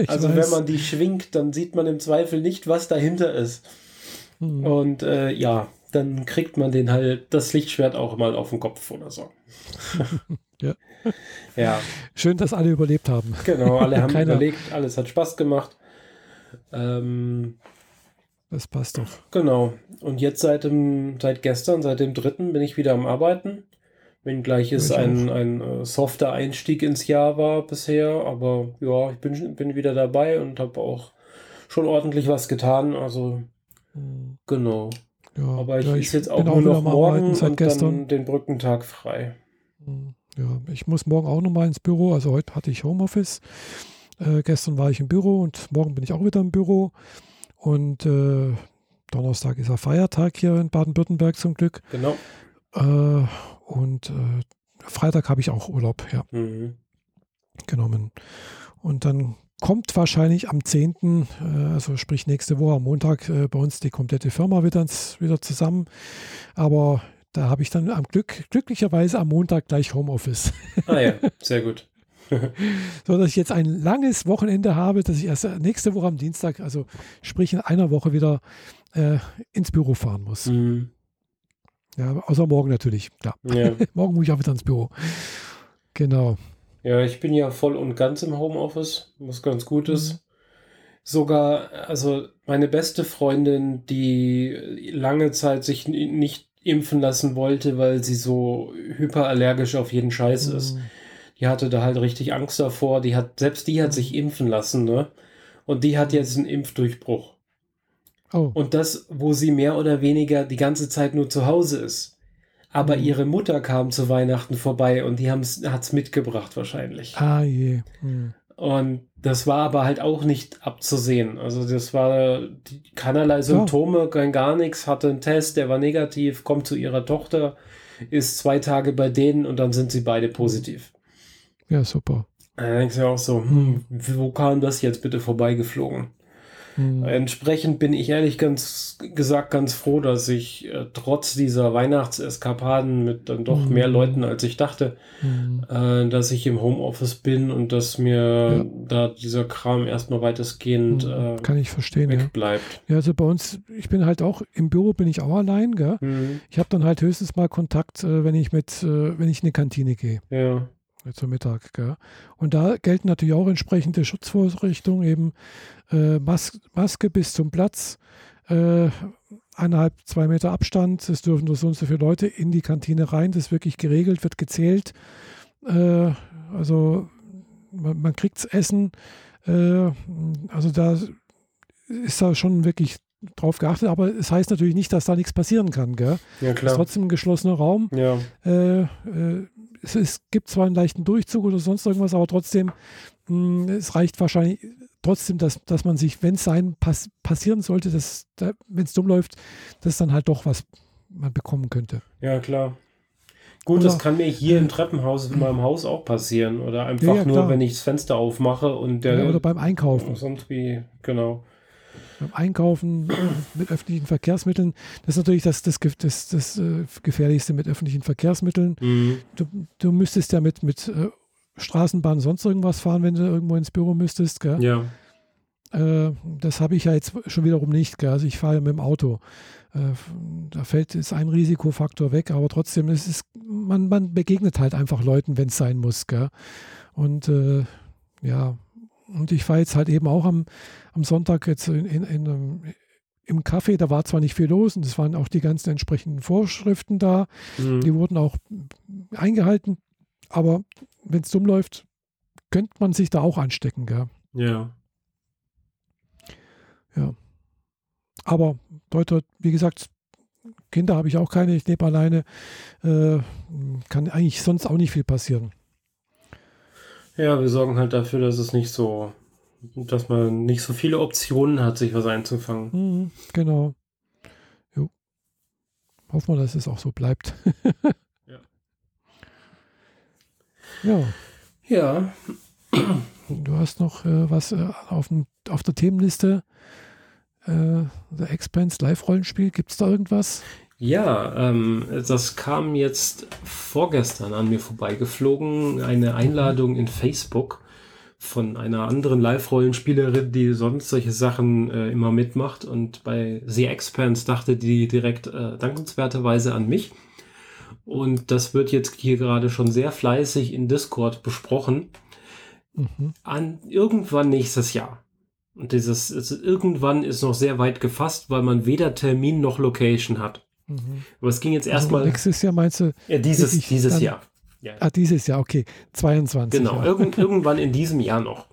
Speaker 1: also weiß. wenn man die schwingt, dann sieht man im Zweifel nicht, was dahinter ist. Hm. Und äh, ja, dann kriegt man den halt das Lichtschwert auch mal auf den Kopf oder so.
Speaker 2: ja. ja. Schön, dass alle überlebt haben.
Speaker 1: Genau, alle haben Keiner. überlegt, alles hat Spaß gemacht. Ähm,
Speaker 2: das passt doch.
Speaker 1: Genau. Und jetzt seit dem, seit gestern, seit dem dritten, bin ich wieder am Arbeiten. Wenngleich es ein, ein äh, softer Einstieg ins Jahr war bisher, aber ja, ich bin, bin wieder dabei und habe auch schon ordentlich was getan. Also mhm. genau. Ja, aber ich, ja, ich jetzt auch nur noch morgen und gestern. dann den Brückentag frei.
Speaker 2: Ja, ich muss morgen auch noch mal ins Büro. Also heute hatte ich Homeoffice. Äh, gestern war ich im Büro und morgen bin ich auch wieder im Büro. Und äh, Donnerstag ist ja Feiertag hier in Baden-Württemberg zum Glück.
Speaker 1: Genau.
Speaker 2: Äh, und äh, Freitag habe ich auch Urlaub, ja,
Speaker 1: Mhm.
Speaker 2: genommen. Und dann kommt wahrscheinlich am 10., äh, also sprich nächste Woche am Montag, äh, bei uns die komplette Firma wieder, ins, wieder zusammen. Aber da habe ich dann am Glück, glücklicherweise am Montag gleich Homeoffice.
Speaker 1: Ah ja, sehr gut.
Speaker 2: so dass ich jetzt ein langes Wochenende habe, dass ich erst nächste Woche am Dienstag, also sprich in einer Woche wieder äh, ins Büro fahren muss.
Speaker 1: Mhm.
Speaker 2: Ja, außer morgen natürlich, klar.
Speaker 1: Ja.
Speaker 2: morgen muss ich auch wieder ins Büro. Genau.
Speaker 1: ja, ich bin ja voll und ganz im Homeoffice, was ganz gut ist.
Speaker 2: Mhm.
Speaker 1: Sogar, also meine beste Freundin, die lange Zeit sich nicht impfen lassen wollte, weil sie so hyperallergisch auf jeden Scheiß ist.
Speaker 2: Mhm.
Speaker 1: Die hatte da halt richtig Angst davor. Die hat, selbst die hat sich impfen lassen, ne? Und die hat jetzt einen Impfdurchbruch.
Speaker 2: Oh,
Speaker 1: Und das, wo sie mehr oder weniger die ganze Zeit nur zu Hause ist. Aber
Speaker 2: Mhm.
Speaker 1: ihre Mutter kam zu Weihnachten vorbei und die hat es mitgebracht wahrscheinlich.
Speaker 2: ah je. Hm.
Speaker 1: Und das war aber halt auch nicht abzusehen. Also das war die, keinerlei Symptome, kein gar nichts, hatte einen Test, der war negativ, kommt zu ihrer Tochter, ist zwei Tage bei denen und dann sind sie beide positiv.
Speaker 2: Ja, super.
Speaker 1: Da denkst du ja auch so, hm, wo kam das jetzt bitte vorbeigeflogen?
Speaker 2: Hm.
Speaker 1: Entsprechend bin ich ehrlich ganz gesagt ganz froh, dass ich äh, trotz dieser Weihnachtseskapaden mit dann doch
Speaker 2: Mhm.
Speaker 1: mehr Leuten als ich dachte,
Speaker 2: Hm.
Speaker 1: äh, dass ich im Homeoffice bin und dass mir
Speaker 2: Ja.
Speaker 1: da dieser Kram erstmal weitestgehend
Speaker 2: Hm.
Speaker 1: äh,
Speaker 2: Kann ich verstehen, ja.
Speaker 1: wegbleibt.
Speaker 2: Ja, also bei uns, ich bin halt auch, im Büro bin ich auch allein, gell?
Speaker 1: Mhm.
Speaker 2: Ich habe dann halt höchstens mal Kontakt, äh, wenn ich mit, äh, wenn ich in eine Kantine gehe.
Speaker 1: Ja.
Speaker 2: Zum Mittag. Gell? Und da gelten natürlich auch entsprechende Schutzvorrichtungen, eben äh, Mas Maske bis zum Platz, äh, eineinhalb, zwei Meter Abstand, es dürfen nur so und so viele Leute in die Kantine rein, das ist wirklich geregelt, wird gezählt. Äh, also man, man kriegt Essen, äh, also da ist da schon wirklich drauf geachtet, aber es heißt natürlich nicht, dass da nichts passieren kann. Gell?
Speaker 1: ja,
Speaker 2: Es ist
Speaker 1: klar.
Speaker 2: trotzdem ein geschlossener Raum.
Speaker 1: Ja.
Speaker 2: Äh, äh, es, es gibt zwar einen leichten Durchzug oder sonst irgendwas, aber trotzdem, mh, es reicht wahrscheinlich trotzdem, dass, dass man sich, wenn es sein pass passieren sollte, dass, da, wenn es dumm läuft, dass dann halt doch was man bekommen könnte.
Speaker 1: ja, klar. Gut,
Speaker 2: Oder-
Speaker 1: das kann mir hier im Treppenhaus in meinem Haus auch passieren. Oder einfach
Speaker 2: Ja, ja,
Speaker 1: nur, wenn ich das Fenster aufmache und der
Speaker 2: Ja, oder beim Einkaufen.
Speaker 1: sonst wie, genau.
Speaker 2: Beim Einkaufen mit öffentlichen Verkehrsmitteln, das ist natürlich das, das, das, das äh, Gefährlichste mit öffentlichen Verkehrsmitteln.
Speaker 1: Mhm.
Speaker 2: Du, du müsstest ja mit, mit äh, Straßenbahn sonst irgendwas fahren, wenn du irgendwo ins Büro müsstest. Gell?
Speaker 1: Ja.
Speaker 2: Äh, das habe ich ja jetzt schon wiederum nicht. Gell? Also ich fahre ja mit dem Auto. Äh, da fällt jetzt ein Risikofaktor weg, aber trotzdem es ist man, man begegnet halt einfach Leuten, wenn es sein muss. Gell? Und äh, ja, und ich fahre jetzt halt eben auch am, am Sonntag jetzt in, in, in, im Café, da war zwar nicht viel los und es waren auch die ganzen entsprechenden Vorschriften da,
Speaker 1: Mhm.
Speaker 2: die wurden auch eingehalten, aber wenn es dumm läuft, könnte man sich da auch anstecken. Gell?
Speaker 1: Ja.
Speaker 2: Aber dort, dort, wie gesagt, Kinder habe ich auch keine, ich lebe alleine. Äh, kann eigentlich sonst auch nicht viel passieren.
Speaker 1: Ja, wir sorgen halt dafür, dass es nicht so, dass man nicht so viele Optionen hat, sich was einzufangen.
Speaker 2: Mhm, genau. Jo. Hoffen wir, dass es auch so bleibt.
Speaker 1: Ja.
Speaker 2: Ja,
Speaker 1: Ja,
Speaker 2: du hast noch äh, was äh, auf, dem, auf der Themenliste. Äh, The Expanse Live-Rollenspiel. Gibt es da irgendwas?
Speaker 1: Ja, ähm, das kam jetzt vorgestern an mir vorbeigeflogen, eine Einladung in Facebook von einer anderen Live-Rollenspielerin, die sonst solche Sachen äh, immer mitmacht und bei The Expanse dachte die direkt äh, dankenswerterweise an mich. Und das wird jetzt hier gerade schon sehr fleißig in Discord besprochen.
Speaker 2: Mhm.
Speaker 1: an irgendwann nächstes Jahr. Und dieses es, irgendwann ist noch sehr weit gefasst, weil man weder Termin noch Location hat.
Speaker 2: Mhm.
Speaker 1: Aber es ging jetzt
Speaker 2: Also
Speaker 1: erstmal
Speaker 2: nächstes Jahr meinst du,
Speaker 1: ja, dieses,
Speaker 2: wirklich
Speaker 1: dieses
Speaker 2: dann-
Speaker 1: Jahr. Ja,
Speaker 2: ah, dieses Jahr, okay, 22.
Speaker 1: genau,
Speaker 2: Ja.
Speaker 1: irgend, irgendwann in diesem Jahr noch.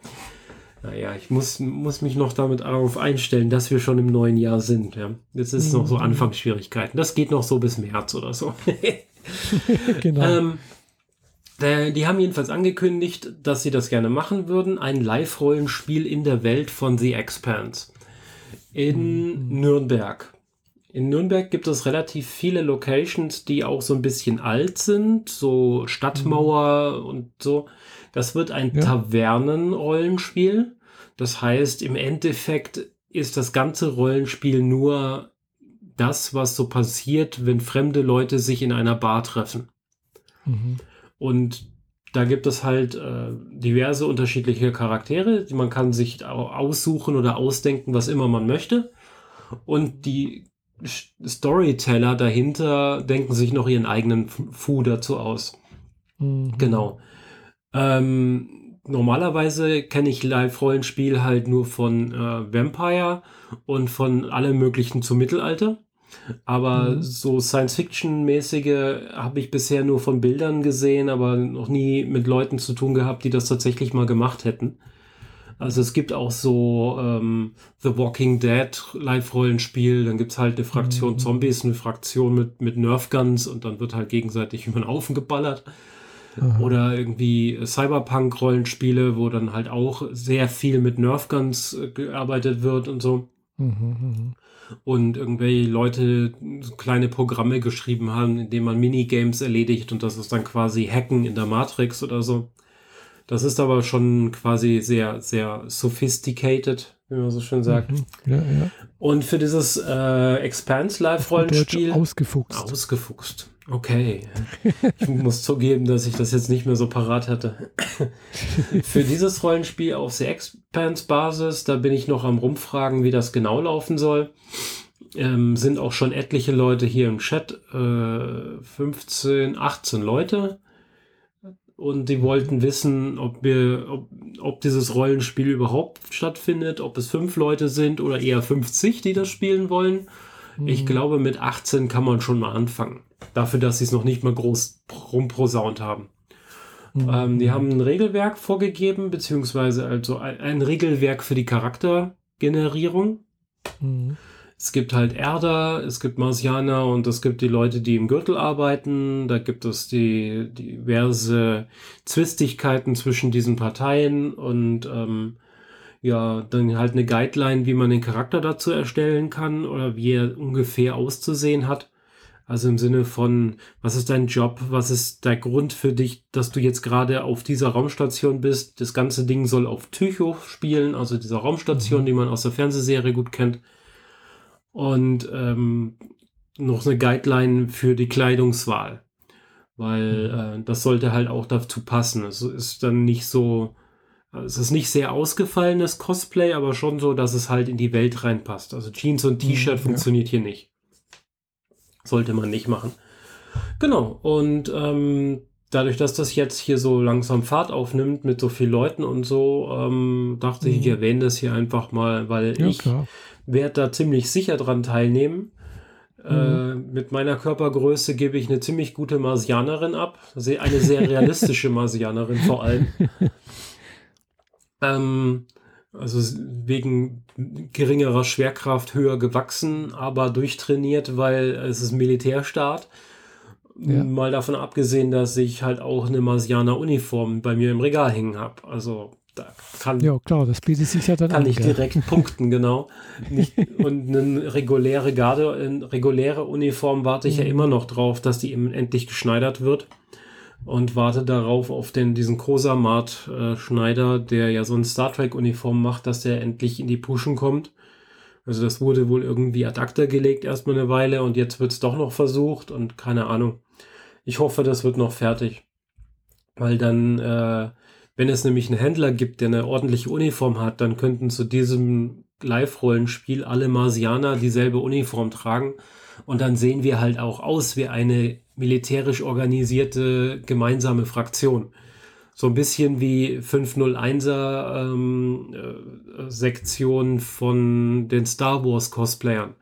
Speaker 1: Naja, ich muss, muss mich noch damit darauf einstellen, dass wir schon im neuen Jahr sind. Ja. Jetzt ist noch so
Speaker 2: Mhm.
Speaker 1: Anfangsschwierigkeiten. Das geht noch so bis März oder so.
Speaker 2: genau.
Speaker 1: Ähm, Äh, Die haben jedenfalls angekündigt, dass sie das gerne machen würden. Ein Live-Rollenspiel in der Welt von The Expanse. In Nürnberg. In Nürnberg gibt es relativ viele Locations, die auch so ein bisschen alt sind, so Stadtmauer und so. Das wird ein
Speaker 2: Ja.
Speaker 1: Tavernen-Rollenspiel. Das heißt, im Endeffekt ist das ganze Rollenspiel nur das, was so passiert, wenn fremde Leute sich in einer Bar treffen.
Speaker 2: Mhm.
Speaker 1: Und da gibt es halt äh, diverse unterschiedliche Charaktere. die Man kann sich au- aussuchen oder ausdenken, was immer man möchte. Und die Storyteller dahinter denken sich noch ihren eigenen Fu dazu aus.
Speaker 2: Mhm.
Speaker 1: Genau. Ähm, normalerweise kenne ich Live-Rollenspiel halt nur von äh, Vampire und von allem möglichen zum Mittelalter. Aber
Speaker 2: Mhm.
Speaker 1: so Science-Fiction-mäßige habe ich bisher nur von Bildern gesehen, aber noch nie mit Leuten zu tun gehabt, die das tatsächlich mal gemacht hätten. Also es gibt auch so ähm, The Walking Dead Live-Rollenspiel, dann gibt es halt eine Fraktion
Speaker 2: Mhm.
Speaker 1: Zombies, eine Fraktion mit, mit Nerfguns und dann wird halt gegenseitig über den Haufen geballert.
Speaker 2: Aha.
Speaker 1: Oder irgendwie Cyberpunk-Rollenspiele, wo dann halt auch sehr viel mit Nerfguns äh, gearbeitet wird und so.
Speaker 2: Mhm, mhm.
Speaker 1: Und irgendwelche Leute kleine Programme geschrieben haben, in denen man Minigames erledigt und das ist dann quasi Hacken in der Matrix oder so. Das ist aber schon quasi sehr, sehr sophisticated, wie man so schön sagt.
Speaker 2: Mhm. Ja, ja.
Speaker 1: Und für dieses äh, Expanse
Speaker 2: Deutsch
Speaker 1: Live-Rollenspiel
Speaker 2: ausgefuchst.
Speaker 1: Ausgefuchst. Okay. Ich muss zugeben, dass ich das jetzt nicht mehr so parat hatte. Für dieses Rollenspiel auf der Expanse-Basis, da bin ich noch am Rumfragen, wie das genau laufen soll. Ähm, sind auch schon etliche Leute hier im Chat, äh, 15, 18 Leute. Und die wollten wissen, ob wir, ob, ob dieses Rollenspiel überhaupt stattfindet, ob es fünf Leute sind oder eher 50, die das spielen wollen. Ich
Speaker 2: Mhm.
Speaker 1: glaube, mit 18 kann man schon mal anfangen. Dafür, dass sie es noch nicht mal groß rumprosaunt haben.
Speaker 2: Mhm.
Speaker 1: Ähm, die haben ein Regelwerk vorgegeben, beziehungsweise also ein, ein Regelwerk für die Charaktergenerierung.
Speaker 2: Mhm.
Speaker 1: Es gibt halt Erder, es gibt Marsianer und es gibt die Leute, die im Gürtel arbeiten. Da gibt es die diverse Zwistigkeiten zwischen diesen Parteien und ähm, ja, dann halt eine Guideline, wie man den Charakter dazu erstellen kann oder wie er ungefähr auszusehen hat. Also im Sinne von, was ist dein Job? Was ist der Grund für dich, dass du jetzt gerade auf dieser Raumstation bist? Das ganze Ding soll auf Tycho spielen, also dieser Raumstation,
Speaker 2: Mhm.
Speaker 1: die man aus der Fernsehserie gut kennt. Und ähm, noch eine Guideline für die Kleidungswahl. Weil äh, das sollte halt auch dazu passen. Es ist dann nicht so, es ist nicht sehr ausgefallenes Cosplay, aber schon so, dass es halt in die Welt reinpasst. Also Jeans und
Speaker 2: Mhm,
Speaker 1: T-Shirt
Speaker 2: ja.
Speaker 1: funktioniert hier nicht. Sollte man nicht machen. Genau. Und ähm, dadurch, dass das jetzt hier so langsam Fahrt aufnimmt mit so vielen Leuten und so, ähm, dachte ich, ich
Speaker 2: Mhm.
Speaker 1: erwähne das hier einfach mal, weil
Speaker 2: Ja,
Speaker 1: ich
Speaker 2: klar.
Speaker 1: Werde da ziemlich sicher dran teilnehmen. Äh,
Speaker 2: Mhm.
Speaker 1: mit meiner Körpergröße gebe ich eine ziemlich gute Marsianerin ab. Eine sehr realistische Marsianerin vor allem. Ähm, also wegen geringerer Schwerkraft höher gewachsen, aber durchtrainiert, weil es ist Militärstaat.
Speaker 2: Ja.
Speaker 1: Mal davon abgesehen, dass ich halt auch eine Marsianer-Uniform bei mir im Regal hängen habe. Also da kann
Speaker 2: Ja, klar, das bietet sich ja dann
Speaker 1: kann
Speaker 2: an.
Speaker 1: ich
Speaker 2: gell?
Speaker 1: direkt punkten, genau. Nicht, und eine reguläre Garde, eine reguläre Uniform warte ich ja
Speaker 2: Mhm.
Speaker 1: immer noch drauf, dass die eben endlich geschneidert wird. Und warte darauf auf den, diesen Kosamat-Schneider, der ja so eine Star Trek-Uniform macht, dass der endlich in die Puschen kommt. Also das wurde wohl irgendwie ad acta gelegt erstmal eine Weile und jetzt wird es doch noch versucht und keine Ahnung. Ich hoffe, das wird noch fertig. Weil dann, äh, wenn es nämlich einen Händler gibt, der eine ordentliche Uniform hat, dann könnten zu diesem Live-Rollenspiel alle Marsianer dieselbe Uniform tragen. Und dann sehen wir halt auch aus wie eine militärisch organisierte gemeinsame Fraktion. So ein bisschen wie 501er ähm, äh, Sektion von den Star Wars Cosplayern.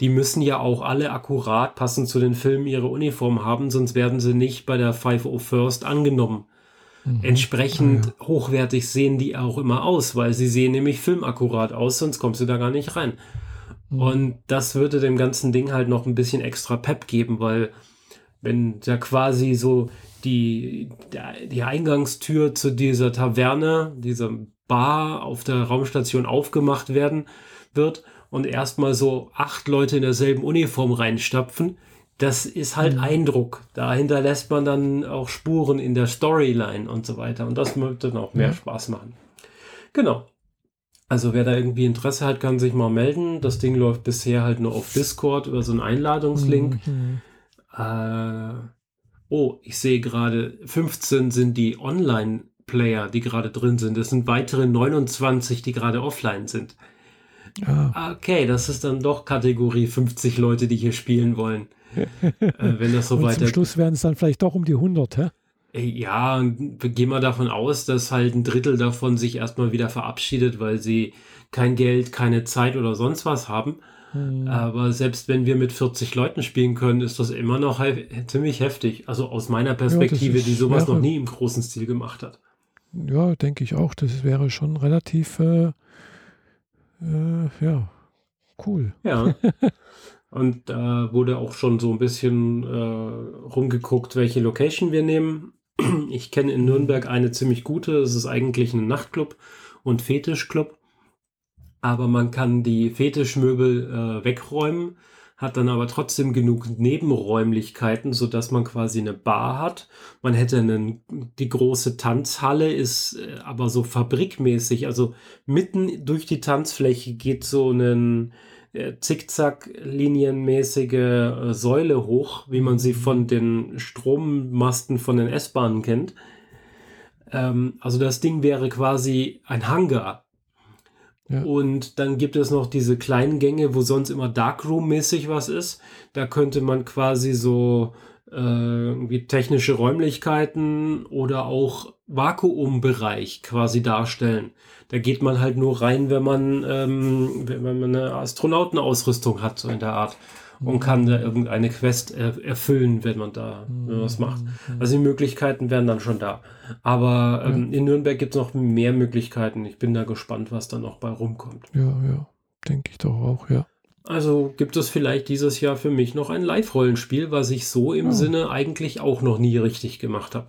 Speaker 1: Die müssen ja auch alle akkurat passend zu den Filmen ihre Uniform haben, sonst werden sie nicht bei der 501st angenommen.
Speaker 2: Mhm.
Speaker 1: Entsprechend
Speaker 2: Ah,
Speaker 1: hochwertig sehen die auch immer aus, weil sie sehen nämlich filmakkurat aus, sonst kommst du da gar nicht rein.
Speaker 2: Mhm.
Speaker 1: Und das würde dem ganzen Ding halt noch ein bisschen extra Pep geben, weil wenn ja quasi so die, die Eingangstür zu dieser Taverne, dieser Bar auf der Raumstation aufgemacht werden wird und erstmal so acht Leute in derselben Uniform reinstapfen, das ist halt mhm. Eindruck. Da hinterlässt man dann auch Spuren in der Storyline und so weiter. Und das wird dann auch mehr ja. Spaß machen. Genau. Also wer da irgendwie Interesse hat, kann sich mal melden. Das Ding läuft bisher halt nur auf Discord über so einen Einladungslink. Mhm. Äh, oh, ich sehe gerade, 15 sind die Online-Player, die gerade drin sind. Es sind weitere 29, die gerade offline sind. Ah. Okay, das ist dann doch Kategorie 50 Leute, die hier spielen wollen.
Speaker 2: Äh, wenn das so Und weiter. Zum Schluss werden es dann vielleicht doch um die 100, hä?
Speaker 1: Ja, gehen wir davon aus, dass halt ein Drittel davon sich erstmal wieder verabschiedet, weil sie kein Geld, keine Zeit oder sonst was haben. Hm. Aber selbst wenn wir mit 40 Leuten spielen können, ist das immer noch he ziemlich heftig. Also aus meiner Perspektive, ja, die sowas wäre, noch nie im großen Stil gemacht hat.
Speaker 2: Ja, denke ich auch. Das wäre schon relativ, äh, äh, ja, cool.
Speaker 1: Ja. Und da äh, wurde auch schon so ein bisschen äh, rumgeguckt, welche Location wir nehmen. Ich kenne in Nürnberg eine ziemlich gute. Es ist eigentlich ein Nachtclub und Fetischclub. Aber man kann die Fetischmöbel äh, wegräumen, hat dann aber trotzdem genug Nebenräumlichkeiten, sodass man quasi eine Bar hat. Man hätte einen, die große Tanzhalle ist äh, aber so fabrikmäßig. Also mitten durch die Tanzfläche geht so ein äh, Zickzack-linienmäßige äh, Säule hoch, wie man sie von den Strommasten von den S-Bahnen kennt. Ähm, also das Ding wäre quasi ein Hangar. Ja. Und dann gibt es noch diese kleinen Gänge, wo sonst immer Darkroom-mäßig was ist. Da könnte man quasi so äh, irgendwie technische Räumlichkeiten oder auch Vakuumbereich quasi darstellen. Da geht man halt nur rein, wenn man, ähm, wenn man eine Astronautenausrüstung hat, so in der Art. Und mhm. kann da irgendeine Quest er erfüllen, wenn man da mhm. was macht. Also die Möglichkeiten wären dann schon da. Aber ähm, ja. in Nürnberg gibt es noch mehr Möglichkeiten. Ich bin da gespannt, was da noch bei rumkommt.
Speaker 2: Ja, ja. Denke ich doch auch, ja.
Speaker 1: Also gibt es vielleicht dieses Jahr für mich noch ein Live-Rollenspiel, was ich so im oh. Sinne eigentlich auch noch nie richtig gemacht habe.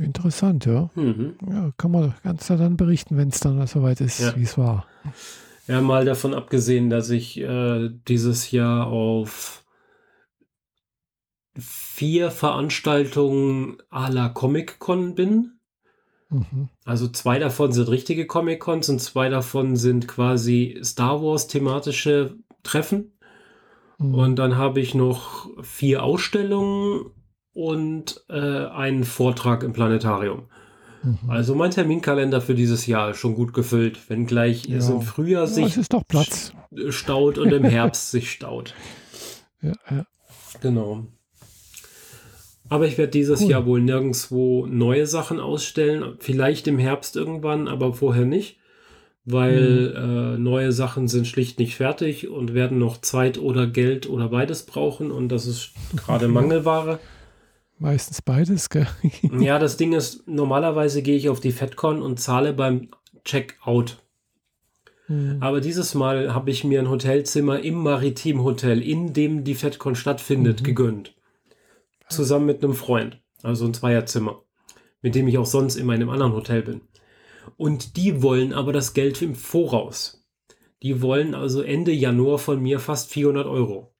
Speaker 2: Interessant, ja. Mhm. Ja, kann man ganz dann berichten, wenn es dann soweit ist, ja. wie es war.
Speaker 1: Ja, mal davon abgesehen, dass ich äh, dieses Jahr auf vier Veranstaltungen à la Comic-Con bin. Mhm. Also zwei davon sind richtige Comic-Cons und zwei davon sind quasi Star Wars-thematische Treffen. Mhm. Und dann habe ich noch vier Ausstellungen und äh, einen Vortrag im Planetarium. Mhm. Also mein Terminkalender für dieses Jahr ist schon gut gefüllt, wenngleich ja. es im Frühjahr sich
Speaker 2: ja, doch Platz.
Speaker 1: staut und im Herbst sich staut.
Speaker 2: Ja, ja.
Speaker 1: Genau. Aber ich werde dieses cool. Jahr wohl nirgendwo neue Sachen ausstellen. Vielleicht im Herbst irgendwann, aber vorher nicht. Weil mhm. äh, neue Sachen sind schlicht nicht fertig und werden noch Zeit oder Geld oder beides brauchen. Und das ist gerade Mangelware.
Speaker 2: Meistens beides, gell?
Speaker 1: ja, das Ding ist, normalerweise gehe ich auf die FedCon und zahle beim Checkout. Hm. Aber dieses Mal habe ich mir ein Hotelzimmer im Maritim Hotel, in dem die FedCon stattfindet, mhm. gegönnt. Zusammen mit einem Freund. Also ein Zweierzimmer. Mit dem ich auch sonst immer in einem anderen Hotel bin. Und die wollen aber das Geld im Voraus. Die wollen also Ende Januar von mir fast 400 Euro.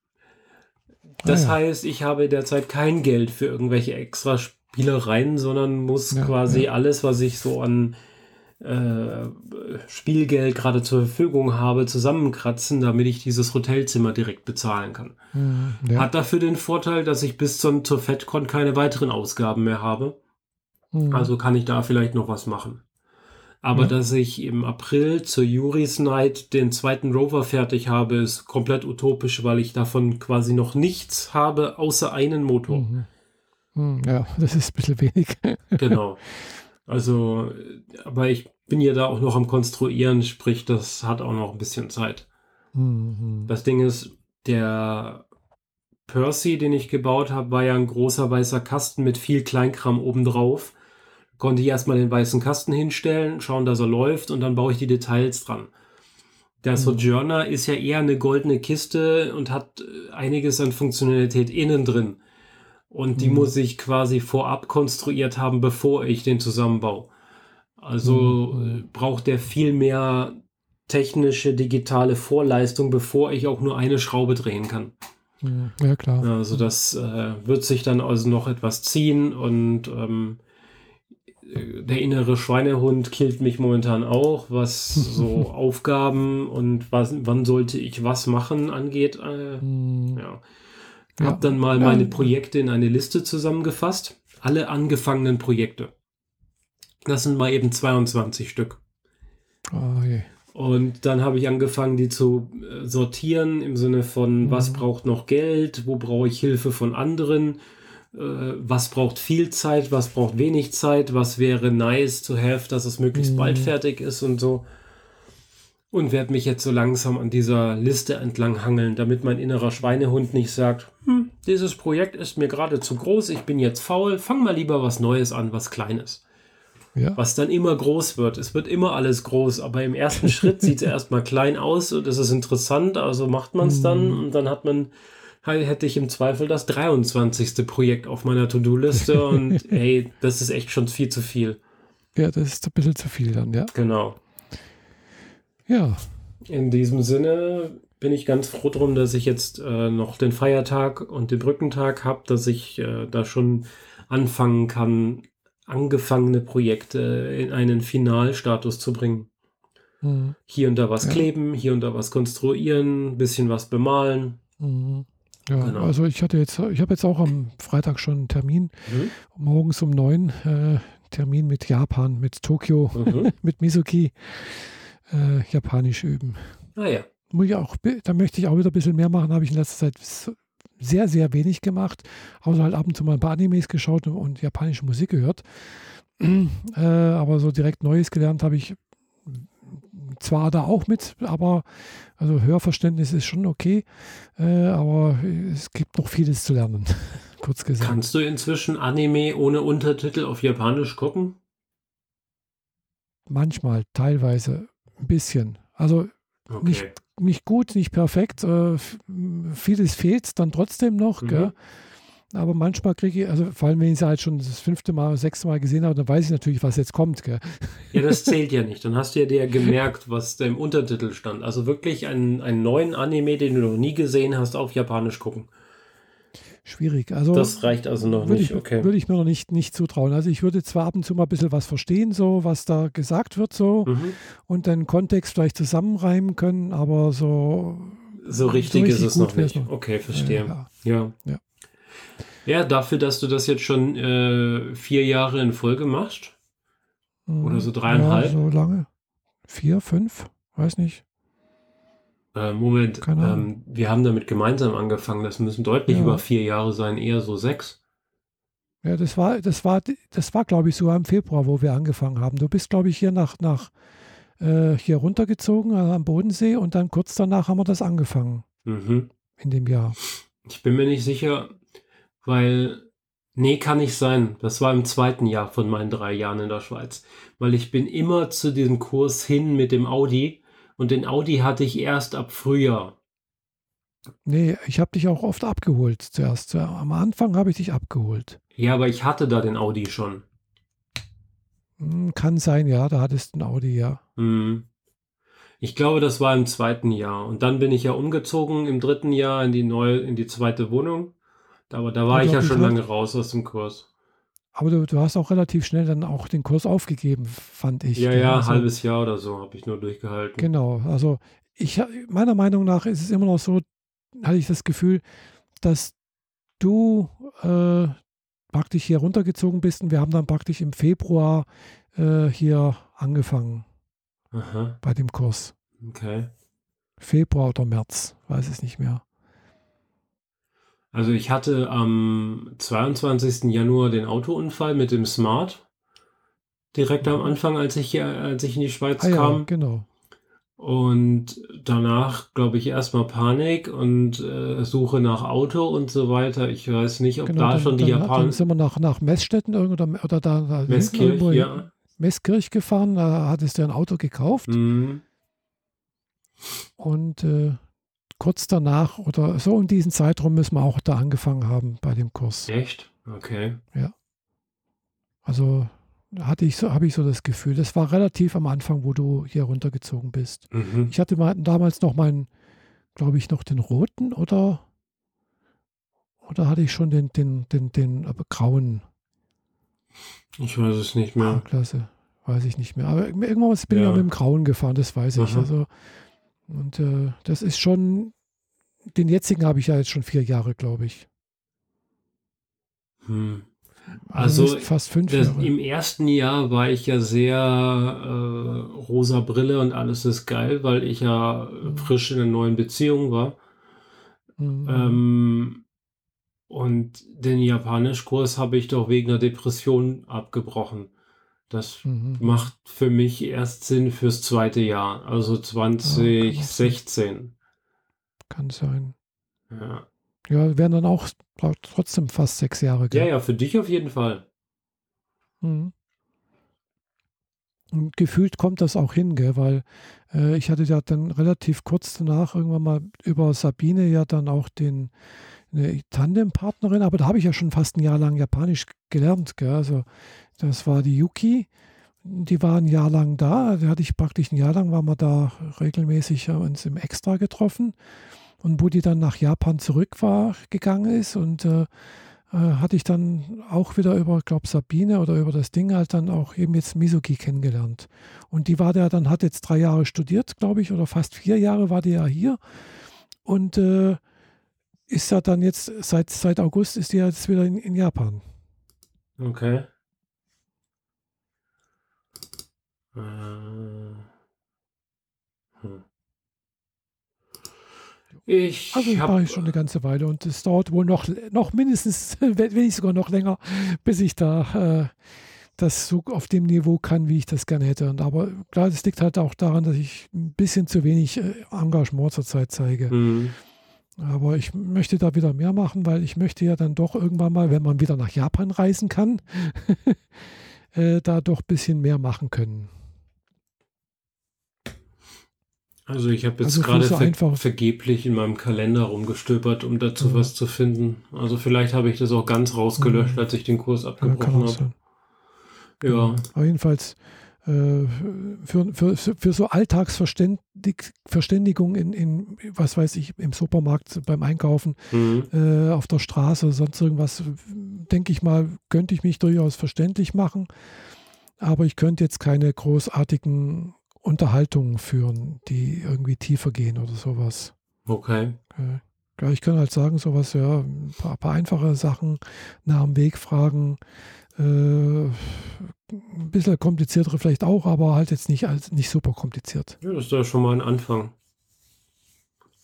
Speaker 1: Das ah, ja. heißt, ich habe derzeit kein Geld für irgendwelche extra Spielereien, sondern muss ja, quasi ja. alles, was ich so an äh, Spielgeld gerade zur Verfügung habe, zusammenkratzen, damit ich dieses Hotelzimmer direkt bezahlen kann. Mhm, Hat dafür den Vorteil, dass ich bis zum, zur FedCon keine weiteren Ausgaben mehr habe. Mhm. Also kann ich da vielleicht noch was machen. Aber ja. dass ich im April zur Juris Night den zweiten Rover fertig habe, ist komplett utopisch, weil ich davon quasi noch nichts habe, außer einen Motor. Mhm.
Speaker 2: mhm. Ja, das ist ein bisschen wenig.
Speaker 1: genau. Also, aber ich bin ja da auch noch am Konstruieren, sprich, das hat auch noch ein bisschen Zeit. Mhm. Das Ding ist, der Percy, den ich gebaut habe, war ja ein großer weißer Kasten mit viel Kleinkram obendrauf konnte ich erstmal den weißen Kasten hinstellen, schauen, dass er läuft und dann baue ich die Details dran. Der mhm. Sojourner ist ja eher eine goldene Kiste und hat äh, einiges an Funktionalität innen drin. Und die
Speaker 2: Mhm.
Speaker 1: muss ich quasi vorab konstruiert haben, bevor ich den zusammenbaue. Also
Speaker 2: Mhm.
Speaker 1: äh, braucht der viel mehr technische, digitale Vorleistung, bevor ich auch nur eine Schraube drehen kann.
Speaker 2: Ja, klar.
Speaker 1: Also das äh, wird sich dann also noch etwas ziehen und ähm, äh, der innere Schweinehund killt mich momentan auch, was so Aufgaben und was, wann sollte ich was machen angeht. Äh,
Speaker 2: Mhm.
Speaker 1: ja.
Speaker 2: Ja.
Speaker 1: Hab dann mal meine Projekte in eine Liste zusammengefasst. Alle angefangenen Projekte. Das sind mal eben 22 Stück.
Speaker 2: Ah, je.
Speaker 1: Und dann habe ich angefangen, die zu äh, sortieren im Sinne von, was
Speaker 2: Mhm.
Speaker 1: braucht noch Geld, wo brauche ich Hilfe von anderen, was braucht viel Zeit, was braucht wenig Zeit, was wäre nice to have, dass es möglichst
Speaker 2: Mhm.
Speaker 1: bald fertig ist und so. Und werde mich jetzt so langsam an dieser Liste entlang hangeln, damit mein innerer Schweinehund nicht sagt, hm, dieses Projekt ist mir gerade zu groß, ich bin jetzt faul, fang mal lieber was Neues an, was Kleines
Speaker 2: Ja.
Speaker 1: was dann immer groß wird. Es wird immer alles groß, aber im ersten Schritt sieht es erstmal klein aus und es ist interessant, also macht man es dann
Speaker 2: Mhm.
Speaker 1: und dann hat man, hätte ich im Zweifel das 23. Projekt auf meiner To-Do-Liste und hey, das ist echt schon viel zu viel.
Speaker 2: ja, das ist ein bisschen zu viel dann, ja.
Speaker 1: Genau.
Speaker 2: Ja,
Speaker 1: In diesem Sinne bin ich ganz froh drum, dass ich jetzt äh, noch den Feiertag und den Brückentag habe, dass ich äh, da schon anfangen kann, angefangene Projekte in einen Finalstatus zu bringen.
Speaker 2: Mhm.
Speaker 1: Hier und da was
Speaker 2: Ja.
Speaker 1: kleben, hier und da was konstruieren, ein bisschen was bemalen.
Speaker 2: Mhm. Ja,
Speaker 1: Genau.
Speaker 2: also ich hatte jetzt, ich habe jetzt auch am Freitag schon einen Termin,
Speaker 1: Mhm.
Speaker 2: morgens um neun, äh, Termin mit Japan, mit Tokio,
Speaker 1: Mhm.
Speaker 2: mit Mizuki, äh, Japanisch üben.
Speaker 1: Ah ja.
Speaker 2: Muss ich auch, da möchte ich auch wieder ein bisschen mehr machen, habe ich in letzter Zeit sehr, sehr wenig gemacht, außer halt ab und zu mal ein paar Animes geschaut und, und japanische Musik gehört. äh, aber so direkt Neues gelernt habe ich zwar da auch mit, aber also Hörverständnis ist schon okay, äh, aber es gibt noch vieles zu lernen, kurz gesagt.
Speaker 1: Kannst du inzwischen Anime ohne Untertitel auf Japanisch gucken?
Speaker 2: Manchmal, teilweise, ein bisschen. Also
Speaker 1: Okay.
Speaker 2: Nicht- nicht gut, nicht perfekt. Äh, vieles fehlt dann trotzdem noch.
Speaker 1: Mhm.
Speaker 2: Aber manchmal kriege ich, also vor allem, wenn ich es halt schon das fünfte Mal, sechste Mal gesehen habe, dann weiß ich natürlich, was jetzt kommt. Gell?
Speaker 1: Ja, das zählt ja nicht. Dann hast du ja dir gemerkt, was da im Untertitel stand. Also wirklich einen, einen neuen Anime, den du noch nie gesehen hast, auf Japanisch gucken.
Speaker 2: Schwierig. Also
Speaker 1: Das reicht also noch nicht.
Speaker 2: ich,
Speaker 1: Okay.
Speaker 2: würde ich mir noch nicht, nicht zutrauen. Also ich würde zwar ab und zu mal ein bisschen was verstehen, so was da gesagt wird, so
Speaker 1: Mhm.
Speaker 2: und den Kontext vielleicht zusammenreimen können, aber so
Speaker 1: So richtig
Speaker 2: So
Speaker 1: ist
Speaker 2: richtig
Speaker 1: es
Speaker 2: gut
Speaker 1: noch nicht.
Speaker 2: noch.
Speaker 1: Okay, verstehe.
Speaker 2: ja.
Speaker 1: Ja.
Speaker 2: Ja.
Speaker 1: Ja, dafür, dass du das jetzt schon äh, vier Jahre in Folge machst. Oder so dreieinhalb?
Speaker 2: Ja, so lange. Vier, fünf, weiß nicht.
Speaker 1: Äh, Moment, ähm, wir haben damit gemeinsam angefangen. Das müssen deutlich
Speaker 2: Ja.
Speaker 1: über vier Jahre sein, eher so sechs.
Speaker 2: Ja, das war, das war, das war, glaube ich, sogar im Februar, wo wir angefangen haben. Du bist, glaube ich, hier nach, nach äh, hier runtergezogen äh, am Bodensee und dann kurz danach haben wir das angefangen
Speaker 1: Mhm.
Speaker 2: in dem Jahr.
Speaker 1: Ich bin mir nicht sicher, weil. Nee, kann nicht sein. Das war im zweiten Jahr von meinen drei Jahren in der Schweiz. Weil ich bin immer zu diesem Kurs hin mit dem Audi und den Audi hatte ich erst ab Frühjahr.
Speaker 2: Nee, ich habe dich auch oft abgeholt zuerst. Zu- Am Anfang habe ich dich abgeholt.
Speaker 1: Ja, aber ich hatte da den Audi schon.
Speaker 2: Hm, Kann sein, ja, da hattest du ein Audi, ja.
Speaker 1: Mhm. Ich glaube, das war im zweiten Jahr. Und dann bin ich ja umgezogen im dritten Jahr in die neue, in die zweite Wohnung. Aber da war ich ja schon lange raus aus dem Kurs.
Speaker 2: Aber du, du hast auch relativ schnell dann auch den Kurs aufgegeben, fand ich.
Speaker 1: Ja,
Speaker 2: gell?
Speaker 1: ja,
Speaker 2: Also-
Speaker 1: halbes Jahr oder so habe ich nur durchgehalten.
Speaker 2: Genau, also ich, meiner Meinung nach ist es immer noch so, hatte ich das Gefühl, dass du äh, praktisch hier runtergezogen bist und wir haben dann praktisch im Februar äh, hier angefangen
Speaker 1: Aha,
Speaker 2: bei dem Kurs.
Speaker 1: okay.
Speaker 2: Februar oder März, weiß es nicht mehr.
Speaker 1: Also ich hatte am 22. Januar den Autounfall mit dem Smart. Direkt am Anfang, als ich hier, als ich in die Schweiz
Speaker 2: Ah ja,
Speaker 1: kam.
Speaker 2: genau.
Speaker 1: Und danach, glaube ich, erstmal Panik und äh, Suche nach Auto und so weiter. Ich weiß nicht, ob
Speaker 2: genau
Speaker 1: da
Speaker 2: dann,
Speaker 1: schon die
Speaker 2: dann, dann
Speaker 1: Japaner.
Speaker 2: sind wir nach, nach Messstätten irgendwo oder, oder da, da
Speaker 1: Messkirch,
Speaker 2: irgendwo in
Speaker 1: ja.
Speaker 2: Messkirch gefahren, da hattest du ein Auto gekauft
Speaker 1: Mhm.
Speaker 2: und äh, kurz danach oder so in diesem Zeitraum müssen wir auch da angefangen haben bei dem Kurs.
Speaker 1: Echt? Okay.
Speaker 2: Ja. Also hatte ich so, habe ich so das Gefühl. Das war relativ am Anfang, wo du hier runtergezogen bist.
Speaker 1: Mhm.
Speaker 2: Ich hatte mal, damals noch meinen, glaube ich, noch den roten oder oder hatte ich schon den, den, den, den äh, grauen
Speaker 1: Ich weiß es nicht mehr.
Speaker 2: Klasse? Weiß ich nicht mehr. Aber irgendwann bin ich
Speaker 1: Ja.
Speaker 2: auch mit dem grauen gefahren, das weiß ich.
Speaker 1: Aha.
Speaker 2: Also, und äh, das ist schon, den jetzigen habe ich ja jetzt schon vier Jahre, glaube ich.
Speaker 1: Hm.
Speaker 2: Also,
Speaker 1: Also,
Speaker 2: fast fünf
Speaker 1: Das,
Speaker 2: Jahre.
Speaker 1: Im ersten Jahr war ich ja sehr äh, rosa Brille und alles ist geil, weil ich ja frisch in einer neuen Beziehung war.
Speaker 2: Mhm.
Speaker 1: Ähm, und den Japanischkurs habe ich doch wegen der Depression abgebrochen. Das
Speaker 2: Mhm.
Speaker 1: macht für mich erst Sinn fürs zweite Jahr, also 2016.
Speaker 2: Kann sein.
Speaker 1: Ja,
Speaker 2: Ja, wären dann auch trotzdem fast sechs Jahre.
Speaker 1: ja,
Speaker 2: gell?
Speaker 1: ja, für dich auf jeden Fall.
Speaker 2: Mhm. Und gefühlt kommt das auch hin, gell? weil äh, ich hatte ja dann relativ kurz danach irgendwann mal über Sabine ja dann auch den eine Tandempartnerin, aber da habe ich ja schon fast ein Jahr lang Japanisch gelernt. Gell? Also das war die Yuki, die war ein Jahr lang da, da hatte ich praktisch ein Jahr lang, waren wir da regelmäßig äh, uns im Extra getroffen. Und wo die dann nach Japan zurück war, gegangen ist und äh, äh, hatte ich dann auch wieder über, glaube Sabine oder über das Ding halt dann auch eben jetzt Mizuki kennengelernt. Und die war da dann, hat jetzt drei Jahre studiert, glaube ich, oder fast vier Jahre war die ja hier. Und äh, ist ja dann jetzt, seit, seit August ist die ja jetzt wieder in, in Japan.
Speaker 1: Okay. Äh, hm. Ich
Speaker 2: Also das mache ich schon eine ganze Weile und es dauert wohl noch, noch mindestens, wenn nicht sogar noch länger, bis ich da äh, das so auf dem Niveau kann, wie ich das gerne hätte. Und aber klar, das liegt halt auch daran, dass ich ein bisschen zu wenig äh, Engagement zurzeit zeige.
Speaker 1: Hm,
Speaker 2: Aber ich möchte da wieder mehr machen, weil ich möchte ja dann doch irgendwann mal, wenn man wieder nach Japan reisen kann, äh, da doch ein bisschen mehr machen können.
Speaker 1: Also ich habe jetzt
Speaker 2: Also
Speaker 1: gerade ver
Speaker 2: einfach-
Speaker 1: vergeblich in meinem Kalender rumgestöbert, um dazu
Speaker 2: Mhm.
Speaker 1: was zu finden. Also vielleicht habe ich das auch ganz rausgelöscht,
Speaker 2: Mhm.
Speaker 1: als ich den Kurs
Speaker 2: Ja,
Speaker 1: abgebrochen
Speaker 2: auch
Speaker 1: habe. Ja.
Speaker 2: Aber jedenfalls für, für, für so Alltagsverständigung in, in, was weiß ich, im Supermarkt beim Einkaufen,
Speaker 1: Mhm.
Speaker 2: äh, auf der Straße, sonst irgendwas, denke ich mal, könnte ich mich durchaus verständlich machen. Aber ich könnte jetzt keine großartigen Unterhaltungen führen, die irgendwie tiefer gehen oder sowas.
Speaker 1: Okay.
Speaker 2: Äh, ja, ich kann halt sagen, sowas, ja, ein paar, paar einfache Sachen nach dem Weg fragen. Äh, ein bisschen kompliziertere vielleicht auch, aber halt jetzt nicht, als, nicht super kompliziert.
Speaker 1: Ja, das ist doch schon mal ein Anfang.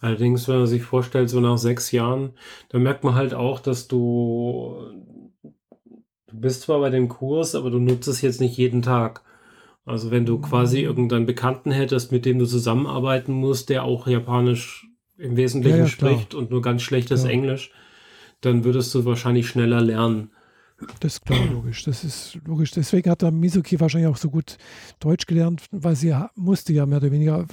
Speaker 1: Allerdings, wenn man sich vorstellt, so nach sechs Jahren, dann merkt man halt auch, dass du, du bist zwar bei dem Kurs, aber du nutzt es jetzt nicht jeden Tag. Also wenn du quasi
Speaker 2: Mhm.
Speaker 1: irgendeinen Bekannten hättest, mit dem du zusammenarbeiten musst, der auch Japanisch im Wesentlichen
Speaker 2: Ja, ja,
Speaker 1: spricht und nur ganz schlechtes
Speaker 2: Ja.
Speaker 1: Englisch, dann würdest du wahrscheinlich schneller lernen.
Speaker 2: Das ist klar, logisch. Das ist logisch. Deswegen hat der Mizuki wahrscheinlich auch so gut Deutsch gelernt, weil sie musste ja mehr oder weniger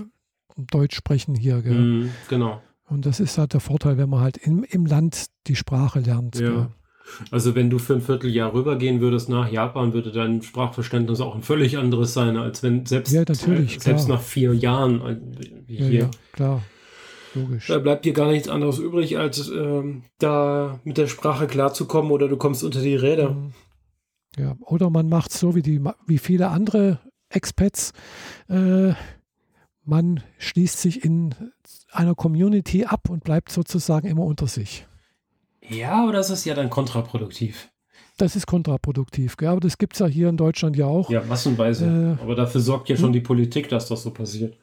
Speaker 2: Deutsch sprechen hier.
Speaker 1: Mhm, genau.
Speaker 2: Und das ist halt der Vorteil, wenn man halt im, im Land die Sprache lernt.
Speaker 1: Ja.
Speaker 2: Gell?
Speaker 1: Also wenn du für ein Vierteljahr rübergehen würdest nach Japan, würde dein Sprachverständnis auch ein völlig anderes sein, als wenn selbst,
Speaker 2: Ja,
Speaker 1: äh, selbst nach vier Jahren äh, wie
Speaker 2: Ja,
Speaker 1: hier.
Speaker 2: ja, klar. Logisch.
Speaker 1: Da bleibt dir gar nichts anderes übrig, als ähm, da mit der Sprache klarzukommen oder du kommst unter die Räder.
Speaker 2: Mhm. Ja, oder man macht so wie, die, wie viele andere Expats. Äh, man schließt sich in einer Community ab und bleibt sozusagen immer unter sich.
Speaker 1: Ja, aber das ist ja dann kontraproduktiv.
Speaker 2: Das ist kontraproduktiv. Gell? Aber das gibt es ja hier in Deutschland ja auch.
Speaker 1: Ja, massenweise.
Speaker 2: Äh,
Speaker 1: aber dafür sorgt ja schon die Politik, dass das so passiert.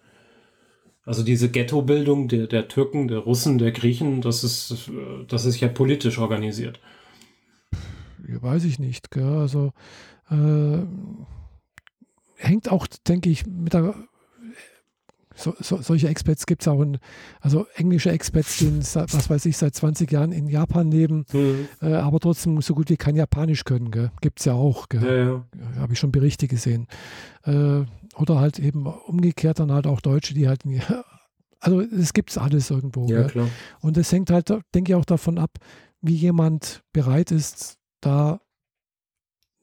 Speaker 1: Also diese Ghettobildung der, der Türken, der Russen, der Griechen, das ist, äh, das ist ja politisch organisiert.
Speaker 2: Ja, weiß ich nicht. Gell? Also äh, hängt auch, denke ich, mit der. So, so, solche Expats gibt es auch, in, also englische Expats, die, in, was weiß ich, seit 20 Jahren in Japan leben,
Speaker 1: Mhm.
Speaker 2: äh, aber trotzdem so gut wie kein Japanisch können. Gibt es ja auch. Gell?
Speaker 1: Ja, ja.
Speaker 2: Ja, Habe ich schon Berichte gesehen. Äh, oder halt eben umgekehrt dann halt auch Deutsche, die halt Also es gibt alles irgendwo.
Speaker 1: Ja, klar.
Speaker 2: Und es hängt halt, denke ich, auch davon ab, wie jemand bereit ist, da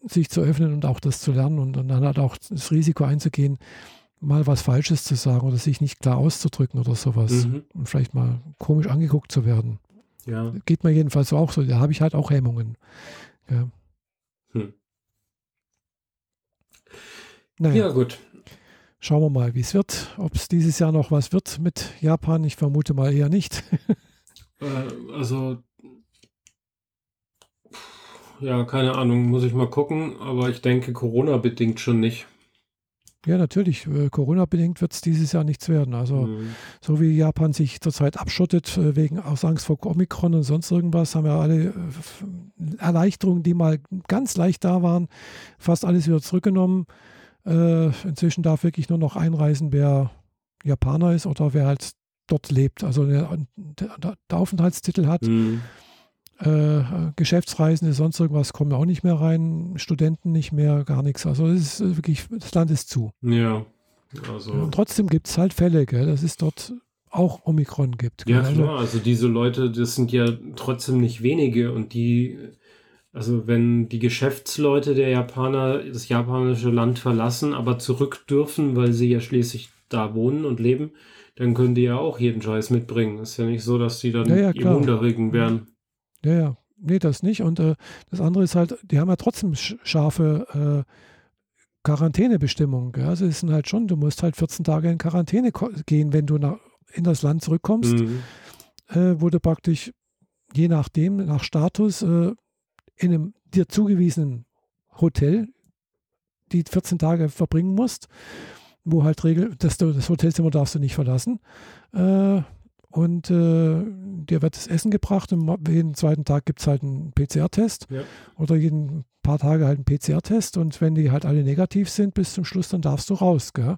Speaker 2: sich zu öffnen und auch das zu lernen und, und dann halt auch das Risiko einzugehen, mal was Falsches zu sagen oder sich nicht klar auszudrücken oder sowas
Speaker 1: Mhm.
Speaker 2: und vielleicht mal komisch angeguckt zu werden.
Speaker 1: Ja.
Speaker 2: Geht mir jedenfalls so auch so. Da habe ich halt auch Hemmungen. Ja.
Speaker 1: Hm.
Speaker 2: Naja,
Speaker 1: ja, gut.
Speaker 2: Schauen wir mal, wie es wird. Ob es dieses Jahr noch was wird mit Japan. Ich vermute mal eher nicht.
Speaker 1: Äh, also, ja, keine Ahnung, muss ich mal gucken, aber ich denke, Corona-bedingt schon nicht.
Speaker 2: ja, natürlich. äh, Corona-bedingt wird es dieses Jahr nichts werden. Also,
Speaker 1: Mhm.
Speaker 2: so wie Japan sich zurzeit abschottet, äh, wegen aus Angst vor Omikron und sonst irgendwas, haben ja alle äh, Erleichterungen, die mal ganz leicht da waren, fast alles wieder zurückgenommen. Äh, inzwischen darf wirklich nur noch einreisen, wer Japaner ist oder wer halt dort lebt, also der, Aufenthaltstitel hat.
Speaker 1: Mhm.
Speaker 2: Äh, Geschäftsreisende, sonst irgendwas kommen auch nicht mehr rein, Studenten nicht mehr, gar nichts. Also es ist äh, wirklich, das Land ist zu.
Speaker 1: Ja, also.
Speaker 2: Und trotzdem gibt es halt Fälle, gell, dass es dort auch Omikron gibt. Gell?
Speaker 1: Ja,
Speaker 2: also,
Speaker 1: klar, also diese Leute, das sind ja trotzdem nicht wenige und die, also wenn die Geschäftsleute der Japaner das japanische Land verlassen, aber zurück dürfen, weil sie ja schließlich da wohnen und leben, dann können die ja auch jeden Scheiß mitbringen. Ist ja nicht so, dass die dann
Speaker 2: Ja, ja,
Speaker 1: immun dagegen wären.
Speaker 2: Ja, ja. Nee, das nicht. Und äh, das andere ist halt, die haben ja trotzdem sch- scharfe äh, Quarantänebestimmungen. Gell? Also es sind halt schon, du musst halt 14 Tage in Quarantäne gehen, wenn du nach, in das Land zurückkommst,
Speaker 1: Mhm.
Speaker 2: äh, wo du praktisch je nachdem, nach Status, äh, in einem dir zugewiesenen Hotel die 14 Tage verbringen musst, wo halt regel, dass du, das Hotelzimmer darfst du nicht verlassen. Äh, und äh, dir wird das Essen gebracht und jeden zweiten Tag gibt es halt einen PCR-Test
Speaker 1: Ja.
Speaker 2: oder jeden paar Tage halt einen PCR-Test und wenn die halt alle negativ sind bis zum Schluss, dann darfst du raus, gell?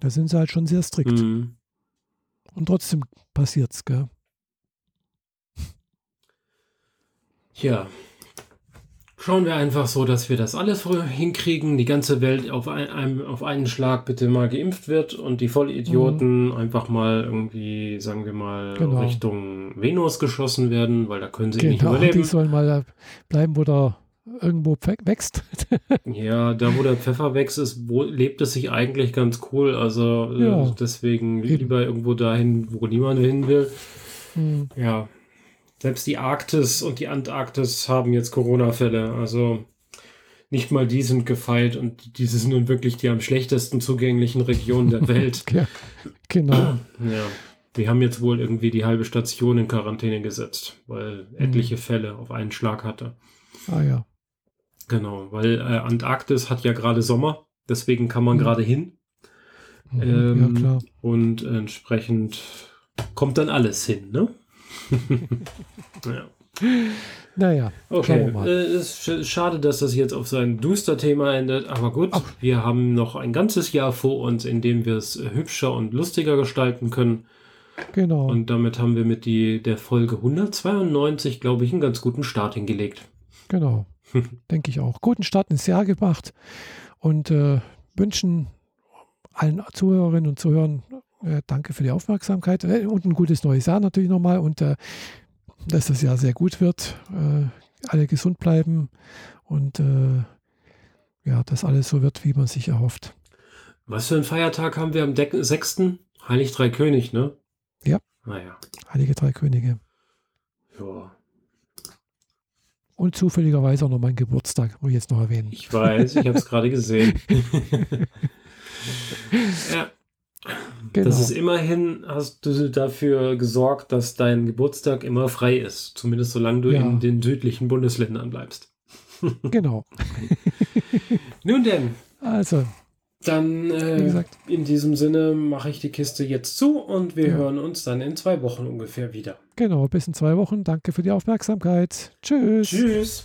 Speaker 2: Da sind sie halt schon sehr strikt.
Speaker 1: Mhm.
Speaker 2: Und trotzdem passiert's, gell?
Speaker 1: Ja. Schauen wir einfach so, dass wir das alles hinkriegen, die ganze Welt auf, ein, einem, auf einen Schlag bitte mal geimpft wird und die Vollidioten einfach mal irgendwie, sagen wir mal,
Speaker 2: Genau.
Speaker 1: Richtung Venus geschossen werden, weil da können sie nicht
Speaker 2: Genau, die
Speaker 1: überleben.
Speaker 2: sollen mal da bleiben, wo der irgendwo wächst.
Speaker 1: Ja, da wo der Pfeffer wächst, ist, wo, lebt es sich eigentlich ganz cool. Also äh,
Speaker 2: Ja.
Speaker 1: deswegen lieber irgendwo dahin, wo niemand hin will.
Speaker 2: Hm,
Speaker 1: Ja, selbst die Arktis und die Antarktis haben jetzt Corona-Fälle. Also nicht mal die sind gefeilt und diese sind nun wirklich die am schlechtesten zugänglichen Regionen der Welt.
Speaker 2: ja, genau.
Speaker 1: ja, die haben jetzt wohl irgendwie die halbe Station in Quarantäne gesetzt, weil etliche Fälle auf einen Schlag hatte.
Speaker 2: Ah ja.
Speaker 1: Genau, weil äh, Antarktis hat ja gerade Sommer, deswegen kann man
Speaker 2: Mhm.
Speaker 1: gerade hin
Speaker 2: Mhm,
Speaker 1: Ähm,
Speaker 2: ja, klar.
Speaker 1: und entsprechend kommt dann alles hin, ne? ja.
Speaker 2: Naja,
Speaker 1: Okay, äh, es ist sch schade, dass das jetzt auf so ein Duster-Thema endet, aber gut,
Speaker 2: Ach.
Speaker 1: wir haben noch ein ganzes Jahr vor uns, in dem wir es hübscher und lustiger gestalten können.
Speaker 2: genau.
Speaker 1: Und damit haben wir mit die, der Folge 192, glaube ich, einen ganz guten Start hingelegt.
Speaker 2: Genau. Denke ich auch. Guten Start ins Jahr gemacht und äh, wünschen allen Zuhörerinnen und Zuhörern äh, danke für die Aufmerksamkeit äh, und ein gutes neues Jahr natürlich nochmal und äh, dass das Jahr sehr gut wird. Äh, alle gesund bleiben und äh, ja, dass alles so wird, wie man sich erhofft.
Speaker 1: Was für einen Feiertag haben wir am Deck 6.? Heilig Drei König, ne?
Speaker 2: Ja.
Speaker 1: Naja,
Speaker 2: Heilige Drei Könige.
Speaker 1: ja.
Speaker 2: Und zufälligerweise auch noch mein Geburtstag, muss ich jetzt noch erwähnen.
Speaker 1: Ich weiß, ich habe es gerade gesehen. ja,
Speaker 2: Genau.
Speaker 1: das ist immerhin, hast du dafür gesorgt, dass dein Geburtstag immer frei ist. Zumindest solange du
Speaker 2: Ja.
Speaker 1: in den südlichen Bundesländern bleibst.
Speaker 2: genau.
Speaker 1: Nun denn,
Speaker 2: Also,
Speaker 1: dann äh,
Speaker 2: gesagt,
Speaker 1: in diesem Sinne mache ich die Kiste jetzt zu und wir
Speaker 2: Ja.
Speaker 1: hören uns dann in zwei Wochen ungefähr wieder.
Speaker 2: genau, bis in zwei Wochen. Danke für die Aufmerksamkeit. Tschüss.
Speaker 1: Tschüss.